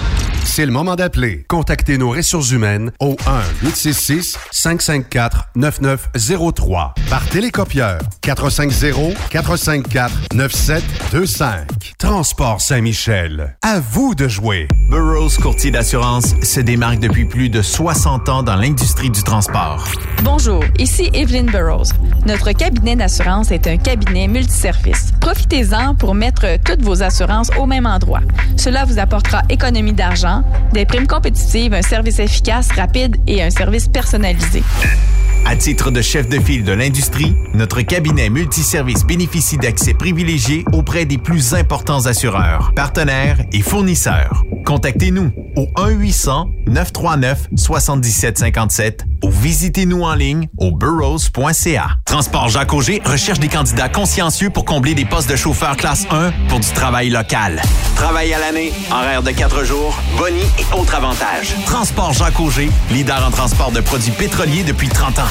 C'est le moment d'appeler. Contactez nos ressources humaines au 1-866-554-9903 par télécopieur 450-454-9725. Transport Saint-Michel. À vous de jouer. Burroughs Courtier d'assurance se démarque depuis plus de 60 ans dans l'industrie du transport. Bonjour, ici Evelyn Burroughs. Notre cabinet d'assurance est un cabinet multiservice. Profitez-en pour mettre toutes vos assurances au même endroit. Cela vous apportera économie d'argent, des primes compétitives, un service efficace, rapide et un service personnalisé. À titre de chef de file de l'industrie, notre cabinet multiservice bénéficie d'accès privilégié auprès des plus importants assureurs, partenaires et fournisseurs. Contactez-nous au 1-800-939-7757 ou visitez-nous en ligne au burrows.ca. Transport Jacques Auger recherche des candidats consciencieux pour combler des postes de chauffeur classe 1 pour du travail local. Travail à l'année, horaire de 4 jours, boni et autres avantages. Transport Jacques Auger, leader en transport de produits pétroliers depuis 30 ans.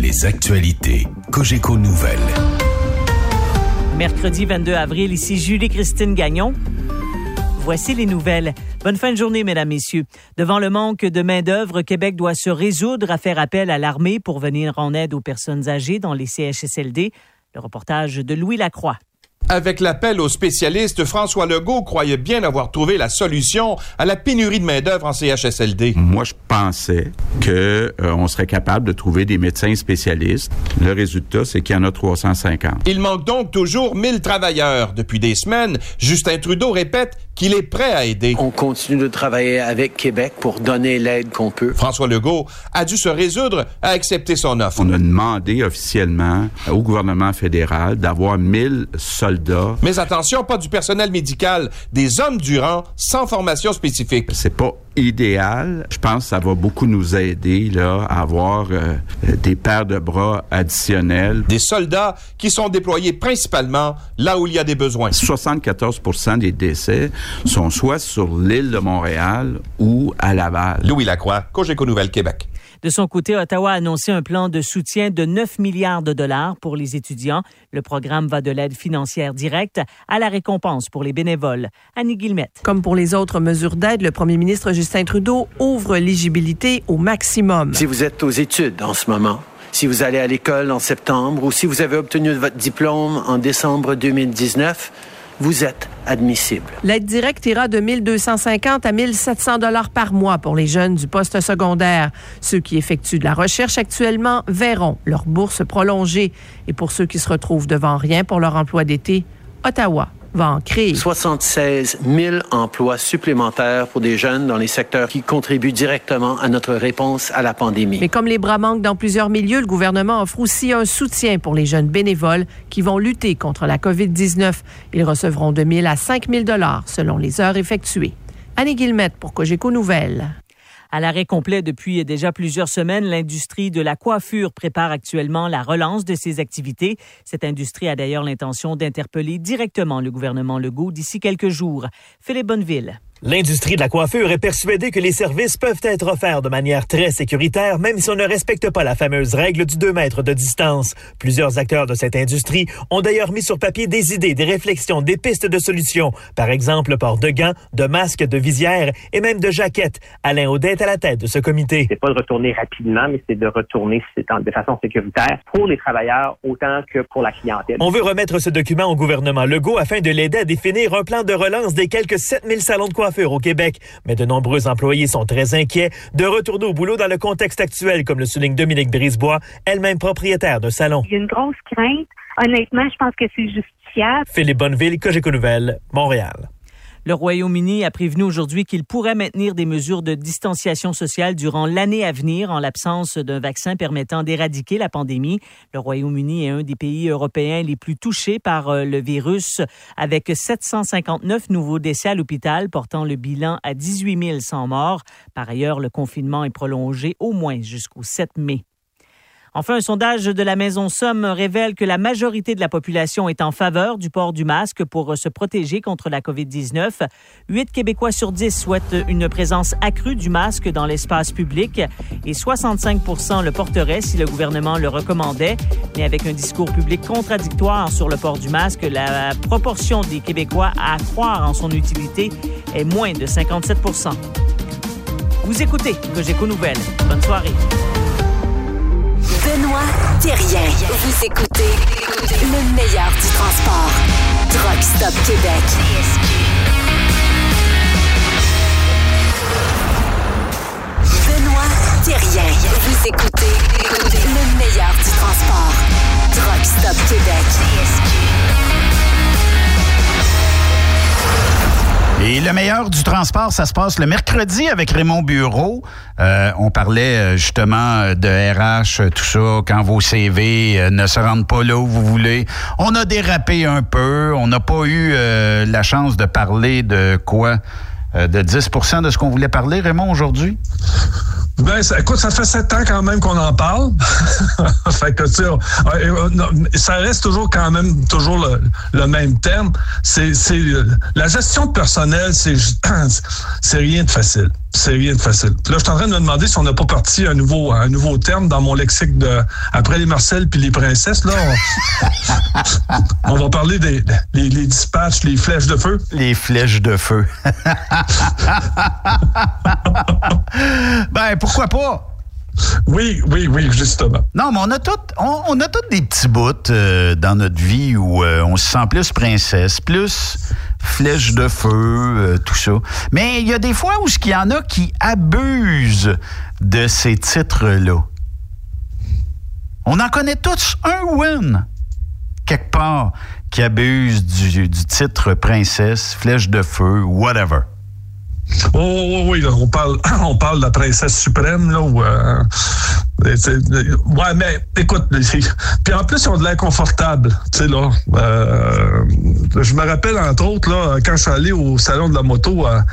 Les actualités Cogeco Nouvelles. Mercredi 22 avril, ici Julie-Christine Gagnon. Voici les nouvelles. Bonne fin de journée, mesdames, messieurs. Devant le manque de main-d'œuvre, Québec doit se résoudre à faire appel à l'armée pour venir en aide aux personnes âgées dans les CHSLD. Le reportage de Louis Lacroix. Avec l'appel aux spécialistes, François Legault croyait bien avoir trouvé la solution à la pénurie de main-d'œuvre en CHSLD. Moi, je pensais que euh, on serait capable de trouver des médecins spécialistes. Le résultat, c'est qu'il y en a 350. Il manque donc toujours 1000 travailleurs. Depuis des semaines, Justin Trudeau répète qu'il est prêt à aider. On continue de travailler avec Québec pour donner l'aide qu'on peut. François Legault a dû se résoudre à accepter son offre. On a demandé officiellement au gouvernement fédéral d'avoir 1000 soldats mais attention, pas du personnel médical, des hommes du rang sans formation spécifique. C'est pas idéal. Je pense que ça va beaucoup nous aider là, à avoir euh, des paires de bras additionnels. Des soldats qui sont déployés principalement là où il y a des besoins. 74% des décès sont soit sur l'île de Montréal ou à Laval. Louis Lacroix, Cogeco Nouvelle Québec. De son côté, Ottawa a annoncé un plan de soutien de 9 milliards de dollars pour les étudiants. Le programme va de l'aide financière directe à la récompense pour les bénévoles. Annie Guillemette. Comme pour les autres mesures d'aide, le premier ministre Justin Trudeau ouvre l'éligibilité au maximum. Si vous êtes aux études en ce moment, si vous allez à l'école en septembre ou si vous avez obtenu votre diplôme en décembre 2019, vous êtes admissible. L'aide directe ira de 1250 à 1700 dollars par mois pour les jeunes du poste secondaire. Ceux qui effectuent de la recherche actuellement verront leur bourse prolongée. Et pour ceux qui se retrouvent devant rien pour leur emploi d'été, Ottawa va en créer. 76 000 emplois supplémentaires pour des jeunes dans les secteurs qui contribuent directement à notre réponse à la pandémie. Mais comme les bras manquent dans plusieurs milieux, le gouvernement offre aussi un soutien pour les jeunes bénévoles qui vont lutter contre la COVID-19. Ils recevront de 000 à 5 000 dollars selon les heures effectuées. Annie Guillemette pour Cogeco Nouvelles. À l'arrêt complet depuis déjà plusieurs semaines, l'industrie de la coiffure prépare actuellement la relance de ses activités. Cette industrie a d'ailleurs l'intention d'interpeller directement le gouvernement Legault d'ici quelques jours. Philippe Bonneville. L'industrie de la coiffure est persuadée que les services peuvent être offerts de manière très sécuritaire, même si on ne respecte pas la fameuse règle du 2 mètres de distance. Plusieurs acteurs de cette industrie ont d'ailleurs mis sur papier des idées, des réflexions, des pistes de solutions. Par exemple, le port de gants, de masques, de visières et même de jaquettes. Alain Audet est à la tête de ce comité. C'est pas de retourner rapidement, mais c'est de retourner de façon sécuritaire pour les travailleurs autant que pour la clientèle. On veut remettre ce document au gouvernement Legault afin de l'aider à définir un plan de relance des quelques 7000 salons de coiffure au Québec, mais de nombreux employés sont très inquiets de retourner au boulot dans le contexte actuel, comme le souligne Dominique Brisebois, elle-même propriétaire de salon. Il y a une grosse crainte. Honnêtement, je pense que c'est justifiable. Philippe Bonneville, Cogeco Nouvelles, Montréal. Le Royaume-Uni a prévenu aujourd'hui qu'il pourrait maintenir des mesures de distanciation sociale durant l'année à venir en l'absence d'un vaccin permettant d'éradiquer la pandémie. Le Royaume-Uni est un des pays européens les plus touchés par euh, le virus, avec 759 nouveaux décès à l'hôpital, portant le bilan à 18 100 morts. Par ailleurs, le confinement est prolongé au moins jusqu'au 7 mai. Enfin, un sondage de la Maison Somme révèle que la majorité de la population est en faveur du port du masque pour se protéger contre la COVID-19. Huit Québécois sur 10 souhaitent une présence accrue du masque dans l'espace public et 65% le porteraient si le gouvernement le recommandait. Mais avec un discours public contradictoire sur le port du masque, la proportion des Québécois à croire en son utilité est moins de 57 Vous écoutez Cogeco Nouvelles. Bonne soirée. Benoît Thérien. Vous écoutez le meilleur du transport. Truck Stop Québec. Benoît Thérien. Vous écoutez le meilleur du transport. Truck Stop Québec. Et le meilleur du transport, ça se passe le mercredi avec Raymond Bureau. Euh, on parlait euh, justement de RH, tout ça, quand vos CV euh, ne se rendent pas là où vous voulez. On a dérapé un peu. On n'a pas eu la chance de parler de quoi? de 10% de ce qu'on voulait parler, Raymond, aujourd'hui? Ben, écoute, ça fait sept ans quand même qu'on en parle. <laughs> fait que, tu sais, ça reste toujours quand même toujours le, même terme. C'est, c'est la gestion de personnel, c'est, <coughs> c'est rien de facile. C'est rien de facile. Là, je suis en train de me demander si on n'a pas parti un nouveau, un nouveau terme dans mon lexique de après les Marcel puis les princesses. Là, on, <laughs> va parler des les dispatchs, les flèches de feu. Les flèches de feu. <laughs> ben pourquoi pas? Oui, oui, oui, justement. Non, mais on a tous on, a toutes des petits bouts euh, dans notre vie où euh, on se sent plus princesse, plus flèche de feu, euh, tout ça. Mais il y a des fois où il y en a qui abusent de ces titres-là. On en connaît tous un ou une, quelque part, qui abuse du titre princesse, flèche de feu, whatever. Oh, oh, oui, là, on parle, <clears throat> on parle de la princesse suprême, là, euh, c'est- ouais, mais écoute, puis en plus, ils ont de l'air confortable, tu sais, là. Euh, je me rappelle, entre autres, là, quand je suis allé au salon de la moto à,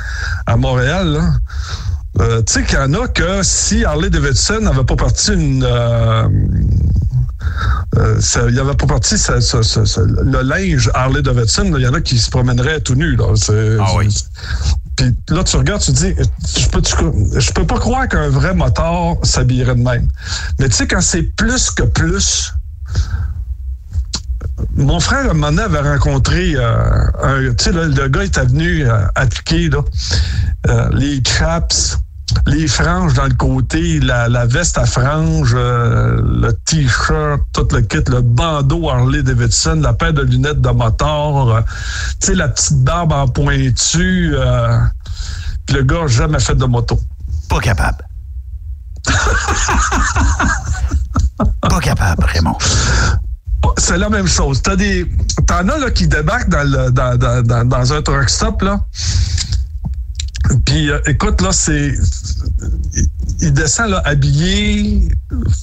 à Montréal, euh, tu sais qu'il y en a que si Harley Davidson n'avait pas parti une... euh, euh, ça- il n'y avait pas parti ça- ça- ça- ça- le linge Harley Davidson. Il y en a qui se promèneraient tout. Là. C'est- c'est- Puis là, tu regardes, tu te dis, je peux, je peux pas croire qu'un vrai moteur s'habillerait de même. Mais tu sais, quand c'est plus que plus, mon frère, à un moment donné, avait rencontré euh, un. Tu sais, le gars était venu euh, appliquer là, euh, les chaps, les franges dans le côté, la, la veste à franges, euh, le t-shirt, tout le kit, le bandeau Harley Davidson, la paire de lunettes de moteur, euh, tu sais, la petite barbe en pointu. euh, puis le gars jamais fait de moto. Pas capable. <laughs> Pas capable, Raymond. C'est la même chose. T'as des. T'en as là qui débarquent dans, le, dans, dans un truck stop, là. Puis euh, écoute, là, c'est. Il, descend là, habillé,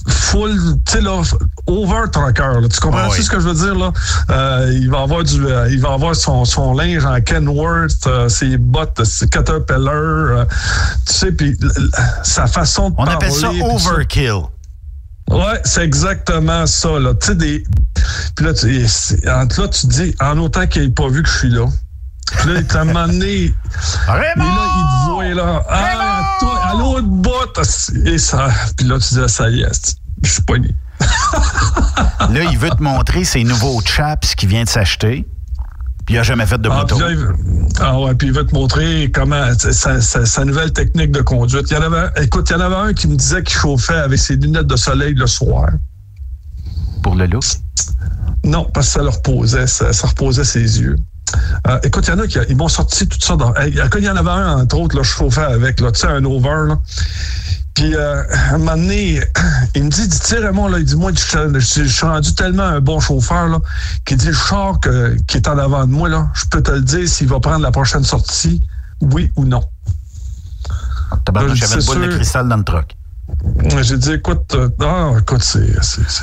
full, tu sais, là, over trucker. Là. Tu comprends Ah oui. ce que je veux dire, là? Euh, il va avoir du. euh, il va avoir son, son linge en Kenworth, euh, ses bottes, ses Caterpillar, euh, tu sais, puis sa façon de On appelle parler, puis ça. overkill. Ouais, c'est exactement ça. Là. Tu sais, des. Puis là, tu, là, tu dis, en autant qu'il n'ait pas vu que je suis là. Puis là, il t'a amené. Raymond! Et là, il te voit là. Ah, toi, à l'autre bout. Et ça. Puis là, tu dis, ça y est, je suis pogné. <laughs> Là, il veut te montrer ses nouveaux chaps qu'il vient de s'acheter. Puis il n'a jamais fait de Ah, moto. puis là, ah ouais, puis il veut te montrer comment sa, sa- sa nouvelle technique de conduite. Il y en avait, écoute, il y en avait un qui me disait qu'il chauffait avec ses lunettes de soleil le soir. Pour le look? Non, parce que ça leur reposait, ça, ça reposait ses yeux. Euh, écoute, il y en a qui ils m'ont sorti toutes sortes. Hey, Il y en avait un, entre autres, là, je chauffais avec, tu sais, un over. Là. Puis, euh, à un moment donné, il me dit, dit, Raymond, là, il dit, moi, je, je- je suis rendu tellement un bon chauffeur, là, qu'il dit, le char que- qui est en avant de moi, là, je peux te le dire s'il va prendre la prochaine sortie, oui ou non. Tabarnak, Là, J'avais une boule de cristal dans le truck. J'ai dit, écoute, euh, ah, écoute, c'est-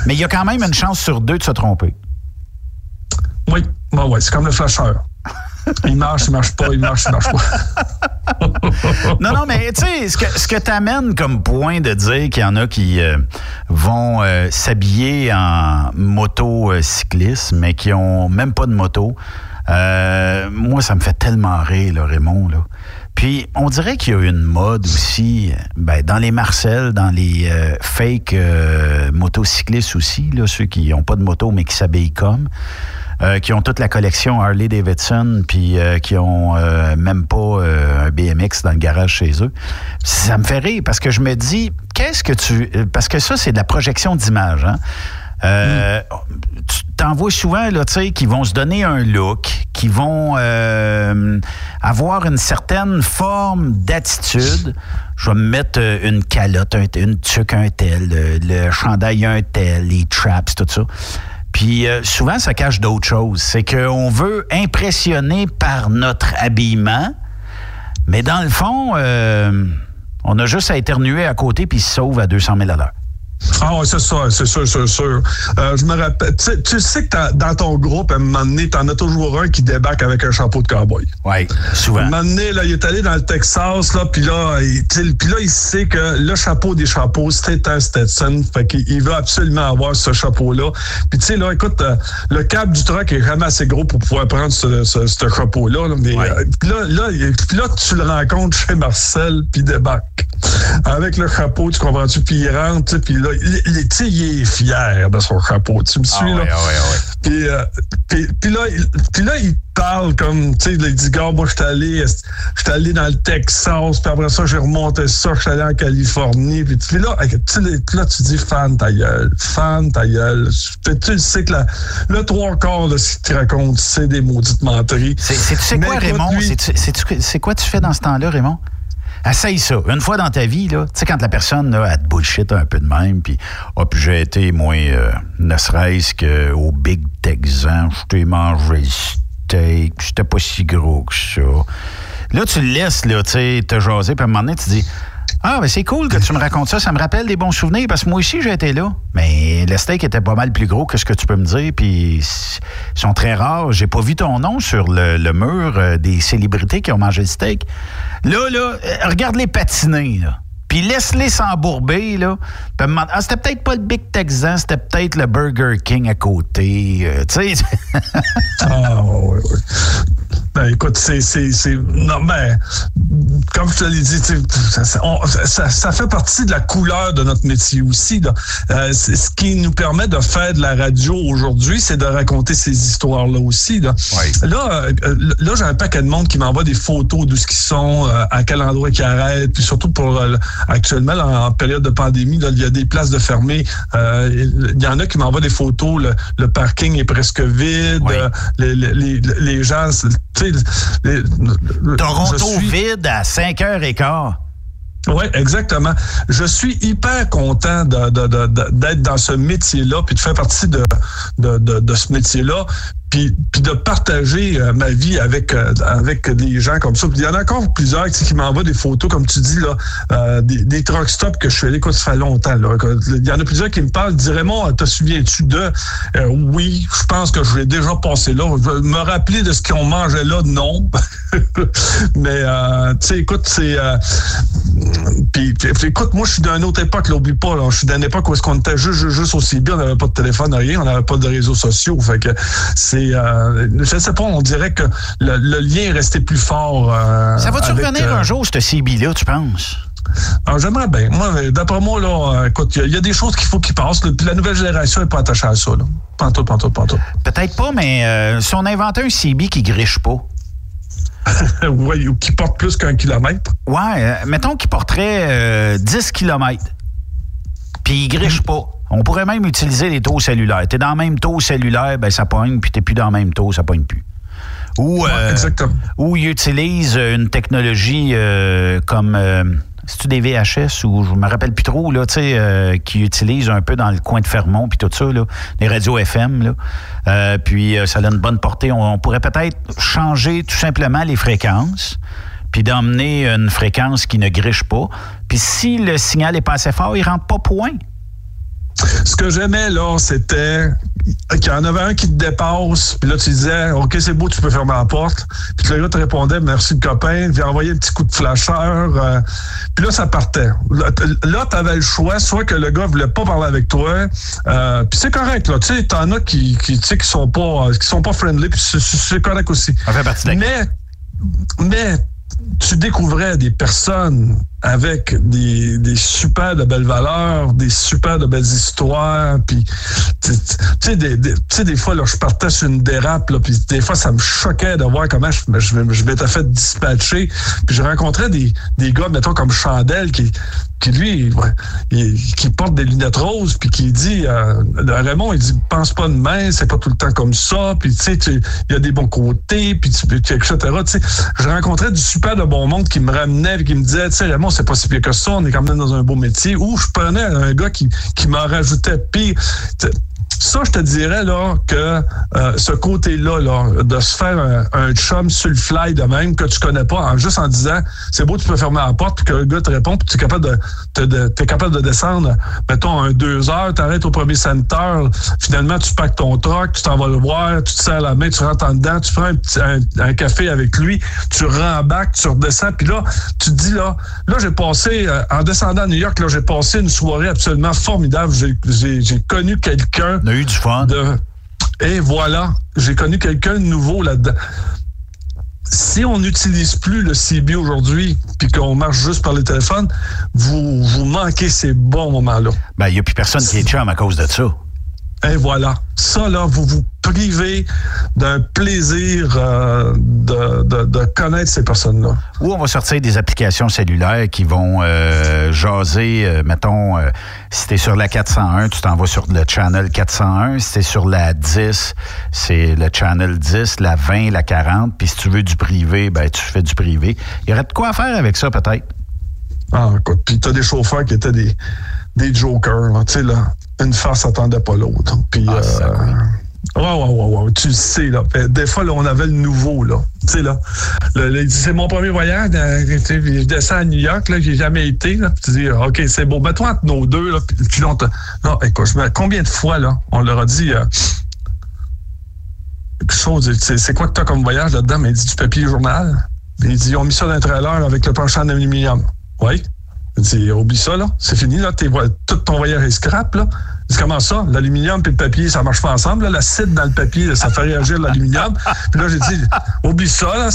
Mais il y a quand même une chance sur deux de se tromper. Oui, ouais, ouais, c'est comme le flasheur. Il marche, il marche pas, il marche, il marche pas. non, non, mais tu sais, ce que, ce que tu amènes comme point de dire qu'il y en a qui euh, vont euh, s'habiller en moto-cycliste, mais qui ont même pas de moto, euh, moi, ça me fait tellement rire, là, Raymond. Là. Puis, on dirait qu'il y a une mode aussi, ben, dans les Marcel, dans les euh, fake euh, motocyclistes aussi, là, ceux qui n'ont pas de moto, mais qui s'habillent comme. Euh, qui ont toute la collection Harley Davidson, puis euh, qui ont euh, même pas euh, un BMX dans le garage chez eux. Ça me fait rire parce que je me dis, qu'est-ce que tu... euh, Parce que ça, c'est de la projection d'image. Hein? Euh, Tu t'en vois souvent, là, tu sais, qui vont se donner un look, qui vont euh, avoir une certaine forme d'attitude. Je vais me mettre une calotte, un, une tuque, un tel, le, le chandail, un tel, les traps, tout ça. Puis euh, souvent, ça cache d'autres choses. C'est qu'on veut impressionner par notre habillement, mais dans le fond, euh, on a juste à éternuer à côté puis se sauve à 200 000 à l'heure. Ah ouais, c'est ça, c'est sûr, c'est sûr. Euh, je me rappelle, tu sais, tu sais que dans ton groupe, à un moment donné, t'en as toujours un qui débarque avec un chapeau de cowboy. Oui, souvent. À un moment donné, là, il est allé dans le Texas, là, puis là, il, puis là, il sait que le chapeau des chapeaux, c'était un Stetson. Fait qu'il il veut absolument avoir ce chapeau-là. Puis tu sais, là, écoute, euh, le câble du truck est jamais assez gros pour pouvoir prendre ce, ce, ce chapeau-là. là, mais euh, puis là, là, puis là, tu le rencontres chez Marcel, puis débarque. Avec le chapeau, tu comprends-tu? Puis il rentre, puis là, tu sais, il est fier de son chapeau. Tu me suis, là? Puis, euh, là, il, puis là, il te parle comme, tu sais, il dit, gars, moi, je suis allé, dans le Texas, puis après ça, j'ai remonté ça, je suis allé en Californie, puis, puis là, tu, là, tu dis, fan ta gueule, fan ta gueule. Tu, tu sais que la, le trois quarts de ce qu'il te raconte, c'est des maudites menteries. C'est, tu sais quoi, Raymond? C'est, quoi tu fais dans ce temps-là, Raymond? Essaye ça. Une fois dans ta vie, tu sais, quand la personne, là, elle te bullshit un peu de même, puis, oh, puis j'ai été, moi, euh, ne serait-ce qu'au Big Texan, je t'ai mangé le steak, j'étais pas si gros que ça. Là, tu le laisses, là, tu sais, te jaser, puis à un moment donné, tu dis, ah, ben c'est cool que tu me racontes ça. Ça me rappelle des bons souvenirs parce que moi aussi, j'ai été là. Mais le steak était pas mal plus gros que ce que tu peux me dire. Puis ils sont très rares. J'ai pas vu ton nom sur le, mur euh, des célébrités qui ont mangé le steak. Là, là, euh, regarde-les patiner, là. Puis laisse-les s'embourber, là. ah, c'était peut-être pas le Big Texan, c'était peut-être le Burger King à côté. Euh, tu sais. <laughs> ah, oui, oui. Ben, écoute, c'est. Non, ben, comme je te l'ai dit, ça, ça, ça, fait partie de la couleur de notre métier aussi. Là. Euh, ce qui nous permet de faire de la radio aujourd'hui, c'est de raconter ces histoires-là aussi. Là, là, euh, là j'ai un paquet de monde qui m'envoie des photos d'où ce qu'ils sont, euh, à quel endroit ils arrêtent, puis surtout pour actuellement, en, période de pandémie, là, il y a des places de fermées. il y en a qui m'envoient des photos, le, parking est presque vide, les, les, les, gens Toronto vide à 5h15. Oui, exactement. Je suis hyper content d'être dans ce métier-là, puis de faire partie de, de, de ce métier-là puis, de partager euh, ma vie avec euh, avec des gens comme ça. Il y en a encore plusieurs qui m'envoient des photos, comme tu dis, là, euh, des, des truck stops que je suis allé, ça fait longtemps. Il y en a plusieurs qui me parlent, disent Raymond, te souviens-tu de Oui, je pense que je l'ai déjà passé là. Je me rappeler de ce qu'on mangeait là, non. <laughs> Mais tu sais, écoute, c'est puis, écoute, moi je suis d'une autre époque, l'oublie pas. Je suis d'une époque où est-ce qu'on était juste, juste aussi bien, on n'avait pas de téléphone, rien, on n'avait pas de réseaux sociaux. Fait que c'est je euh, je sais pas, on dirait que le, lien est resté plus fort. Euh, ça va-tu revenir euh, un jour, ce CB-là, tu penses? Alors, j'aimerais bien. Moi, d'après moi, là, écoute, il y, a des choses qu'il faut qu'ils passent. puis la nouvelle génération n'est pas attachée à ça. Là. Pantoute, pantoute, pantoute. Peut-être pas, mais si on inventait un CB qui griche pas. <laughs> oui, ou qui porte plus qu'un kilomètre. Ouais, mettons qu'il porterait 10 kilomètres. Puis il griche mm. pas. On pourrait même utiliser les taux cellulaires. Tu es dans le même taux cellulaire, ben ça pogne, puis tu plus dans le même taux, ça pogne plus. Ou, euh, ou ils utilisent une technologie euh, comme euh, c'est-tu des VHS ou je me rappelle plus trop, là, tu sais, qui utilisent un peu dans le coin de Fermont puis tout ça, là, les radios FM, là. puis ça a une bonne portée. On, pourrait peut-être changer tout simplement les fréquences puis d'emmener une fréquence qui ne griche pas. Puis si le signal est pas assez fort, il rentre pas point. Ce que j'aimais, là, c'était qu'il y en avait un qui te dépasse, puis là, tu disais, OK, c'est beau, tu peux fermer la porte. Puis le gars te répondait, merci le copain, puis envoyé un petit coup de flasheur. Euh, puis là, ça partait. Là, tu avais le choix, soit que le gars voulait pas parler avec toi, euh, puis c'est correct, là. Tu sais, t'en as qui, qui, qui sont pas, qui sont pas friendly, puis c'est correct aussi. Ça fait partie mais, mais tu découvrais des personnes avec des, des super de belles valeurs, des super de belles histoires, puis tu sais des, des, des fois là je partais sur une dérape là, puis des fois ça me choquait de voir comment je, je, je m'étais fait dispatcher, puis je rencontrais des, des gars mettons comme Chandel qui qui lui qui porte des lunettes roses puis qui dit euh, Raymond il dit pense pas de main c'est pas tout le temps comme ça puis tu sais il y a des bons côtés puis tu etc tu sais. Je rencontrais du super de bon monde qui me ramenait et qui me disait tu sais Raymond c'est pas si pire que ça, on est quand même dans un beau métier. Ou je prenais un gars qui, qui m'en rajoutait pire. Ça, je te dirais là que euh, ce côté-là, là, de se faire un, chum sur le fly de même que tu connais pas, en, juste en disant c'est beau, tu peux fermer la porte, puis que le gars te répond, puis tu es capable de, de, capable de descendre, mettons, un deux heures, tu arrêtes au premier center, finalement, tu packs ton truck, tu t'en vas le voir, tu te serres la main, tu rentres en dedans, tu prends un, un, café avec lui, tu rembaques, tu redescends, puis là, tu te dis là, là, j'ai passé, euh, en descendant à New York, là, j'ai passé une soirée absolument formidable. J'ai connu quelqu'un eu du fun. Et voilà, j'ai connu quelqu'un de nouveau là-dedans. Si on n'utilise plus le CB aujourd'hui, puis qu'on marche juste par les téléphones, vous, vous manquez ces bons moments-là. Ben, il n'y a plus personne qui est chum à cause de ça. Et voilà. Ça, là, vous vous privez d'un plaisir euh, de, de, de connaître ces personnes-là. Ou on va sortir des applications cellulaires qui vont euh, jaser, euh, mettons, si tu es sur la 401, tu t'en vas sur le channel 401. Si tu es sur la 10, c'est le channel 10, la 20, la 40. Puis si tu veux du privé, ben tu fais du privé. Il y aurait de quoi faire avec ça, peut-être. Ah, écoute, puis t'as des chauffeurs qui étaient des, des jokers, là, sais, là, une face attendait pas l'autre. Puis, Ah, euh, ouais, ouais, ouais, ouais, tu le sais, là. Des fois, là, on avait le nouveau, là, tu sais, là. C'est mon premier voyage, euh, je descends à New York, là, j'ai jamais été, là, puis tu dis, OK, c'est beau, mets-toi entre nos deux, là, puis on te- non, écoute, combien de fois, là, on leur a dit, euh, quelque chose, c'est quoi que t'as comme voyage là-dedans? Mais il dit du papier journal. Il dit, ils ont mis ça dans un trailer avec le penchant d'aluminium. Oui. Il dit, oublie ça, là. C'est fini, là. Tout ton voyage est scrap, là. Il dit, comment ça? L'aluminium et le papier, ça marche pas ensemble. L'acide dans le papier, ça fait réagir l'aluminium. <laughs> Puis là, j'ai dit, oublie ça, là.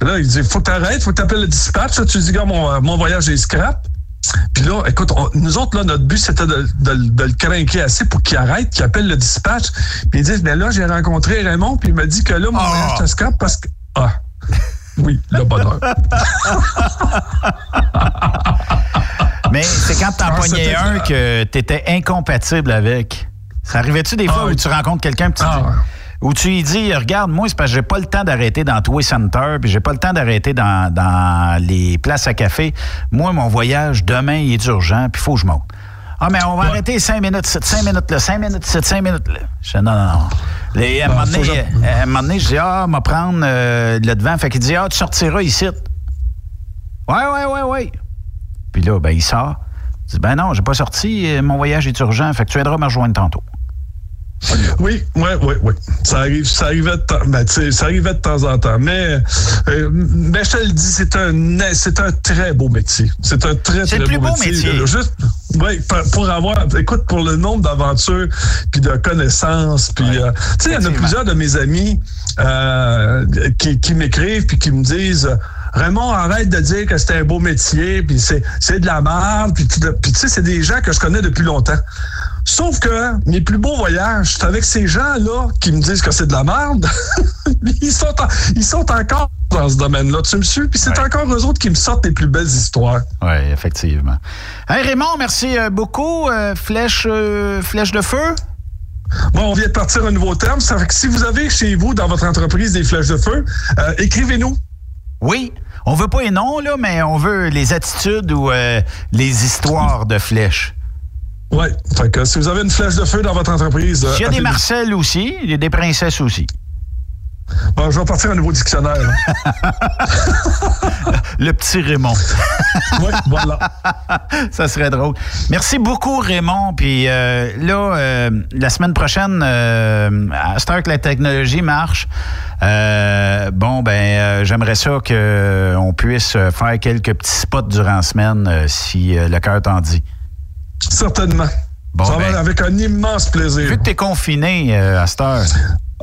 Là, il dit, faut que t'arrêtes, faut que t'appelles le dispatch, là. Tu dis, gars, mon, mon voyage est scrap. Puis là, écoute, on- nous autres, là, notre but, c'était de, de- de le craquer assez pour qu'il arrête, qu'il appelle le dispatch. Puis ils disent, mais là, j'ai rencontré Raymond, puis il m'a dit que là, mon voyage était scrap parce que... Ah, oui, le bonheur. <laughs> Mais c'est quand t'en Ah, pognais un que t'étais incompatible avec. Ça arrivait-tu des fois Ah, où tu rencontres quelqu'un dis- où tu lui dis regarde moi c'est parce que j'ai pas le temps d'arrêter dans Toy Center puis j'ai pas le temps d'arrêter dans, dans les places à café. Moi mon voyage demain il est urgent puis il faut que je monte. Ah mais on va arrêter cinq minutes, sept, cinq minutes là, cinq minutes, sept, cinq minutes là. Je dis non non non. Les- à, un donné, que- à un moment donné, je dis ah va prendre euh, le devant fait qu'il dit ah tu sortiras ici. Ouais ouais ouais ouais. Puis là, ben, il sort. Il dit, ben non, j'ai pas sorti, euh, mon voyage est urgent, fait que tu viendras me rejoindre tantôt. Oui, oui, oui, oui. Ça arrive, ça arrivait de temps, ben, ça arrivait de temps en temps. Mais, euh, mais je te le dis, c'est un, c'est un très beau métier. C'est un très, C'est très le plus beau métier. Juste, oui, pour- pour avoir, écoute, pour le nombre d'aventures, puis de connaissances, puis, euh, tu sais, il y en a plusieurs de mes amis euh, qui, qui m'écrivent puis qui me disent. Raymond, arrête de dire que c'est un beau métier, puis c'est, de la merde, puis, tu- sais, c'est des gens que je connais depuis longtemps. Sauf que mes plus beaux voyages, c'est avec ces gens-là qui me disent que c'est de la merde. <laughs> ils, sont en- ils sont encore dans ce domaine-là. Tu me suis? Puis c'est encore eux autres qui me sortent les plus belles histoires. Oui, effectivement. Hey Raymond, merci euh, beaucoup. Euh, flèche, euh, flèche de feu? Bon, on vient de partir un nouveau terme. Ça fait que si vous avez chez vous, dans votre entreprise, des flèches de feu, euh, écrivez-nous. Oui. On veut pas les noms, là, mais on veut les attitudes ou euh, les histoires de flèches. Oui. Fait que si vous avez une flèche de feu dans votre entreprise. euh, Il y a des. Marcel aussi, il y a des princesses aussi. Bon, je vais partir un nouveau dictionnaire. <laughs> Le petit Raymond. <laughs> oui, voilà. <laughs> Ça serait drôle. Merci beaucoup, Raymond. Puis euh, là, euh, la semaine prochaine, euh, à cette heure que la technologie marche, bon, ben, j'aimerais ça qu'on puisse faire quelques petits spots durant la semaine, si le cœur t'en dit. Certainement. Bon, ça va ben, être avec un immense plaisir. Vu que t'es confiné euh, à cette heure,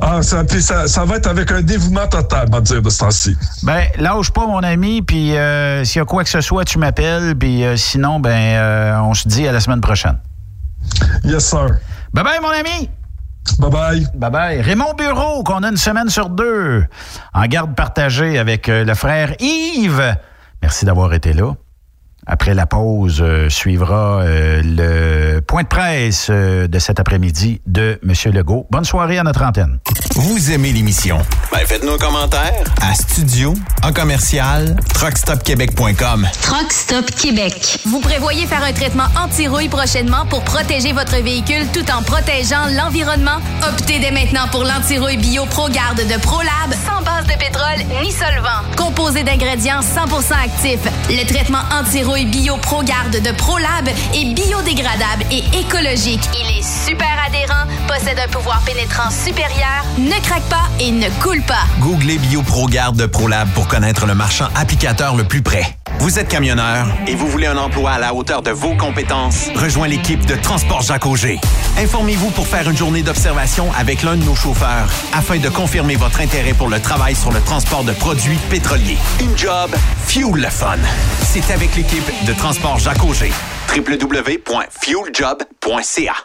Ah, ça, puis ça, ça va être avec un dévouement total, on va dire, de ce temps-ci. ben, lâche pas, mon ami. Puis euh, s'il y a quoi que ce soit, tu m'appelles. Puis euh, sinon, ben, euh, on se dit à la semaine prochaine. Yes, sir. Bye bye, mon ami. Bye bye. Bye bye. Raymond Bureau, qu'on a une semaine sur deux, en garde partagée avec le frère Yves. Merci d'avoir été là. Après la pause, euh, suivra euh, le point de presse euh, de cet après-midi de M. Legault. Bonne soirée à notre antenne. Vous aimez l'émission? Ben faites-nous un commentaire à studio en commercial truckstopquebec.com. Truck Stop Québec. Vous prévoyez faire un traitement anti-rouille prochainement pour protéger votre véhicule tout en protégeant l'environnement? Optez dès maintenant pour l'anti-rouille bio ProGarde de ProLab sans base de pétrole ni solvant. Composé d'ingrédients 100% actifs, le traitement anti-rouille bio ProGarde de ProLab est biodégradable et écologique. Il est super adhérent, possède un pouvoir pénétrant supérieur, ne craque pas et ne coule pas. Googlez BioProGarde de ProLab pour connaître le marchand applicateur le plus près. Vous êtes camionneur et vous voulez un emploi à la hauteur de vos compétences? Rejoins l'équipe de Transport Jacques Auger. Informez-vous pour faire une journée d'observation avec l'un de nos chauffeurs afin de confirmer votre intérêt pour le travail sur le transport de produits pétroliers. Une job, fuel le fun. C'est avec l'équipe de Transport Jacques Auger. www.fueljob.ca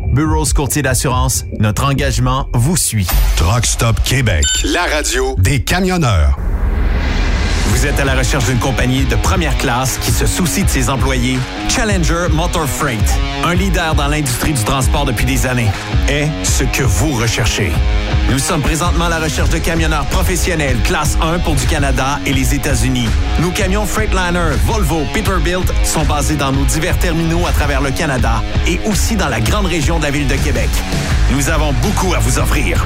Burrows Courtier d'assurance, notre engagement vous suit. Truck Stop Québec, la radio des camionneurs. Vous êtes à la recherche d'une compagnie de première classe qui se soucie de ses employés? Challenger Motor Freight, un leader dans l'industrie du transport depuis des années, ce que vous recherchez. Nous sommes présentement à la recherche de camionneurs professionnels classe 1 pour du Canada et les États-Unis. Nos camions Freightliner, Volvo, Peterbilt sont basés dans nos divers terminaux à travers le Canada et aussi dans la grande région de la ville de Québec. Nous avons beaucoup à vous offrir.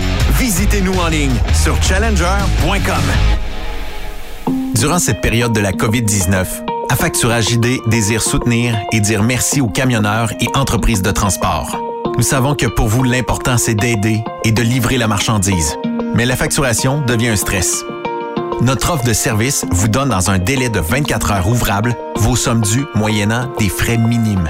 Visitez-nous en ligne sur challenger.com. Durant cette période de la COVID-19, Affacturage ID désire soutenir et dire merci aux camionneurs et entreprises de transport. Nous savons que pour vous, l'important, c'est d'aider et de livrer la marchandise. Mais la facturation devient un stress. Notre offre de service vous donne dans un délai de 24 heures ouvrables vos sommes dues moyennant des frais minimes.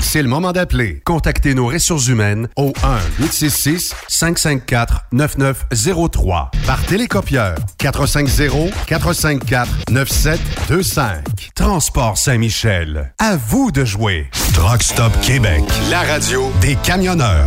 C'est le moment d'appeler. Contactez nos ressources humaines au 1-866-554-9903 par télécopieur 450-454-9725. Transport Saint-Michel. À vous de jouer. Truck Stop Québec. La radio des camionneurs.